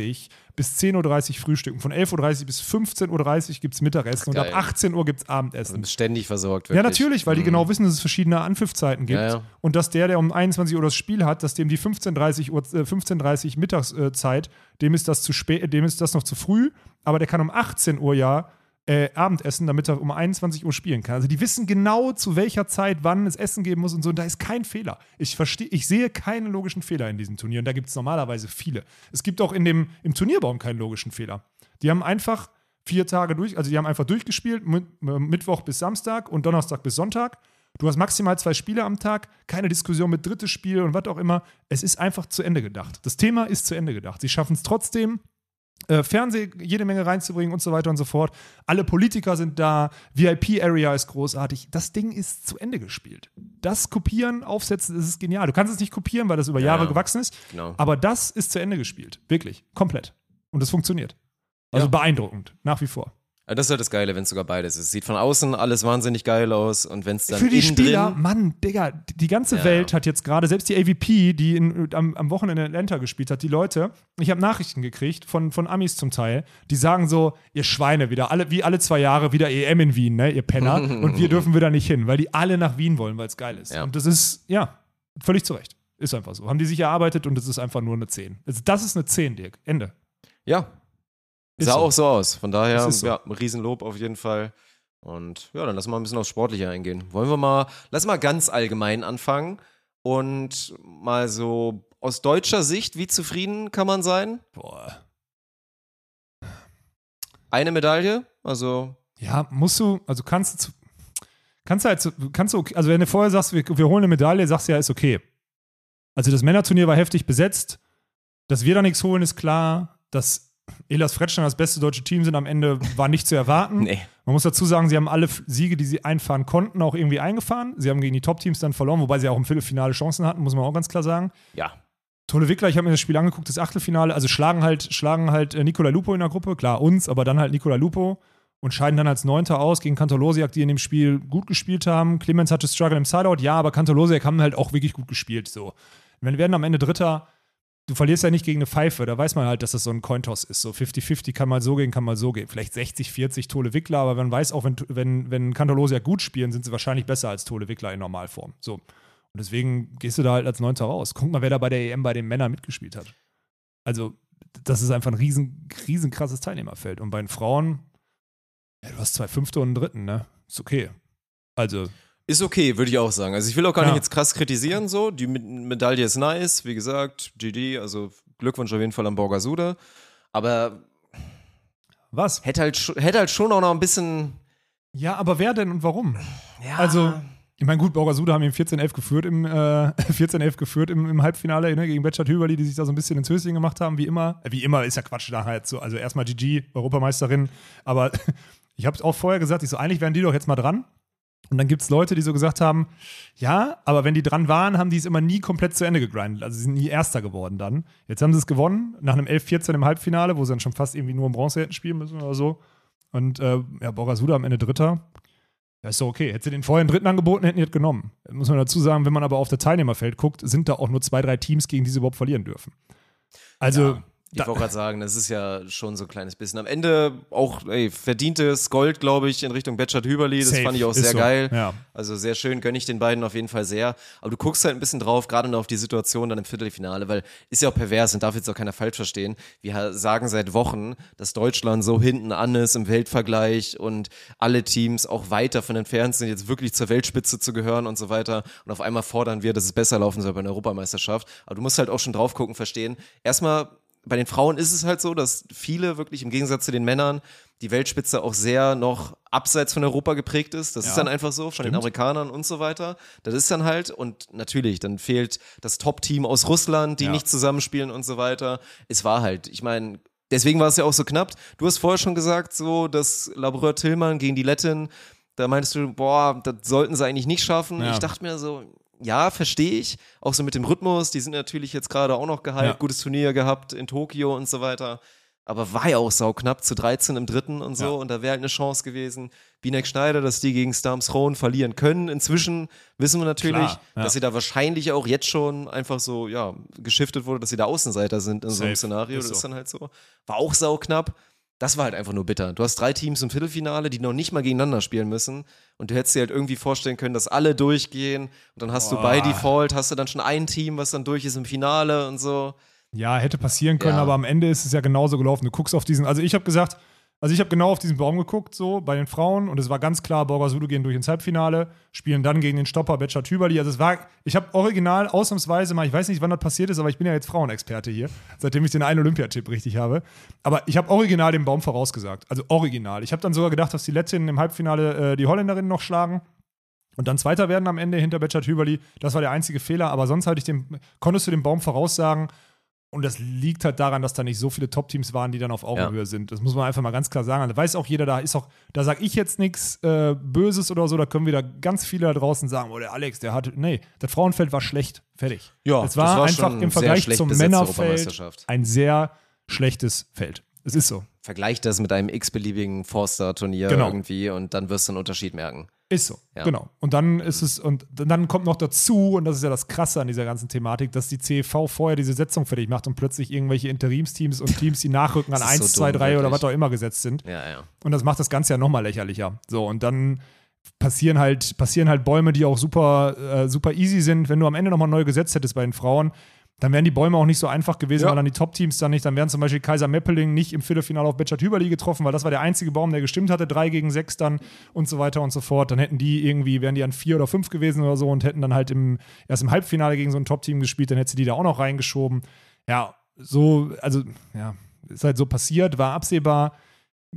Uhr bis 10.30 Uhr frühstücken, von 11.30 Uhr bis 15.30 Uhr gibt es Mittagessen und ab geil. 18 Uhr gibt es Abendessen. bist ständig versorgt. Ja, Wirklich. natürlich, weil die Mhm. genau wissen, dass es verschiedene Anpfiffzeiten gibt. Ja, ja. Und dass der, der um 21 Uhr das Spiel hat, dass dem die 15.30 Uhr, äh, 15.30 Mittagszeit, dem ist das zu spät, dem ist das noch zu früh, aber der kann um 18 Uhr ja äh, Abendessen, damit er um 21 Uhr spielen kann. Also die wissen genau, zu welcher Zeit wann es Essen geben muss und so. Und da ist kein Fehler. Ich verstehe, ich sehe keinen logischen Fehler in diesem Turnier. Und da gibt es normalerweise viele. Es gibt auch in dem, im Turnierbaum keinen logischen Fehler. Die haben einfach vier Tage durch, also die haben einfach durchgespielt, äh, Mittwoch bis Samstag und Donnerstag bis Sonntag. Du hast maximal zwei Spiele am Tag, keine Diskussion mit drittes Spiel und was auch immer. Es ist einfach zu Ende gedacht. Das Thema ist zu Ende gedacht. Sie schaffen es trotzdem, äh, Fernseh jede Menge reinzubringen und so weiter und so fort. Alle Politiker sind da, VIP-Area ist großartig. Das Ding ist zu Ende gespielt. Das Kopieren, Aufsetzen, das ist genial. Du kannst es nicht kopieren, weil das über Ja, Jahre ja. gewachsen ist. Genau. Aber das ist zu Ende gespielt. Wirklich. Komplett. Und es funktioniert. Also Ja. beeindruckend, nach wie vor. Das ist halt das Geile, wenn es sogar beides ist. Es sieht von außen alles wahnsinnig geil aus und wenn es dann Für die Spieler, drin, Mann, Digga, die die ganze Ja. Welt hat jetzt gerade, selbst die AVP, die in, am, am Wochenende in Atlanta gespielt hat, die Leute, ich habe Nachrichten gekriegt von, von Amis zum Teil, die sagen so, ihr Schweine, wieder alle, wie alle zwei Jahre wieder EM in Wien, ne, ihr Penner, und wir dürfen wieder nicht hin, weil die alle nach Wien wollen, weil es geil ist. Ja. Und das ist, ja, völlig zu Recht. Ist einfach so. Haben die sich erarbeitet und es ist einfach nur eine 10. Also das ist eine 10, Dirk. Ende. ja, Ist sah so. auch so aus. Von daher, so. ja, ein Riesenlob auf jeden Fall. Und ja, dann lassen wir mal ein bisschen aufs Sportliche eingehen. Wollen wir mal, lass mal ganz allgemein anfangen und mal so aus deutscher Sicht, wie zufrieden kann man sein? Boah. Eine Medaille, also Ja, musst du, also kannst du, kannst du halt, kannst du, also wenn du vorher sagst, wir, wir holen eine Medaille, sagst du ja, ist okay. Also das Männerturnier war heftig besetzt. Dass wir da nichts holen, ist klar. Dass Elas Fretschner das beste deutsche Team sind am Ende, war nicht zu erwarten. nee. Man muss dazu sagen, sie haben alle Siege, die sie einfahren konnten, auch irgendwie eingefahren. Sie haben gegen die Top-Teams dann verloren, wobei sie auch im Viertelfinale Chancen hatten, muss man auch ganz klar sagen. Ja, Tolle Wickler, ich habe mir das Spiel angeguckt, das Achtelfinale, also schlagen halt, schlagen halt äh, Nicola Lupo in der Gruppe, klar uns, aber dann halt Nicola Lupo und scheiden dann als Neunter aus gegen Kantolosiak, die in dem Spiel gut gespielt haben. Clemens hatte Struggle im Sideout, ja, aber Kantolosiak haben halt auch wirklich gut gespielt. So. Wenn wir werden am Ende Dritter, du verlierst ja nicht gegen eine Pfeife, da weiß man halt, dass das so ein Cointoss ist. So 50-50 kann mal so gehen, kann mal so gehen. Vielleicht 60-40 Tole Wickler, aber man weiß auch, wenn, wenn, wenn Kantolosiak gut spielen, sind sie wahrscheinlich besser als Tole Wickler in Normalform. So. Und deswegen gehst du da halt als Neunter raus. Guck mal, wer da bei der EM bei den Männern mitgespielt hat. Also, das ist einfach ein riesen, riesen krasses Teilnehmerfeld. Und bei den Frauen, ja, du hast zwei Fünfte und einen Dritten, ne? Ist okay. Also, Ist okay, würde ich auch sagen. Also ich will auch gar Ja. nicht jetzt krass kritisieren, so. Die Me- Medaille ist nice, wie gesagt, GD, also Glückwunsch auf jeden Fall an Borgasude. Aber was? hätte halt, hätte halt schon auch noch ein bisschen. Ja, aber wer denn und warum? Ja, Also, ich meine, gut, Borgasude haben ihn 14-11 geführt im, äh, 14-11 geführt im, im Halbfinale ne, gegen Betschat Hüberli, die sich da so ein bisschen ins Höschen gemacht haben, wie immer. Äh, wie immer ist ja Quatsch da halt so. Also erstmal GG, Europameisterin. Aber ich habe es auch vorher gesagt, ich so, eigentlich wären die doch jetzt mal dran. Und dann gibt es Leute, die so gesagt haben, ja, aber wenn die dran waren, haben die es immer nie komplett zu Ende gegrindet. Also sie sind nie Erster geworden dann. Jetzt haben sie es gewonnen, nach einem 11-14 im Halbfinale, wo sie dann schon fast irgendwie nur im Bronze hätten spielen müssen oder so. Und äh, ja, Borgasude am Ende Dritter. Ja, ist doch okay. Hätte sie den vorher einen dritten angeboten, hätten die das genommen. Muss man dazu sagen, wenn man aber auf das Teilnehmerfeld guckt, sind da auch nur zwei, drei Teams, gegen die sie überhaupt verlieren dürfen. Also, Ja, ich wollte gerade sagen, das ist ja schon so ein kleines bisschen. Am Ende auch ey, verdientes Gold, glaube ich, in Richtung Betschat Hüberli. Das Safe, fand ich auch ist sehr so. geil. Ja. Also sehr schön, gönne ich den beiden auf jeden Fall sehr. Aber du guckst halt ein bisschen drauf, gerade noch auf die Situation dann im Viertelfinale, weil ist ja auch pervers und darf jetzt auch keiner falsch verstehen. Wir sagen seit Wochen, dass Deutschland so hinten an ist im Weltvergleich und alle Teams auch weit davon entfernt sind, jetzt wirklich zur Weltspitze zu gehören und so weiter. Und auf einmal fordern wir, dass es besser laufen soll bei einer Europameisterschaft. Aber du musst halt auch schon drauf gucken, verstehen. Erstmal bei den Frauen ist es halt so, dass viele wirklich im Gegensatz zu den Männern die Weltspitze auch sehr noch abseits von Europa geprägt ist. Das Ja, ist dann einfach so, von den Amerikanern und so weiter. Das ist dann halt, und natürlich, dann fehlt das Top-Team aus Russland, die Ja. nicht zusammenspielen und so weiter. Es war halt, ich meine, deswegen war es ja auch so knapp. Du hast vorher schon gesagt, so, dass Laboureur Tillmann gegen die Lettin, da meintest du, boah, das sollten sie eigentlich nicht schaffen. Ja. Ich dachte mir so, ja, verstehe ich. Auch so mit dem Rhythmus, die sind natürlich jetzt gerade auch noch gehypt, Ja. gutes Turnier gehabt in Tokio und so weiter. Aber war ja auch sauknapp zu 13 im dritten und so. Ja. Und da wäre halt eine Chance gewesen. Binek Schneider, dass die gegen Stams Rohn verlieren können. Inzwischen wissen wir natürlich, Klar, ja. dass sie da wahrscheinlich auch jetzt schon einfach so, ja, geschiftet wurde, dass sie da Außenseiter sind in so einem Safe. Szenario. Ist das ist so. dann halt so. War auch sauknapp. Das war halt einfach nur bitter. Du hast drei Teams im Viertelfinale, die noch nicht mal gegeneinander spielen müssen. Und du hättest dir halt irgendwie vorstellen können, dass alle durchgehen. Und dann hast du bei. Default, hast du dann schon ein Team, was dann durch ist im Finale und so. Ja, hätte passieren können, Ja. aber am Ende ist es ja genauso gelaufen. Du guckst auf diesen, also ich habe gesagt, also ich habe genau auf diesen Baum geguckt, so bei den Frauen, und es war ganz klar, Borgasude gehen durch ins Halbfinale, spielen dann gegen den Stopper Betscher Tüberli. Also es war, ich habe original ausnahmsweise mal, ich weiß nicht, wann das passiert ist, aber ich bin ja jetzt Frauenexperte hier, seitdem ich den einen Olympiatipp richtig habe. Aber ich habe original den Baum vorausgesagt. Also original. Ich habe dann sogar gedacht, dass die Lettinnen im Halbfinale äh, die Holländerinnen noch schlagen und dann Zweiter werden am Ende hinter Betschat Hüberli. Das war der einzige Fehler, aber sonst hatte ich den, konntest du den Baum voraussagen. Und das liegt halt daran, dass da nicht so viele Top-Teams waren, die dann auf Augenhöhe sind. Das muss man einfach mal ganz klar sagen. Da weiß auch jeder, da ist auch, da sage ich jetzt nichts äh, Böses oder so, da können wieder ganz viele da draußen sagen, oh, der Alex, der hatte. Nee, das Frauenfeld war schlecht. Fertig. Ja, das war, das war einfach schon im Vergleich zum Männerfeld ein sehr schlechtes Feld. Es ist so. Vergleich das mit einem x-beliebigen Forster-Turnier Genau. irgendwie und dann wirst du einen Unterschied merken. Ist so, Ja. genau. Und dann ist es, und dann kommt noch dazu, und das ist ja das Krasse an dieser ganzen Thematik, dass die CEV vorher diese Setzung fertig macht und plötzlich irgendwelche Interimsteams und Teams, die nachrücken, an Das ist 1, so 2, dumm, 3 oder was auch immer gesetzt sind. Ja, ja. Und das macht das Ganze ja nochmal lächerlicher. So, und dann passieren halt, passieren halt Bäume, die auch super, äh, super easy sind. Wenn du am Ende nochmal neu gesetzt hättest bei den Frauen, dann wären die Bäume auch nicht so einfach gewesen, Ja. weil dann die Top-Teams dann nicht, dann wären zum Beispiel Kaiser Meppeling nicht im Viertelfinale auf Betschat Hüberli getroffen, weil das war der einzige Baum, der gestimmt hatte, drei gegen sechs dann und so weiter und so fort. Dann hätten die irgendwie, wären die an vier oder fünf gewesen oder so und hätten dann halt im, erst im Halbfinale gegen so ein Top-Team gespielt, dann hätte sie die da auch noch reingeschoben. Ja, so, also, ja, ist halt so passiert, war absehbar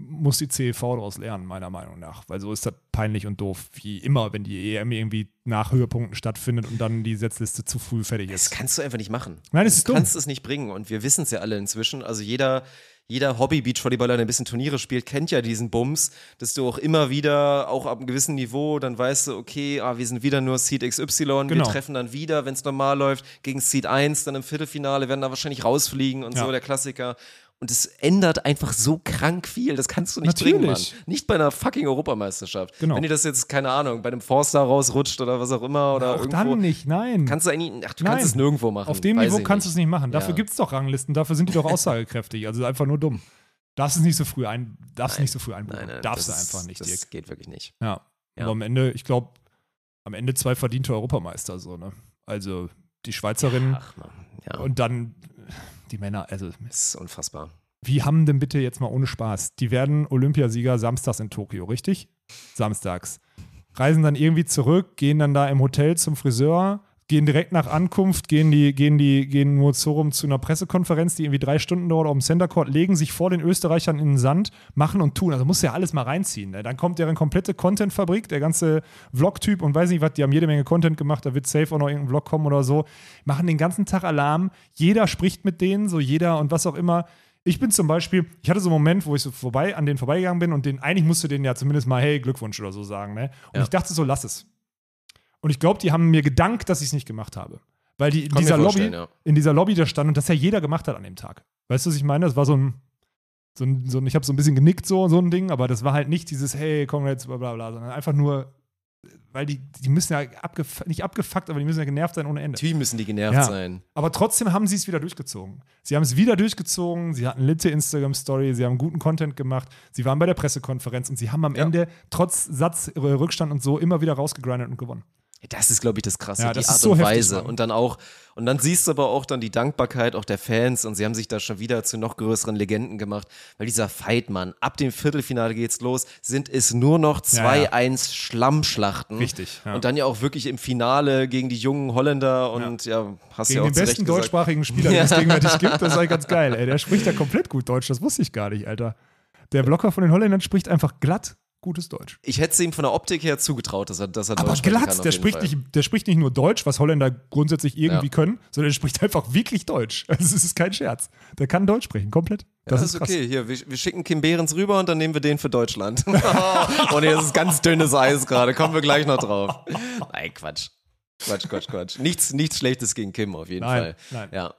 muss die CEV daraus lernen, meiner Meinung nach. Weil so ist das peinlich und doof, wie immer, wenn die EM irgendwie nach Höhepunkten stattfindet und dann die Setzliste zu früh fertig Das ist. kannst du einfach nicht machen. Nein, das du ist dumm. kannst es nicht bringen und wir wissen es ja alle inzwischen. Also jeder, jeder Hobby-Beachvolleyballer, der ein bisschen Turniere spielt, kennt ja diesen Bums, dass du auch immer wieder, auch ab einem gewissen Niveau, dann weißt du, okay, ah, wir sind wieder nur Seed XY, wir Genau. treffen dann wieder, wenn es normal läuft, gegen Seed 1, dann im Viertelfinale, werden da wahrscheinlich rausfliegen und Ja. so, der Klassiker. Und es ändert einfach so krank viel. Das kannst du nicht Natürlich. bringen, Mann. Nicht bei einer fucking Europameisterschaft. Genau. Wenn dir das jetzt, keine Ahnung, bei einem Forster rausrutscht oder was auch immer oder auch irgendwo. dann nicht, nein. Kannst du eigentlich, ach, du Nein. kannst es nirgendwo machen. Auf dem Niveau kannst du es nicht machen. Dafür Ja. gibt es doch Ranglisten, dafür sind die doch aussagekräftig. Also einfach nur dumm. Darfst es nicht so früh ein, darfst Nein. nicht so früh einbauen. Nein, darfst du einfach nicht, Das Dirk. geht wirklich nicht. Ja. Ja. Aber am Ende, ich glaube, am Ende zwei verdiente Europameister so, ne? Also die Schweizerin Ach man, ja, und dann die Männer, also das ist unfassbar. Wie haben denn bitte jetzt mal ohne Spaß? Die werden Olympiasieger samstags in Tokio, richtig? Samstags. Reisen dann irgendwie zurück, gehen dann da im Hotel zum Friseur, gehen direkt nach Ankunft, gehen die, gehen die, gehen nur so rum zu einer Pressekonferenz, die irgendwie drei Stunden dauert auf dem Center Court, legen sich vor den Österreichern in den Sand, machen und tun. Also muss ja alles mal reinziehen. Ne? Dann kommt deren komplette Content-Fabrik, der ganze Vlog-Typ und weiß nicht was, die haben jede Menge Content gemacht, da wird safe auch noch irgendein Vlog kommen oder so. Machen den ganzen Tag Alarm, jeder spricht mit denen, so jeder und was auch immer. Ich bin zum Beispiel, ich hatte so einen Moment, wo ich so vorbei, an denen vorbeigegangen bin und den, eigentlich musste denen ja zumindest mal, hey, Glückwunsch oder so sagen, ne? Und Ja. ich dachte so, lass es. Und ich glaube, die haben mir gedankt, dass ich es nicht gemacht habe. Weil die in Kann dieser Lobby, ja. in dieser Lobby da stand und das ja jeder gemacht hat an dem Tag. Weißt du, was ich meine? Das war so ein, so ein, so ein ich habe so ein bisschen genickt, so, so ein Ding, aber das war halt nicht dieses, hey, Congrats, bla bla bla, sondern einfach nur, weil die, die müssen ja abgef nicht abgefuckt, aber die müssen ja genervt sein ohne Ende. Natürlich müssen die genervt Ja. sein. Aber trotzdem haben sie es wieder durchgezogen. Sie haben es wieder durchgezogen, sie hatten Litte Instagram-Story, sie haben guten Content gemacht, sie waren bei der Pressekonferenz und sie haben am Ja. Ende trotz Satz, Rückstand und so immer wieder rausgegrindet und gewonnen. Das ist, glaube ich, das Krasse, Ja, die das Art ist so und heftig, Weise. Mann. Und dann auch, und dann siehst du aber auch dann die Dankbarkeit auch der Fans und sie haben sich da schon wieder zu noch größeren Legenden gemacht, weil dieser Fight, Mann, ab dem Viertelfinale geht's los, sind es nur noch zwei, Ja, ja. eins Schlammschlachten. Richtig. Und dann ja auch wirklich im Finale gegen die jungen Holländer und ja, hast Gegen ja auch den besten gesagt. deutschsprachigen Spieler, den es gegenwärtig gibt, das ist eigentlich ganz geil. Ey, der spricht ja komplett gut Deutsch, das wusste ich gar nicht, Alter. Der Blocker von den Holländern spricht einfach glatt gutes Deutsch. Ich hätte es ihm von der Optik her zugetraut, dass er, dass er Aber Deutsch kann, glatt, auf der spricht, Fall. nicht, der spricht nicht nur Deutsch, was Holländer grundsätzlich irgendwie Ja. können, sondern der spricht einfach wirklich Deutsch. Also es ist kein Scherz. Der kann Deutsch sprechen, komplett. Das, Das, ist okay. Hier, wir, wir schicken Kim Behrens rüber und dann nehmen wir den für Deutschland. nee, das ist ganz dünnes Eis gerade. Kommen wir gleich noch drauf. Nein, Quatsch. Quatsch, Quatsch, Quatsch. Nichts, nichts Schlechtes gegen Kim auf jeden Nein, Fall. nein. Ja.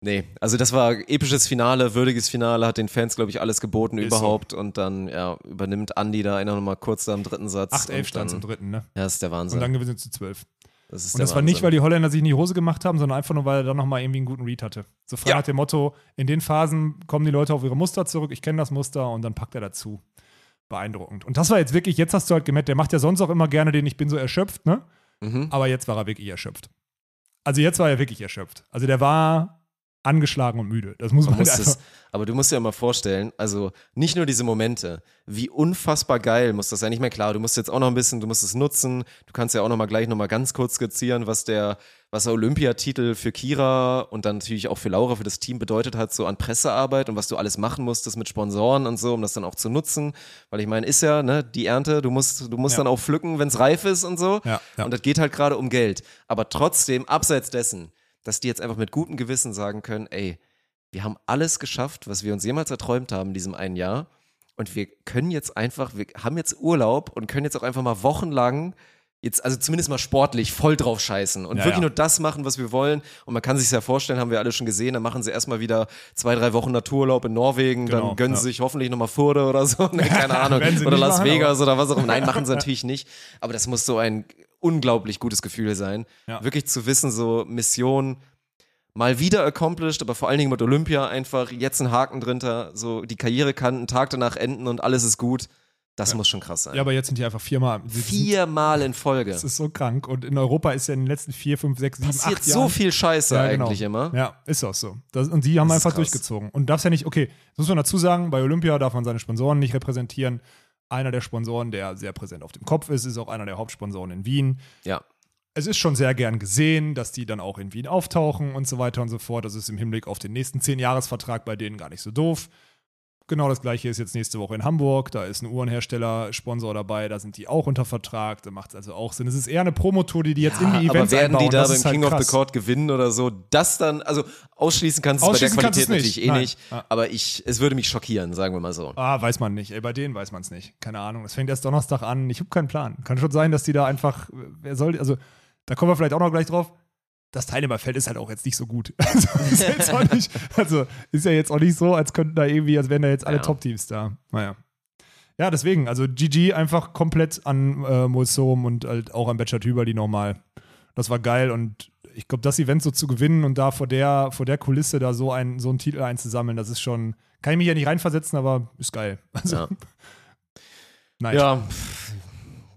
Nee, also das war episches Finale, würdiges Finale, hat den Fans, glaube ich, alles geboten Ist überhaupt. Und dann ja, übernimmt Andi da einer nochmal kurz da im dritten Satz. 8-11 und stand dann- zum dritten, ne? Ja, das ist der Wahnsinn. Und dann gewinnen sie zu 12. das ist Und das war nicht, Wahnsinn. weil die Holländer sich in die Hose gemacht haben, sondern einfach nur, weil er dann nochmal irgendwie einen guten Read hatte. So frei Ja. nach dem Motto, in den Phasen kommen die Leute auf ihre Muster zurück, ich kenne das Muster und dann packt er dazu. Beeindruckend. Und das war jetzt wirklich, jetzt hast du halt gemerkt, der macht ja sonst auch immer gerne den Ich bin so erschöpft, ne? Mhm. Aber jetzt war er wirklich erschöpft. Also jetzt war er wirklich erschöpft. Also der war angeschlagen und müde. Das muss man, Man muss halt es, aber du musst dir ja mal vorstellen, also nicht nur diese Momente, wie unfassbar geil muss das sein. Ich meine, klar, du musst jetzt auch noch ein bisschen, du musst es nutzen. Du kannst ja auch noch mal gleich noch mal ganz kurz skizzieren, was der, was der Olympiatitel für Kira und dann natürlich auch für Laura, für das Team bedeutet hat, so an Pressearbeit und was du alles machen musstest mit Sponsoren und so, um das dann auch zu nutzen. Weil ich meine, ist ja, ne, die Ernte, du musst, du musst Ja. dann auch pflücken, wenn es reif ist und so. Ja, ja. Und das geht halt gerade um Geld. Aber trotzdem, abseits dessen, dass die jetzt einfach mit gutem Gewissen sagen können, ey, wir haben alles geschafft, was wir uns jemals erträumt haben in diesem einen Jahr. Und wir können jetzt einfach, wir haben jetzt Urlaub und können jetzt auch einfach mal wochenlang jetzt, also zumindest mal sportlich, voll drauf scheißen und Ja, wirklich ja. nur das machen, was wir wollen. Und man kann sich ja vorstellen, haben wir alle schon gesehen, dann machen sie erstmal wieder zwei, drei Wochen Natururlaub in Norwegen, Genau, dann gönnen ja. sie sich hoffentlich nochmal Furde oder so, ne, keine Ahnung, oder Las machen, Vegas oder was auch immer. Nein, machen sie natürlich nicht. Aber das muss so ein unglaublich gutes Gefühl sein, Ja. wirklich zu wissen, so Mission mal wieder accomplished, aber vor allen Dingen mit Olympia einfach jetzt ein Haken drunter, so die Karriere kann einen Tag danach enden und alles ist gut. Das muss schon krass sein. Ja, aber jetzt sind die einfach viermal. Viermal in Folge. Das ist so krank. Und in Europa ist ja in den letzten vier, fünf, sechs, sieben, Passiert acht so Jahren viel Scheiße Ja, genau. eigentlich immer. Ja, ist auch so. Das, und die haben Das einfach durchgezogen. Und darfst ja nicht, okay, das muss man dazu sagen, bei Olympia darf man seine Sponsoren nicht repräsentieren. Einer der Sponsoren, der sehr präsent auf dem Kopf ist, ist auch einer der Hauptsponsoren in Wien. Ja. Es ist schon sehr gern gesehen, dass die dann auch in Wien auftauchen und so weiter und so fort. Das ist im Hinblick auf den nächsten 10-Jahres-Vertrag bei denen gar nicht so doof. Genau das gleiche ist jetzt nächste Woche in Hamburg. Da ist ein Uhrenhersteller Sponsor dabei, da sind die auch unter Vertrag. Da macht es also auch Sinn. Es ist eher eine Promotour, die die jetzt in die aber Events werden die einbauen. da Das beim halt King of krass. the Court gewinnen oder so? Das dann, also ausschließen kannst du es bei der Qualität natürlich eh Nein. nicht. Ja. Aber ich, es würde mich schockieren, sagen wir mal so. Ah, weiß man nicht. Ey, bei denen weiß man es nicht. Keine Ahnung. Es fängt erst Donnerstag an. Ich habe keinen Plan. Kann schon sein, dass die da einfach, wer soll, also da kommen wir vielleicht auch noch gleich drauf. Das Teilnehmerfeld ist halt auch jetzt nicht so gut. Also ist, ja jetzt auch nicht, also ist ja jetzt auch nicht so, als könnten da irgendwie, als wären da jetzt alle Ja. Top-Teams da. Naja. Ja, deswegen, also GG einfach komplett an äh, Mulsom und halt auch an Betschert Hüberli nochmal. Das war geil und ich glaube, das Event so zu gewinnen und da vor der, vor der Kulisse da so, ein, so einen Titel einzusammeln, das ist schon, kann ich mich ja nicht reinversetzen, aber ist geil. Also, Ja. Nein. Ja, pff,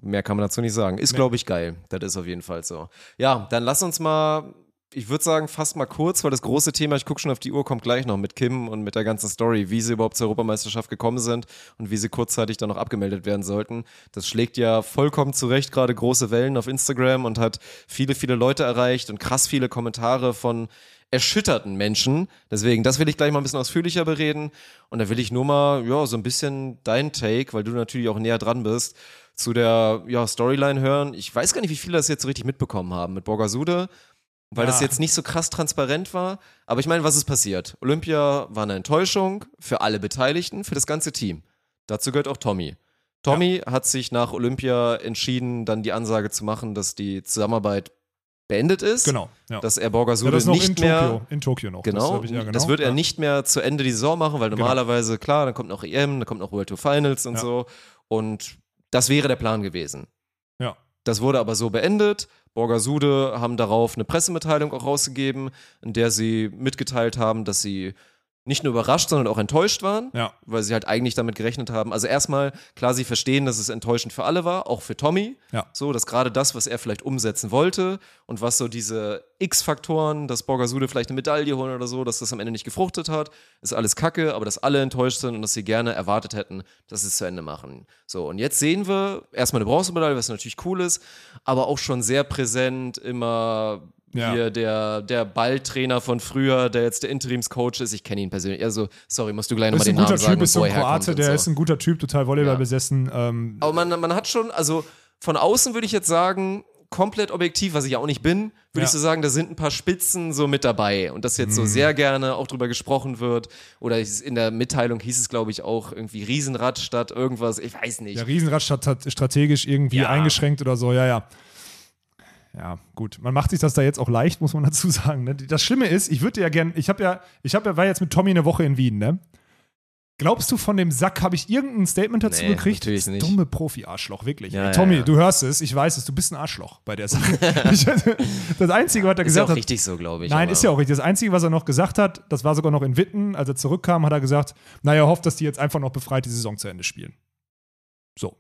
mehr kann man dazu nicht sagen. Ist, glaube ich, geil. Das ist auf jeden Fall so. Ja, dann lass uns mal, ich würde sagen, fast mal kurz, weil das große Thema, ich gucke schon auf die Uhr, kommt gleich noch mit Kim und mit der ganzen Story, wie sie überhaupt zur Europameisterschaft gekommen sind und wie sie kurzzeitig dann noch abgemeldet werden sollten. Das schlägt ja vollkommen zurecht gerade große Wellen auf Instagram und hat viele, viele Leute erreicht und krass viele Kommentare von erschütterten Menschen. Deswegen, das will ich gleich mal ein bisschen ausführlicher bereden. Und da will ich nur mal, ja, so ein bisschen dein Take, weil du natürlich auch näher dran bist, zu der ja, Storyline hören. Ich weiß gar nicht, wie viele das jetzt so richtig mitbekommen haben mit Borgasude, weil das Ja. jetzt nicht so krass transparent war. Aber ich meine, was ist passiert? Olympia war eine Enttäuschung für alle Beteiligten, für das ganze Team. Dazu gehört auch Tommy. Tommy hat sich nach Olympia entschieden, dann die Ansage zu machen, dass die Zusammenarbeit beendet ist. Genau. Ja. Dass er ja, Borgasude das noch nicht in mehr Tokio. In Tokio noch. Genau, hab ich- ja, genau. das wird er Ja. nicht mehr zu Ende die Saison machen, weil Genau. normalerweise, klar, dann kommt noch EM, dann kommt noch World Tour Finals und Ja. so. Und das wäre der Plan gewesen. Ja. Das wurde aber so beendet. Borgasude haben darauf eine Pressemitteilung auch rausgegeben, in der sie mitgeteilt haben, dass sie nicht nur überrascht, sondern auch enttäuscht waren, Ja. weil sie halt eigentlich damit gerechnet haben. Also erstmal, klar, sie verstehen, dass es enttäuschend für alle war, auch für Tommy. Ja. So, dass gerade das, was er vielleicht umsetzen wollte und was so diese X-Faktoren, dass Borgasude vielleicht eine Medaille holen oder so, dass das am Ende nicht gefruchtet hat, ist alles Kacke, aber dass alle enttäuscht sind und dass sie gerne erwartet hätten, dass sie es zu Ende machen. So, und jetzt sehen wir erstmal eine Bronzemedaille, was natürlich cool ist, aber auch schon sehr präsent immer Ja. hier der, der Balltrainer von früher, der jetzt der Interimscoach ist. Ich kenne ihn persönlich. Also, sorry, musst du gleich nochmal Ist ein den guter Namen sagen, Typ, ist so ein Kroate, der so. ist ein guter Typ, total Volleyball Ja. besessen. Ähm, Aber man, man hat schon, also von außen würde ich jetzt sagen, komplett objektiv, was ich ja auch nicht bin, würde Ja. ich so sagen, da sind ein paar Spitzen so mit dabei und dass jetzt Mhm. so sehr gerne auch drüber gesprochen wird oder in der Mitteilung hieß es, glaube ich, auch irgendwie Riesenrad statt irgendwas, ich weiß nicht. Der Riesenrad statt hat strategisch irgendwie Ja. eingeschränkt oder so, ja, ja. Ja, gut. Man macht sich das da jetzt auch leicht, muss man dazu sagen. Ne? Das Schlimme ist, ich würde ja gern, ich habe ja, ich habe ja, war jetzt mit Tommy eine Woche in Wien, ne? Glaubst du, von dem Sack habe ich irgendein Statement dazu Nee, gekriegt? natürlich nicht. Dumme Profi-Arschloch, wirklich. Ja, Ey, ja, Tommy, ja. du hörst es, ich weiß es, du bist ein Arschloch bei der Sache. das Einzige, was er ist ja gesagt auch hat, richtig so, glaube ich. Nein, ist ja auch richtig. Das Einzige, was er noch gesagt hat, das war sogar noch in Witten, als er zurückkam, hat er gesagt, naja, hofft, dass die jetzt einfach noch befreit die Saison zu Ende spielen. So.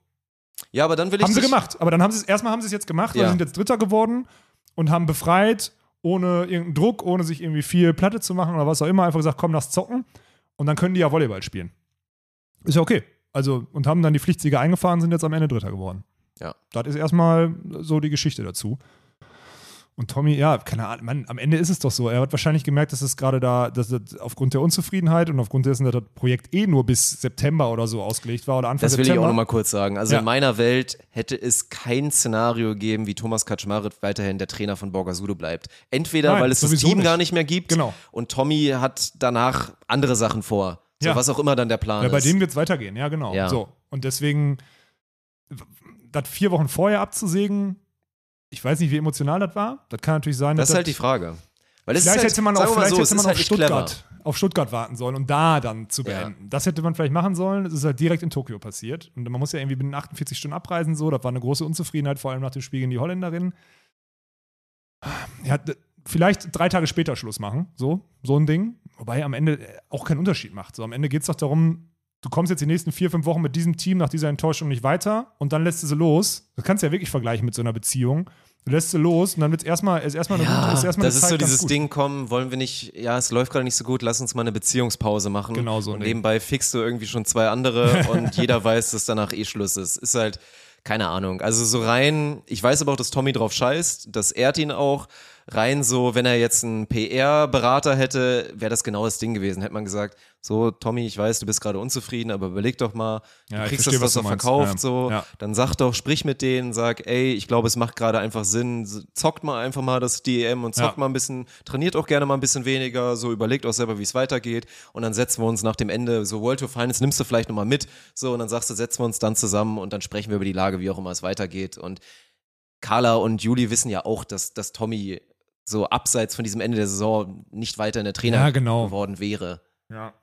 Ja, aber dann will ich Haben sie gemacht. Aber dann haben sie es, erstmal haben sie es jetzt gemacht, weil Ja. sie sind jetzt Dritter geworden und haben befreit, ohne irgendeinen Druck, ohne sich irgendwie viel Platte zu machen oder was auch immer, einfach gesagt, komm, lass zocken. Und dann können die ja Volleyball spielen. Ist ja okay. Also, und haben dann die Pflichtsieger eingefahren, sind jetzt am Ende Dritter geworden. Ja. Das ist erstmal so die Geschichte dazu. Und Tommy, ja, keine Ahnung, Mann, am Ende ist es doch so. Er hat wahrscheinlich gemerkt, dass es gerade da, dass das aufgrund der Unzufriedenheit und aufgrund dessen, dass das Projekt eh nur bis September oder so ausgelegt war oder Anfang Das will ich September. auch nochmal kurz sagen. Also Ja. in meiner Welt hätte es kein Szenario gegeben, wie Thomas Kaczmarek weiterhin der Trainer von Borgasudo bleibt. Entweder, Nein, weil es das Team nicht. gar nicht mehr gibt Genau. und Tommy hat danach andere Sachen vor. So, Ja. was auch immer dann der Plan Ja, bei ist. denen wird es weitergehen, ja, genau. Ja. So. Und deswegen, das vier Wochen vorher abzusägen, ich weiß nicht, wie emotional das war. Das kann natürlich sein, Das ist halt die Frage. Weil es Vielleicht ist halt, hätte man auch, vielleicht so, hätte man auf halt clever. Stuttgart, auf Stuttgart warten sollen und da dann zu Ja. beenden. Das hätte man vielleicht machen sollen. Es ist halt direkt in Tokio passiert. Und man muss ja irgendwie binnen 48 Stunden abreisen. So, das war eine große Unzufriedenheit, vor allem nach dem Spiel gegen die Holländerin. Ja, vielleicht drei Tage später Schluss machen. So, so ein Ding. Wobei am Ende auch keinen Unterschied macht. So, am Ende geht es doch darum, du kommst jetzt die nächsten vier, fünf Wochen mit diesem Team nach dieser Enttäuschung nicht weiter und dann lässt du sie los. Das kannst du ja wirklich vergleichen mit so einer Beziehung. Du lässt sie los und dann wird es erstmal, ist erstmal eine Ja, gute, ist erstmal das ist so dieses. Ding, komm, wollen wir nicht, ja, es läuft gerade nicht so gut, lass uns mal eine Beziehungspause machen. Genau so Und nebenbei fixst du irgendwie schon zwei andere und jeder weiß, dass danach eh Schluss ist. Ist halt, keine Ahnung. Also so rein, ich weiß aber auch, dass Tommy drauf scheißt, das ehrt ihn auch. Rein so, wenn er jetzt einen PR-Berater hätte, wäre das genau das Ding gewesen. Hätte man gesagt, so, Tommy, ich weiß, du bist gerade unzufrieden, aber überleg doch mal, Ja, du ich kriegst verstehe, das, was was du er verkauft, Ja. so, Ja. dann sag doch, sprich mit denen, sag, ey, ich glaube, es macht gerade einfach Sinn, zockt mal einfach mal das DEM und zockt Ja. mal ein bisschen, trainiert auch gerne mal ein bisschen weniger, so überlegt auch selber, wie es weitergeht und dann setzen wir uns nach dem Ende, so World Tour Finals nimmst du vielleicht nochmal mit, so und dann sagst du, setzen wir uns dann zusammen und dann sprechen wir über die Lage, wie auch immer es weitergeht und Carla und Juli wissen ja auch, dass, dass Tommy so abseits von diesem Ende der Saison nicht weiter in der Trainer Ja, genau. geworden wäre. Ja.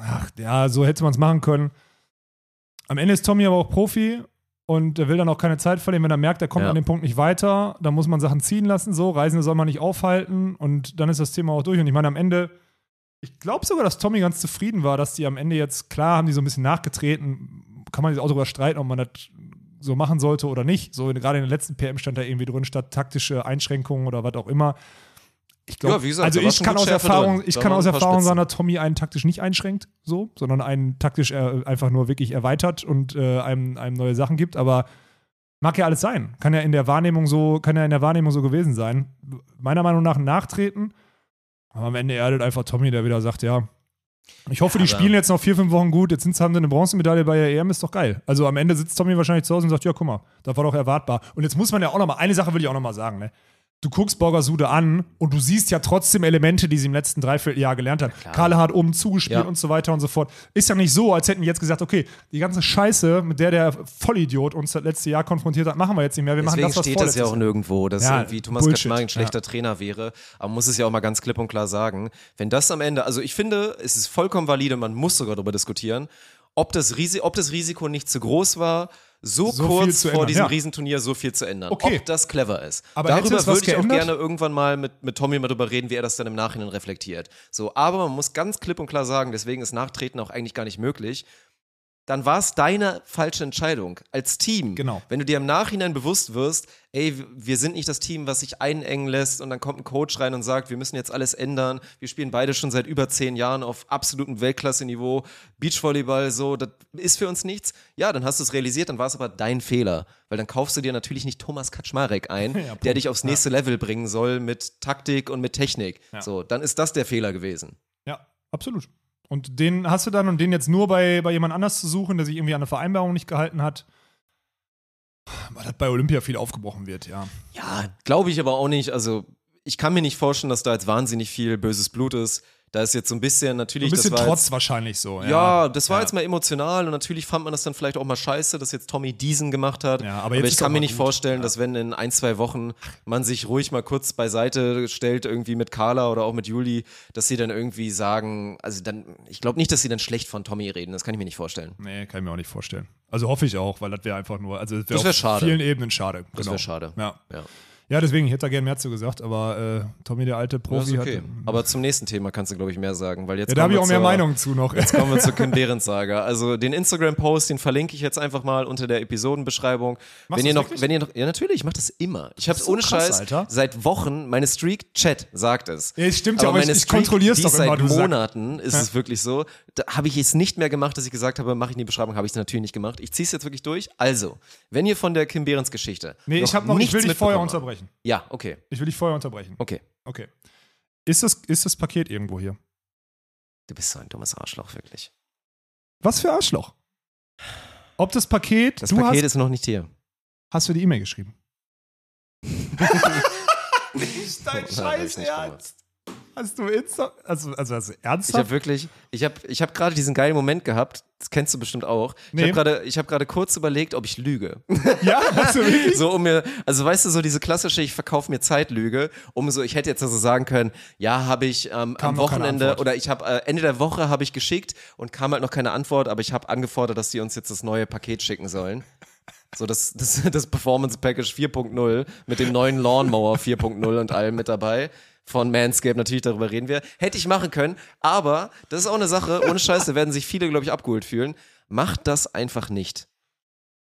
Ach, ja, so hätte man es machen können. Am Ende ist Tommy aber auch Profi und er will dann auch keine Zeit verlieren. Wenn er merkt, er kommt Ja. an dem Punkt nicht weiter, dann muss man Sachen ziehen lassen. So, Reisende soll man nicht aufhalten und dann ist das Thema auch durch. Und ich meine, am Ende, ich glaube sogar, dass Tommy ganz zufrieden war, dass die am Ende jetzt, klar, haben die so ein bisschen nachgetreten. Kann man sich auch darüber streiten, ob man das so machen sollte oder nicht. So, gerade in der letzten PM stand da irgendwie drin, statt taktische Einschränkungen oder was auch immer. Ich glaube, Ja, also ich kann aus Erfahrung, ich kann aus Erfahrung sagen, dass Tommy einen taktisch nicht einschränkt, so, sondern einen taktisch äh, einfach nur wirklich erweitert und äh, einem, einem neue Sachen gibt. Aber mag ja alles sein. Kann ja in der Wahrnehmung so, kann ja in der Wahrnehmung so gewesen sein. Meiner Meinung nach Nachtreten. Aber am Ende erdet einfach Tommy, der wieder sagt, ja. Ich hoffe, Ja, die spielen jetzt noch vier, fünf Wochen gut. Jetzt sind, haben sie eine Bronzemedaille bei der EM, ist doch geil. Also am Ende sitzt Tommy wahrscheinlich zu Hause und sagt, ja, guck mal, das war doch erwartbar. Und jetzt muss man ja auch noch mal, eine Sache will ich auch noch mal sagen, ne? Du guckst Borgasude an und du siehst ja trotzdem Elemente, die sie im letzten Dreivierteljahr gelernt hat. Karle hat oben zugespielt Ja. und so weiter und so fort. Ist ja nicht so, als hätten die jetzt gesagt, okay, die ganze Scheiße, mit der der Vollidiot uns das letzte Jahr konfrontiert hat, machen wir jetzt nicht mehr. Wir machen Deswegen das, was steht das ja auch nirgendwo, dass Ja, irgendwie Thomas Kaczmarek ein schlechter ja. Trainer wäre. Aber man muss es ja auch mal ganz klipp und klar sagen. Wenn das am Ende, also ich finde, es ist vollkommen valide, man muss sogar darüber diskutieren, ob das, Risi ob das Risiko nicht zu groß war, so, So kurz vor ändern, diesem ja. Riesenturnier so viel zu ändern. Okay. Ob das clever ist. Aber Darüber würde ich auch geändert? gerne irgendwann mal mit, mit Tommy mal drüber reden, wie er das dann im Nachhinein reflektiert. So, aber man muss ganz klipp und klar sagen, deswegen ist Nachtreten auch eigentlich gar nicht möglich. Dann war es deine falsche Entscheidung als Team. Genau. Wenn du dir im Nachhinein bewusst wirst, ey, wir sind nicht das Team, was sich einengen lässt und dann kommt ein Coach rein und sagt, wir müssen jetzt alles ändern. Wir spielen beide schon seit über zehn Jahren auf absolutem Weltklasse-Niveau. Beachvolleyball, so, das ist für uns nichts. Ja, dann hast du es realisiert, dann war es aber dein Fehler. Weil dann kaufst du dir natürlich nicht Thomas Kaczmarek ein, Punkt. der dich aufs nächste Level bringen soll mit Taktik und mit Technik. So, dann ist das der Fehler gewesen. Ja, absolut. Und den hast du dann und den jetzt nur bei, bei jemand anders zu suchen, der sich irgendwie an eine Vereinbarung nicht gehalten hat, weil das bei Olympia viel aufgebrochen wird, ja. Ja, glaube ich aber auch nicht. Also, ich kann mir nicht vorstellen, dass da jetzt wahnsinnig viel böses Blut ist. Da ist jetzt so ein bisschen natürlich. Ein bisschen das war Trotz jetzt, wahrscheinlich so. Ja, Ja, das war Ja. jetzt mal emotional und natürlich fand man das dann vielleicht auch mal scheiße, dass jetzt Tommy diesen gemacht hat. Ja, aber aber ich kann mir nicht gut. vorstellen, dass wenn in ein, zwei Wochen man sich ruhig mal kurz beiseite stellt, irgendwie mit Carla oder auch mit Juli, dass sie dann irgendwie sagen, also dann, ich glaube nicht, dass sie dann schlecht von Tommy reden, das kann ich mir nicht vorstellen. Nee, kann ich mir auch nicht vorstellen. Also hoffe ich auch, weil das wäre einfach nur, also Das wär auf schade. vielen Ebenen schade. Das genau. wäre schade. Ja. Ja. ja, deswegen, ich hätte da gerne mehr zu gesagt, aber äh, Tommy, der alte Das Profi, ist okay. hat. Aber zum nächsten Thema kannst du, glaube ich, mehr sagen, weil jetzt Ja, da habe ich auch mehr zur- Meinung zu noch. Jetzt kommen wir zur Kim Saga. Also den Instagram-Post, den verlinke ich jetzt einfach mal unter der Episodenbeschreibung. Machst wenn ihr noch, wirklich? wenn ihr noch, ja natürlich, ich mache das immer. Ich habe so ohne krass, Scheiß Alter. seit Wochen meine Streak Chat sagt es. Ja, es stimmt ja, aber aber ich- meine ich Streak, kontrollier's die doch seit immer, du Sack. Monaten ist Ja. es wirklich so. Da habe ich es nicht mehr gemacht, dass ich gesagt habe, mache ich in die Beschreibung, habe ich es natürlich nicht gemacht. Ich ziehe es jetzt wirklich durch. Also, wenn ihr von der Kim Behrens Geschichte Nee, ich, hab noch, ich nichts will dich vorher habt- unterbrechen. Ja, okay, Ich will dich vorher unterbrechen. okay. Okay. Ist das, ist das Paket irgendwo hier? Du bist so ein dummes Arschloch, wirklich. Was für Arschloch? Ob das Paket, Das Paket hast, ist noch nicht hier. hast du die E-Mail geschrieben? Nicht dein nicht gemacht. Hast du Insta? Also, also, also Ich ernsthaft? habe wirklich, ich habe ich hab gerade diesen geilen Moment gehabt, das kennst du bestimmt auch. Ich Nee. habe gerade ich hab kurz überlegt, ob ich lüge. ja, hast du wirklich? so um mir, also weißt du, so diese klassische, ich verkaufe mir Zeitlüge, um so, ich hätte jetzt also sagen können, ja, habe ich ähm, am Wochenende oder ich habe äh, Ende der Woche habe ich geschickt und kam halt noch keine Antwort, aber ich habe angefordert, dass die uns jetzt das neue Paket schicken sollen. So das, das, das Performance Package 4.0 mit dem neuen Lawnmower 4.0 und allem mit dabei. Von Manscaped, natürlich darüber reden wir. Hätte ich machen können, aber das ist auch eine Sache, ohne Scheiß, da werden sich viele, glaube ich, abgeholt fühlen. Macht das einfach nicht.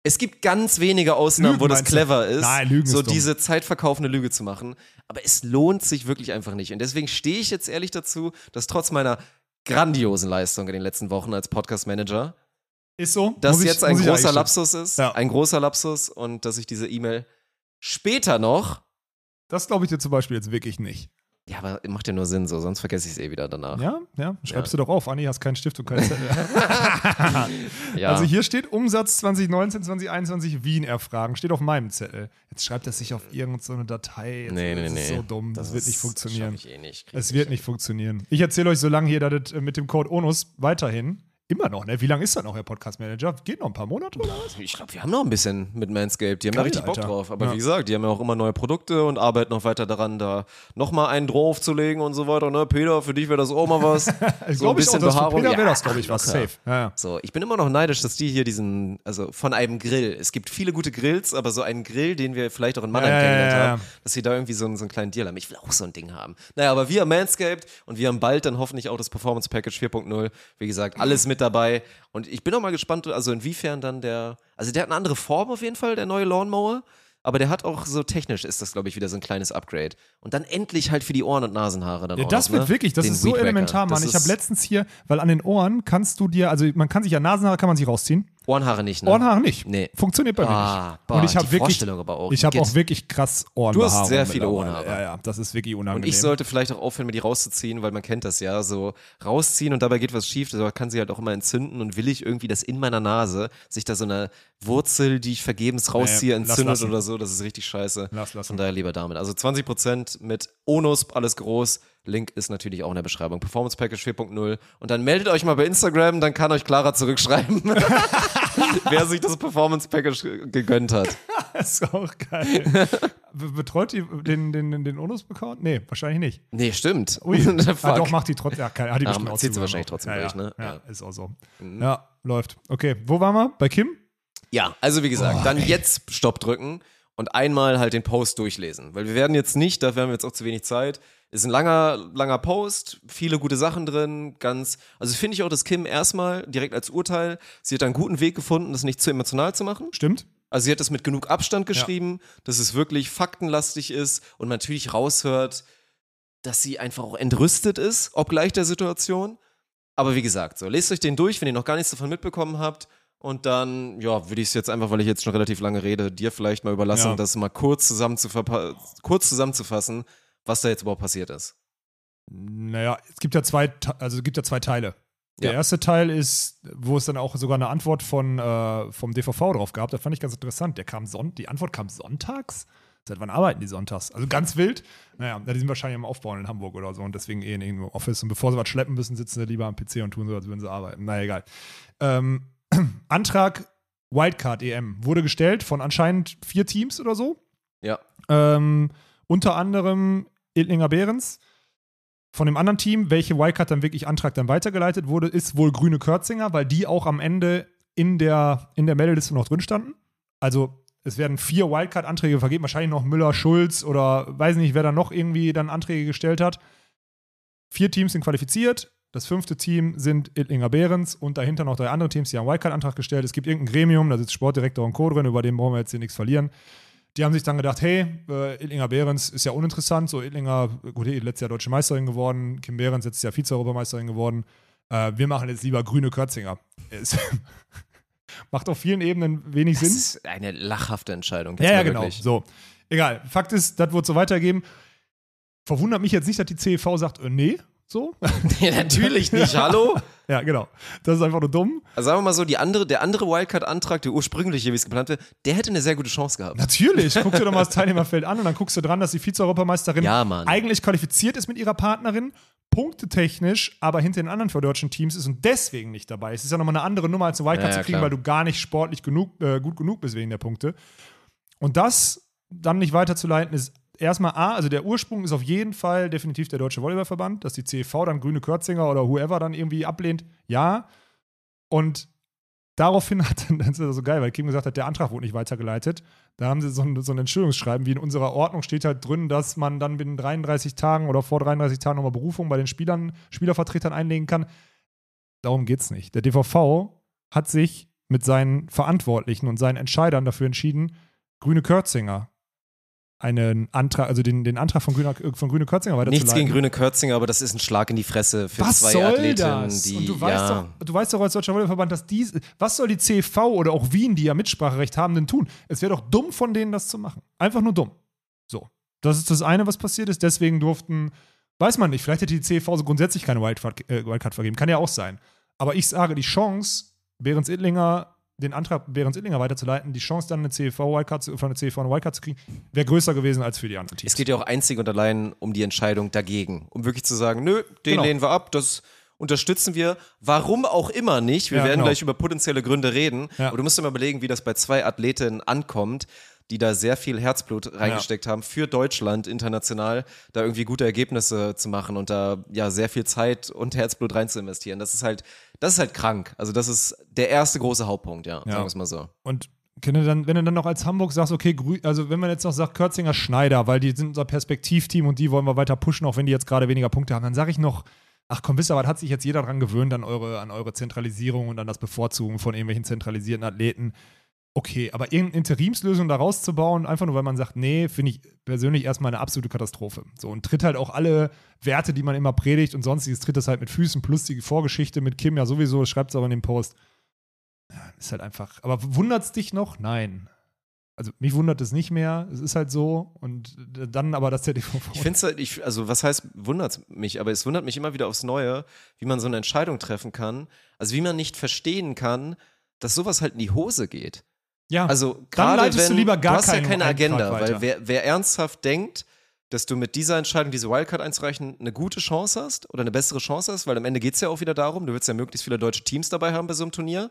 Es gibt ganz wenige Ausnahmen, Lügen wo das meinst du? clever ist, Nein, Lügen so ist diese zeitverkaufende Lüge zu machen. Aber es lohnt sich wirklich einfach nicht. Und deswegen stehe ich jetzt ehrlich dazu, dass trotz meiner grandiosen Leistung in den letzten Wochen als Podcast-Manager, Ist so. dass Muss ich- jetzt ein ich großer einstimmen. Lapsus ist, Ja. ein großer Lapsus und dass ich diese E-Mail später noch, Das glaube ich dir zum Beispiel jetzt wirklich nicht. Ja, aber macht ja nur Sinn so, sonst vergesse ich es eh wieder danach. Ja, ja. Schreibst du doch auf. Anni, hast keinen Stift und keinen Zettel. Ja. Also hier steht Umsatz 2019, 2021 Wien erfragen. Steht auf meinem Zettel. Jetzt schreibt er sich auf irgendeine Datei. Jetzt, nee, nee, das nee. ist so dumm. Das, wird ist- nicht funktionieren. Das ich eh nicht. Es wird nicht funktionieren. Ich erzähle euch so lange hier, dass das äh, mit dem Code ONUS weiterhin immer noch, ne? Wie lange ist das noch, Herr Podcast Manager? Geht noch ein paar Monate oder was? Ich glaube, wir haben noch ein bisschen mit Manscaped. Die haben da Geil, richtig Bock Alter. drauf. Aber Ja. wie gesagt, die haben ja auch immer neue Produkte und arbeiten noch weiter daran, da nochmal einen draufzulegen und so weiter. Ne? Peter, für dich wäre das auch mal was. Ich so ein glaube ich auch, bisschen dass für Behaarung. Peter wäre das, glaube ich, was. Safe. Ja, ja. So, ich bin immer noch neidisch, dass die hier diesen, also von einem Grill. Es gibt viele gute Grills, aber so einen Grill, den wir vielleicht auch in Mannheim kennengelernt haben, dass sie da irgendwie so, einen- so einen kleinen Deal haben. Ich will auch so ein Ding haben. Naja, aber wir haben Manscaped und wir haben bald dann hoffentlich auch das Performance Package 4.0. Wie gesagt, alles mit dabei. Und ich bin auch mal gespannt, also inwiefern dann der, also der hat eine andere Form auf jeden Fall, der neue Lawnmower. Aber der hat auch so technisch ist das, glaube ich, wieder so ein kleines Upgrade. Und dann endlich halt für die Ohren und Nasenhaare dann Ja, auch das noch, wird ne? wirklich, das Den ist so elementar, Mann. Ich habe letztens hier, weil an den Ohren kannst du dir, also man kann sich ja Nasenhaare kann man sich rausziehen, Ohrenhaare nicht, ne? Ohrenhaare nicht. Nee. Funktioniert bei mir Ah, nicht. boah, und ich habe wirklich, Vorstellung aber auch. ich habe auch wirklich krass Ohrenbehaarung. Du hast sehr viele. Ohrenhaare. Ja, ja, das ist wirklich unangenehm. Und ich sollte vielleicht auch aufhören, mir die rauszuziehen, weil man kennt das ja, so rausziehen und dabei geht was schief, da kann sie halt auch immer entzünden und will ich irgendwie, dass in meiner Nase sich da so eine Wurzel, die ich vergebens rausziehe, lass entzündet lassen. oder so, das ist richtig scheiße. Lass lassen. Von daher lieber damit. Also 20% mit Onus, alles groß. Link ist natürlich auch in der Beschreibung. Performance Package 4.0. Und dann meldet euch mal bei Instagram, dann kann euch Clara zurückschreiben, wer sich das Performance Package gegönnt hat. Das ist auch geil. Be- Betreut die den, den, den, den Onus-Account? Nee, wahrscheinlich nicht. Nee, stimmt. Ui. Ah, doch, macht die trotzdem. Ja, keine, hat die Ah, bestimmt auch zieht sie wahrscheinlich trotzdem ja, durch, ja. ne? Ja, Ja. Mhm. ist auch so. Ja, läuft. Okay, wo waren wir? Bei Kim? Ja, also wie gesagt, dann jetzt Stopp drücken und einmal halt den Post durchlesen. Weil wir werden jetzt nicht, dafür haben wir jetzt auch zu wenig Zeit. Ist ein langer, langer Post, viele gute Sachen drin, ganz, also finde ich auch, dass Kim erstmal direkt als Urteil, sie hat einen guten Weg gefunden, das nicht zu emotional zu machen. Stimmt. Also sie hat das mit genug Abstand geschrieben, dass es wirklich faktenlastig ist und man natürlich raushört, dass sie einfach auch entrüstet ist, obgleich der Situation. Aber wie gesagt, so, lest euch den durch, wenn ihr noch gar nichts davon mitbekommen habt. Und dann, ja, würde ich es jetzt einfach, weil ich jetzt schon relativ lange rede, dir vielleicht mal überlassen, Ja. das mal kurz, zusammenzuverpa- kurz zusammenzufassen, was da jetzt überhaupt passiert ist. Naja, es gibt ja zwei, also es gibt ja zwei Teile. Der Ja. erste Teil ist, wo es dann auch sogar eine Antwort von, äh, vom DVV drauf gab. Das fand ich ganz interessant. Der kam Son die Antwort kam sonntags. Seit wann arbeiten die sonntags? Also ganz wild. Naja, die sind wahrscheinlich am Aufbauen in Hamburg oder so und deswegen eh in irgendeinem Office. Und bevor sie was schleppen müssen, sitzen sie lieber am PC und tun so, als würden sie arbeiten. Na egal. Ähm, Antrag Wildcard EM wurde gestellt von anscheinend vier Teams oder so. Ja. Ähm, unter anderem Edlinger Behrens. Von dem anderen Team, welche Wildcard dann wirklich Antrag dann weitergeleitet wurde, ist wohl Grüne Körzinger, weil die auch am Ende in der, in der Meldeliste noch drin standen. Also es werden vier Wildcard-Anträge vergeben, wahrscheinlich noch Müller, Schulz oder weiß nicht, wer da noch irgendwie dann Anträge gestellt hat. Vier Teams sind qualifiziert. Das fünfte Team sind Edlinger Behrens und dahinter noch drei andere Teams, die haben Wildcard-Antrag gestellt. Es gibt irgendein Gremium, da sitzt Sportdirektor und Co. drin, über den brauchen wir jetzt hier nichts verlieren. Die haben sich dann gedacht, hey, äh, Edlinger Behrens ist ja uninteressant. So, Edlinger, gut, die letztes Jahr deutsche Meisterin geworden. Kim Behrens letztes Jahr Vize-Europameisterin geworden. Äh, wir machen jetzt lieber grüne Körzinger. Macht auf vielen Ebenen wenig Das Sinn. ist eine lachhafte Entscheidung. Ja, ja, genau. wirklich. So. Egal. Fakt ist, das wird so weitergeben. Verwundert mich jetzt nicht, dass die CEV sagt, äh, nee, So? Ja, natürlich nicht, hallo? ja, genau. Das ist einfach nur dumm. Also sagen wir mal so, die andere, der andere Wildcard-Antrag, der ursprüngliche, wie es geplant wird, der hätte eine sehr gute Chance gehabt. Natürlich. Guck dir doch mal das Teilnehmerfeld an und dann guckst du dran, dass die Vize-Europameisterin Ja, eigentlich qualifiziert ist mit ihrer Partnerin, punktetechnisch, aber hinter den anderen vier deutschen Teams ist und deswegen nicht dabei. ist. Es ist ja nochmal eine andere Nummer als eine Wildcard Ja, ja, zu kriegen, klar. weil du gar nicht sportlich genug, äh, gut genug bist wegen der Punkte. Und das dann nicht weiterzuleiten, ist erstmal A, also der Ursprung ist auf jeden Fall definitiv der Deutsche Volleyballverband, dass die CEV dann Grüne Körzinger oder whoever dann irgendwie ablehnt, ja. Und daraufhin hat dann, das ist so geil, weil Kim gesagt hat, der Antrag wurde nicht weitergeleitet. Da haben sie so ein, so ein Entschuldigungsschreiben, wie in unserer Ordnung steht halt drin, dass man dann binnen 33 Tagen oder vor 33 Tagen nochmal Berufung bei den Spielern, Spielervertretern einlegen kann. Darum geht's nicht. Der DVV hat sich mit seinen Verantwortlichen und seinen Entscheidern dafür entschieden, Grüne Körzinger einen Antrag, also den, den Antrag von Grüne, von Grüne Körzinger weiterzuleiten. Nichts gegen Grüne Kürzinger, aber das ist ein Schlag in die Fresse für Was zwei soll Athletinnen, das? die und du weißt, ja, doch, du weißt doch als Deutscher Volleyballverband, dass die, was soll die CV oder auch Wien, die ja Mitspracherecht haben, denn tun? Es wäre doch dumm von denen, das zu machen. Einfach nur dumm. So. Das ist das eine, was passiert ist. Deswegen durften, weiß man nicht, vielleicht hätte die CV so grundsätzlich keine Wildcard, äh, Wildcard vergeben. Kann ja auch sein. Aber ich sage, die Chance, Behrens Ittlinger, den Antrag Behrens Ittlinger weiterzuleiten, die Chance dann eine CV-Wildcard zu, von der CV eine Wildcard zu kriegen, wäre größer gewesen als für die anderen Teams. Es geht ja auch einzig und allein um die Entscheidung dagegen. Um wirklich zu sagen, nö, den Genau. lehnen wir ab, das unterstützen wir. Warum auch immer nicht. Wir Ja, werden genau. gleich über potenzielle Gründe reden. Ja. Aber du musst dir mal überlegen, wie das bei zwei Athletinnen ankommt, die da sehr viel Herzblut reingesteckt haben für Deutschland international, da irgendwie gute Ergebnisse zu machen und da ja sehr viel Zeit und Herzblut rein zu investieren. Das ist halt, das ist halt krank. Also das ist der erste große Hauptpunkt, ja, sagen wir es mal so. Und wenn du, dann, wenn du dann noch als Hamburg sagst, okay, Grü also wenn man jetzt noch sagt, Kürzinger Schneider, weil die sind unser Perspektivteam und die wollen wir weiter pushen, auch wenn die jetzt gerade weniger Punkte haben, dann sage ich noch, ach komm, wisst ihr, was hat sich jetzt jeder dran gewöhnt an eure, an eure Zentralisierung und an das Bevorzugen von irgendwelchen zentralisierten Athleten. Okay, aber irgendeine Interimslösung da rauszubauen, einfach nur weil man sagt, nee, finde ich persönlich erstmal eine absolute Katastrophe. So und tritt halt auch alle Werte, die man immer predigt und sonstiges, tritt das halt mit Füßen plus die Vorgeschichte mit Kim ja sowieso, schreibt es aber in dem Post. Ja, ist halt einfach. Aber wundert es dich noch? Nein. Also mich wundert es nicht mehr. Es ist halt so. Und dann aber, dass der. Ich finde es halt, ich, also was heißt, wundert mich, aber es wundert mich immer wieder aufs Neue, wie man so eine Entscheidung treffen kann. Also wie man nicht verstehen kann, dass sowas halt in die Hose geht. Ja, Also dann gerade leitest wenn du lieber gar du hast ja keine Agenda, weil wer, wer ernsthaft denkt, dass du mit dieser Entscheidung, diese Wildcard einzureichen, eine gute Chance hast oder eine bessere Chance hast, weil am Ende geht es ja auch wieder darum, du willst ja möglichst viele deutsche Teams dabei haben bei so einem Turnier.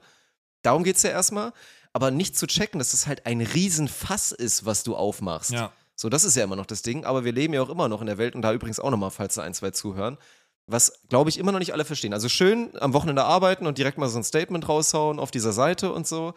Darum geht es ja erstmal. Aber nicht zu checken, dass das halt ein Riesenfass ist, was du aufmachst. Ja. So, das ist ja immer noch das Ding. Aber wir leben ja auch immer noch in der Welt und da übrigens auch nochmal, falls da ein, zwei zuhören, was, glaube ich, immer noch nicht alle verstehen. Also schön am Wochenende arbeiten und direkt mal so ein Statement raushauen auf dieser Seite und so.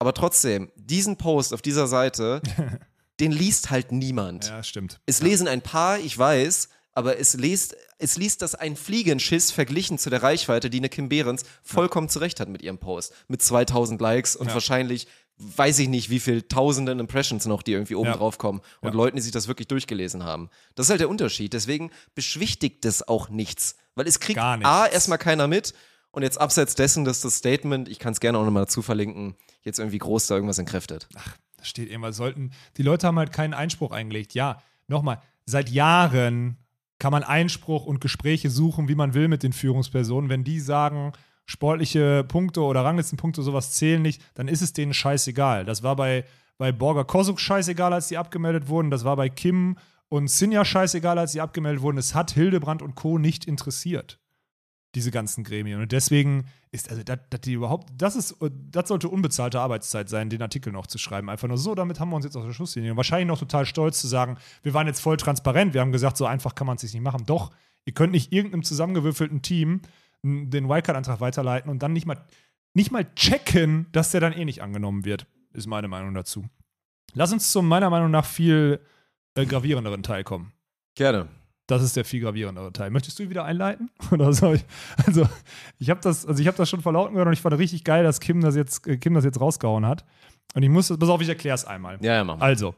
Aber trotzdem, diesen Post auf dieser Seite, den liest halt niemand. Ja, stimmt. Es lesen ein paar, ich weiß, aber es liest, es liest das ein Fliegenschiss verglichen zu der Reichweite, die eine Kim Behrens vollkommen zurecht hat mit ihrem Post. Mit 2000 Likes und Ja. wahrscheinlich, weiß ich nicht, wie viel tausenden Impressions noch, die irgendwie oben Ja. drauf kommen und Ja. Leuten, die sich das wirklich durchgelesen haben. Das ist halt der Unterschied. Deswegen beschwichtigt es auch nichts. Weil es kriegt. A, erstmal keiner mit und jetzt abseits dessen, dass das Statement, ich kann es gerne auch nochmal dazu verlinken, jetzt irgendwie groß da irgendwas entkräftet. Da steht irgendwas, sollten, die Leute haben halt keinen Einspruch eingelegt. Ja, nochmal, seit Jahren kann man Einspruch und Gespräche suchen, wie man will mit den Führungspersonen. Wenn die sagen, sportliche Punkte oder Ranglistenpunkte, sowas zählen nicht, dann ist es denen scheißegal. Das war bei, bei Borger Kosuk scheißegal, als die abgemeldet wurden. Das war bei Kim und Sinja scheißegal, als sie abgemeldet wurden. Es hat Hildebrand und Co. nicht interessiert diese ganzen Gremien. Und deswegen ist, also, dass die überhaupt, das ist, das sollte unbezahlte Arbeitszeit sein, den Artikel noch zu schreiben. Einfach nur so, damit haben wir uns jetzt auf der Schusslinie. Und wahrscheinlich noch total stolz zu sagen, wir waren jetzt voll transparent, wir haben gesagt, so einfach kann man es sich nicht machen. Doch, ihr könnt nicht irgendeinem zusammengewürfelten Team den Wildcard-Antrag weiterleiten und dann nicht mal, nicht mal checken, dass der dann eh nicht angenommen wird, ist meine Meinung dazu. Lass uns zum meiner Meinung nach viel äh, gravierenderen Teil kommen. Gerne. Das ist der viel gravierendere Teil. Möchtest du wieder einleiten? Oder soll ich? Also, ich habe das, also ich habe das schon verlauten gehört und ich fand richtig geil, dass Kim das jetzt, äh, Kim das jetzt rausgehauen hat. Und ich muss, pass auf, ich erkläre es einmal. Ja, ja, mach mal. Also,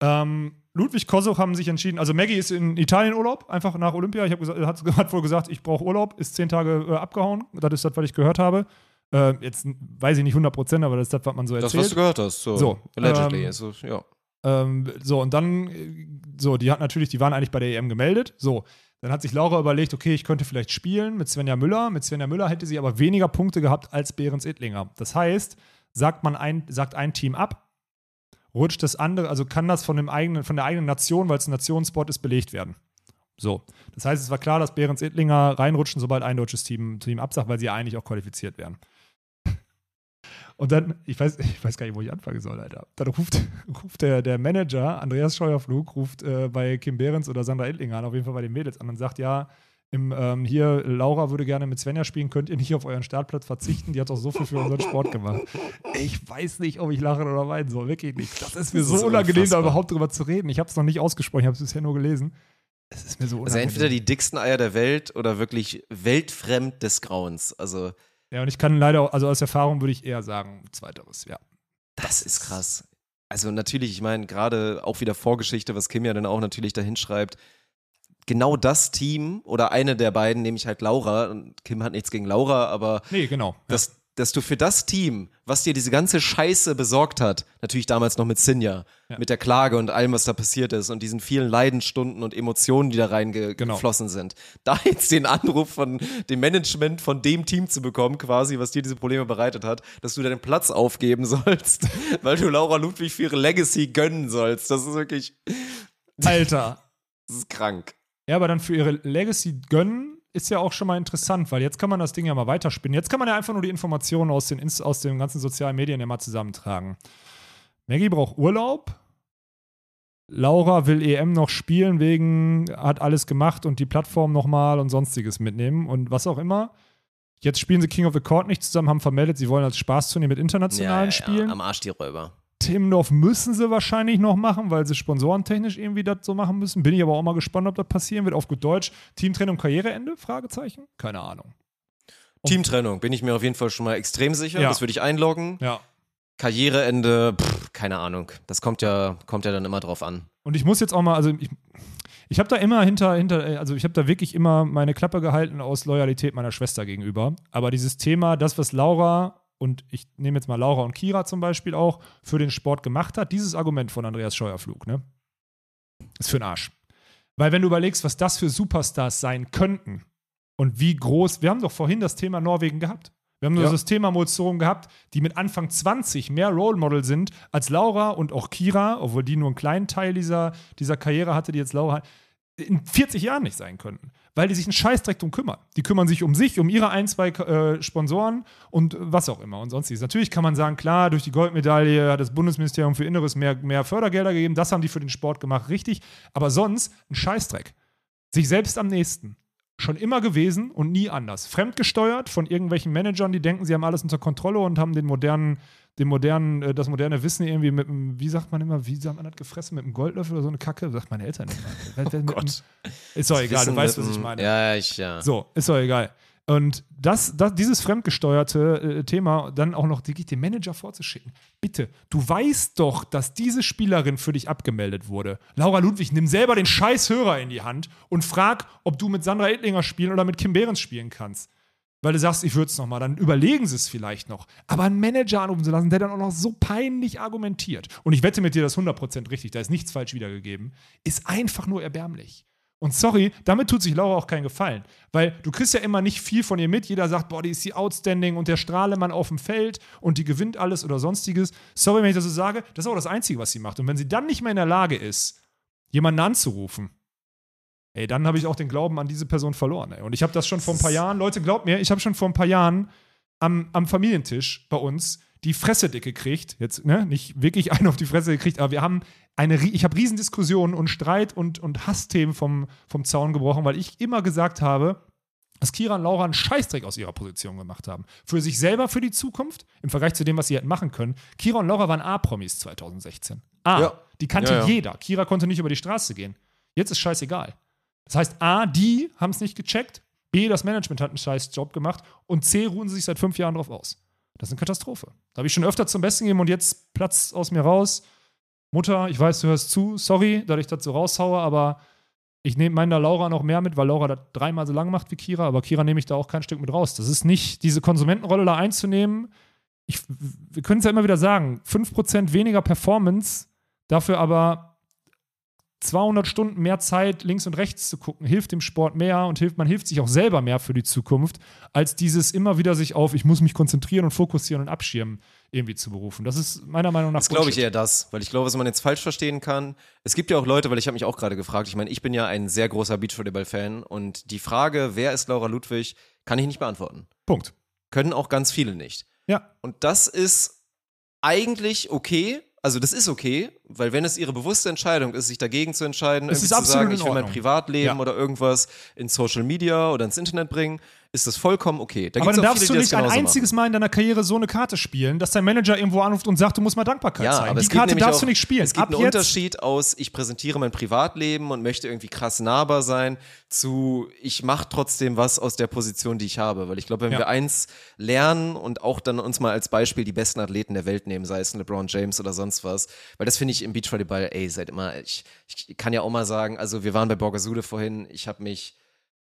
ähm, Ludwig Kosoch haben sich entschieden, also Maggie ist in Italien Urlaub, einfach nach Olympia. Ich habe gesagt, hat, hat wohl gesagt, ich brauche Urlaub, ist zehn Tage äh, abgehauen. Das ist das, was ich gehört habe. Äh, jetzt weiß ich nicht 100 Prozent, aber das ist das, was man so Das, erzählt. was du gehört hast. So. So, Allegedly. ähm, also, ja. Ähm, so, und dann, äh, so, die hat natürlich, die waren eigentlich bei der EM gemeldet. So, Dann hat sich Laura überlegt, okay, ich könnte vielleicht spielen mit Svenja Müller. Mit Svenja Müller hätte sie aber weniger Punkte gehabt als Behrens Ittlinger. Das heißt, sagt man ein, sagt ein Team ab, rutscht das andere, also kann das von, dem eigenen, von der eigenen Nation, weil es ein Nationssport ist, belegt werden. So. Das heißt, es war klar, dass Behrens Ittlinger reinrutschen, sobald ein deutsches Team, Team absagt, weil sie ja eigentlich auch qualifiziert wären. Und dann, ich weiß, ich weiß gar nicht, wo ich anfangen soll, Alter. Dann ruft, ruft der, der Manager, Andreas Scheuerflug, ruft äh, bei Kim Behrens oder Sandra Ittlinger an, auf jeden Fall bei den Mädels an und sagt, ja, im, ähm, hier, Laura würde gerne mit Svenja spielen, könnt ihr nicht auf euren Startplatz verzichten, die hat doch so viel für unseren Sport gemacht. Ich weiß nicht, ob ich lachen oder weinen soll, wirklich nicht. Das ist mir Das so ist unangenehm, da überhaupt drüber zu reden. Ich habe es noch nicht ausgesprochen, ich habe es bisher nur gelesen. Es ist mir so Also unangenehm. entweder die dicksten Eier der Welt oder wirklich weltfremd des Grauens. Also ja, und ich kann leider, auch- also aus Erfahrung würde ich eher sagen, zweiteres, ja. das ist krass. Also natürlich, ich meine, gerade auch wieder Vorgeschichte, was Kim ja dann auch natürlich dahin schreibt. Genau das Team oder eine der beiden, nämlich halt Laura, und Kim hat nichts gegen Laura, aber Nee, genau. dass, dass du für das Team, was dir diese ganze Scheiße besorgt hat, natürlich damals noch mit Sinja, Ja. mit der Klage und allem, was da passiert ist und diesen vielen Leidensstunden und Emotionen, die da reingeflossen Genau. geflossen sind, da jetzt den Anruf von dem Management von dem Team zu bekommen, quasi, was dir diese Probleme bereitet hat, dass du deinen Platz aufgeben sollst, weil du Laura Ludwig für ihre Legacy gönnen sollst, das ist wirklich. Alter. das ist krank. Ja, aber dann für ihre Legacy gönnen ist ja auch schon mal interessant, weil jetzt kann man das Ding ja mal weiterspinnen. Jetzt kann man ja einfach nur die Informationen aus den, aus den ganzen sozialen Medien ja mal zusammentragen. Maggie braucht Urlaub. Laura will EM noch spielen, wegen hat alles gemacht und die Plattform nochmal und sonstiges mitnehmen und was auch immer. Jetzt spielen sie King of the Court nicht zusammen, haben vermeldet, sie wollen als Spaßturnier mit internationalen Spielen. am Arsch die Räuber. Timmendorf müssen sie wahrscheinlich noch machen, weil sie sponsorentechnisch irgendwie das so machen müssen. Bin ich aber auch mal gespannt, ob das passieren wird. Auf gut Deutsch. Teamtrennung, Karriereende? Fragezeichen? Keine Ahnung. Teamtrennung, bin ich mir auf jeden Fall schon mal extrem sicher. Ja. Das würde ich einloggen. Ja. Karriereende, pff, keine Ahnung. Das kommt ja, kommt ja dann immer drauf an. Und ich muss jetzt auch mal, also ich, ich habe da immer hinter, hinter, also ich habe da wirklich immer meine Klappe gehalten aus Loyalität meiner Schwester gegenüber. Aber dieses Thema, das, was Laura und ich nehme jetzt mal Laura und Kira zum Beispiel auch für den Sport gemacht hat, dieses Argument von Andreas Scheuerflug, ne? Ist für den Arsch. Weil wenn du überlegst, was das für Superstars sein könnten und wie groß, wir haben doch vorhin das Thema Norwegen gehabt. Wir haben nur Ja. das Thema Mozorum gehabt, die mit Anfang 20 mehr Role Model sind als Laura und auch Kira, obwohl die nur einen kleinen Teil dieser, dieser Karriere hatte, die jetzt Laura hat, in 40 Jahren nicht sein könnten. Weil die sich einen Scheißdreck drum kümmern. Die kümmern sich um sich, um ihre ein, zwei äh, Sponsoren und was auch immer und sonstiges. Natürlich kann man sagen, klar, durch die Goldmedaille hat das Bundesministerium für Inneres mehr, mehr Fördergelder gegeben, das haben die für den Sport gemacht, richtig. Aber sonst ein Scheißdreck. Sich selbst am nächsten. Schon immer gewesen und nie anders. Fremdgesteuert von irgendwelchen Managern, die denken, sie haben alles unter Kontrolle und haben den modernen, den modernen, äh, das moderne Wissen irgendwie mit einem, wie sagt man immer, wie sagt man das gefressen, mit einem Goldlöffel oder so eine Kacke? Sagt meine Eltern immer. Oh Gott. Ist doch egal, du weißt, was ich meine. Ja, ich, ja. So, ist doch egal. Und das, das, dieses fremdgesteuerte äh, Thema dann auch noch wirklich dem Manager vorzuschicken. Bitte, du weißt doch, dass diese Spielerin für dich abgemeldet wurde. Laura Ludwig, nimm selber den scheiß Hörer in die Hand und frag, ob du mit Sandra Edlinger spielen oder mit Kim Behrens spielen kannst. Weil du sagst, ich würde es nochmal, dann überlegen sie es vielleicht noch. Aber einen Manager anrufen zu lassen, der dann auch noch so peinlich argumentiert, und ich wette mit dir, das ist 100% richtig, da ist nichts falsch wiedergegeben, ist einfach nur erbärmlich. Und sorry, damit tut sich Laura auch keinen Gefallen. Weil du kriegst ja immer nicht viel von ihr mit. Jeder sagt, boah, die ist die outstanding und der Strahlemann auf dem Feld und die gewinnt alles oder sonstiges. Sorry, wenn ich das so sage, das ist auch das Einzige, was sie macht. Und wenn sie dann nicht mehr in der Lage ist, jemanden anzurufen, ey, dann habe ich auch den Glauben an diese Person verloren. Ey. Und ich habe das schon vor ein paar Jahren, Leute, glaubt mir, ich habe schon vor ein paar Jahren am, am Familientisch bei uns die Fresse dick gekriegt. Jetzt, ne, nicht wirklich einen auf die Fresse gekriegt, aber wir haben eine, ich habe Riesendiskussionen und Streit und, und Hassthemen vom, vom Zaun gebrochen, weil ich immer gesagt habe, dass Kira und Laura einen Scheißdreck aus ihrer Position gemacht haben. Für sich selber, für die Zukunft, im Vergleich zu dem, was sie hätten machen können. Kira und Laura waren A-Promis 2016. A. Ja. Die kannte Ja, ja. jeder. Kira konnte nicht über die Straße gehen. Jetzt ist scheißegal. Das heißt, A, die haben es nicht gecheckt, B, das Management hat einen scheiß Job gemacht und C, ruhen sie sich seit fünf Jahren drauf aus. Das ist eine Katastrophe. Da habe ich schon öfter zum Besten gegeben und jetzt platzt aus mir raus. Mutter, ich weiß, du hörst zu, sorry, dass ich das so raushaue, aber ich nehme meine da Laura noch mehr mit, weil Laura das dreimal so lang macht wie Kira, aber Kira nehme ich da auch kein Stück mit raus. Das ist nicht, diese Konsumentenrolle da einzunehmen. Ich, wir können es ja immer wieder sagen, 5% weniger Performance, dafür aber 200 Stunden mehr Zeit links und rechts zu gucken, hilft dem Sport mehr und hilft, man hilft sich auch selber mehr für die Zukunft, als dieses immer wieder sich auf, ich muss mich konzentrieren und fokussieren und abschirmen irgendwie zu berufen. Das ist meiner Meinung nach Das glaube ich eher das, weil ich glaube, was man jetzt falsch verstehen kann. Es gibt ja auch Leute, weil ich habe mich auch gerade gefragt, ich meine, ich bin ja ein sehr großer Beachvolleyball-Fan und die Frage, wer ist Laura Ludwig, kann ich nicht beantworten. Punkt. Können auch ganz viele nicht. Ja. Und das ist eigentlich okay. Also das ist okay, weil wenn es ihre bewusste Entscheidung ist, sich dagegen zu entscheiden, Es irgendwie ist zu absolut sagen, ich will mein. Privatleben Ja. oder irgendwas in Social Media oder ins Internet bringen, ist das vollkommen okay. Da Aber dann darfst viele, du nicht ein einziges Mal in deiner Karriere so eine Karte spielen, dass dein Manager irgendwo anruft und sagt, du musst mal Dankbarkeit Ja, zeigen. aber Die Karte darfst auch, du nicht spielen. Es gibt Ab einen jetzt, Unterschied aus, ich präsentiere mein Privatleben und möchte irgendwie krass nahbar sein, zu ich mache trotzdem was aus der Position, die ich habe. Weil ich glaube, wenn Ja. wir eins lernen und auch dann uns mal als Beispiel die besten Athleten der Welt nehmen, sei es ein LeBron James oder sonst was, weil das finde ich im Beachvolleyball, ey, seit immer, ich, ich kann ja auch mal sagen, also wir waren bei Borgasude vorhin, ich habe mich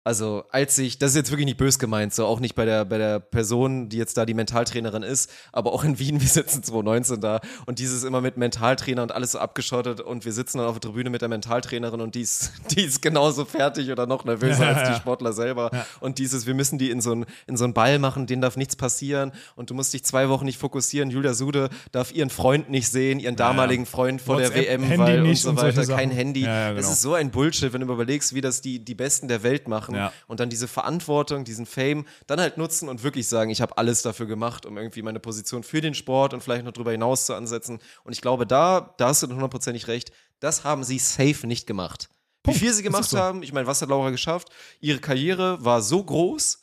also, als ich, das ist jetzt wirklich nicht bös gemeint, so auch nicht bei der, bei der Person, die jetzt da die Mentaltrainerin ist, aber auch in Wien, wir sitzen 2019 da und dieses immer mit Mentaltrainer und alles so abgeschottet und wir sitzen dann auf der Tribüne mit der Mentaltrainerin und die ist, die ist genauso fertig oder noch nervöser Ja, als die ja. Sportler selber. Und dieses, wir müssen die in so einen, in so einen Ball machen, denen darf nichts passieren und du musst dich zwei Wochen nicht fokussieren. Julia Sude darf ihren Freund nicht sehen, ihren damaligen Freund vor der WhatsApp, WM, Handy weil und nicht so und weiter, kein Sachen. Handy. Ja, ja, Das genau. ist so ein Bullshit, wenn du überlegst, wie das die, die Besten der Welt machen Ja. und dann diese Verantwortung, diesen Fame dann halt nutzen und wirklich sagen, ich habe alles dafür gemacht, um irgendwie meine Position für den Sport und vielleicht noch darüber hinaus zu ansetzen. Und ich glaube, da, da hast du hundertprozentig recht, das haben sie safe nicht gemacht. Punkt. Wie viel sie gemacht so. haben, ich meine, was hat Laura geschafft? Ihre Karriere war so groß,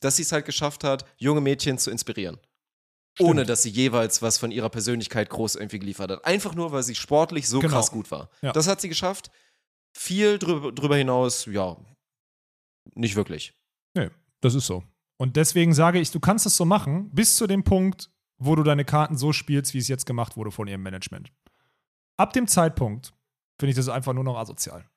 dass sie es halt geschafft hat, junge Mädchen zu inspirieren. Ohne dass sie jeweils was von ihrer Persönlichkeit groß irgendwie geliefert hat. Einfach nur, weil sie sportlich so Genau. krass gut war. Ja. Das hat sie geschafft. Viel drüber, drüber hinaus, ja, nicht wirklich. Nee, das ist so. Und deswegen sage ich, du kannst es so machen, bis zu dem Punkt, wo du deine Karten so spielst, wie es jetzt gemacht wurde von ihrem Management. Ab dem Zeitpunkt finde ich das einfach nur noch asozial.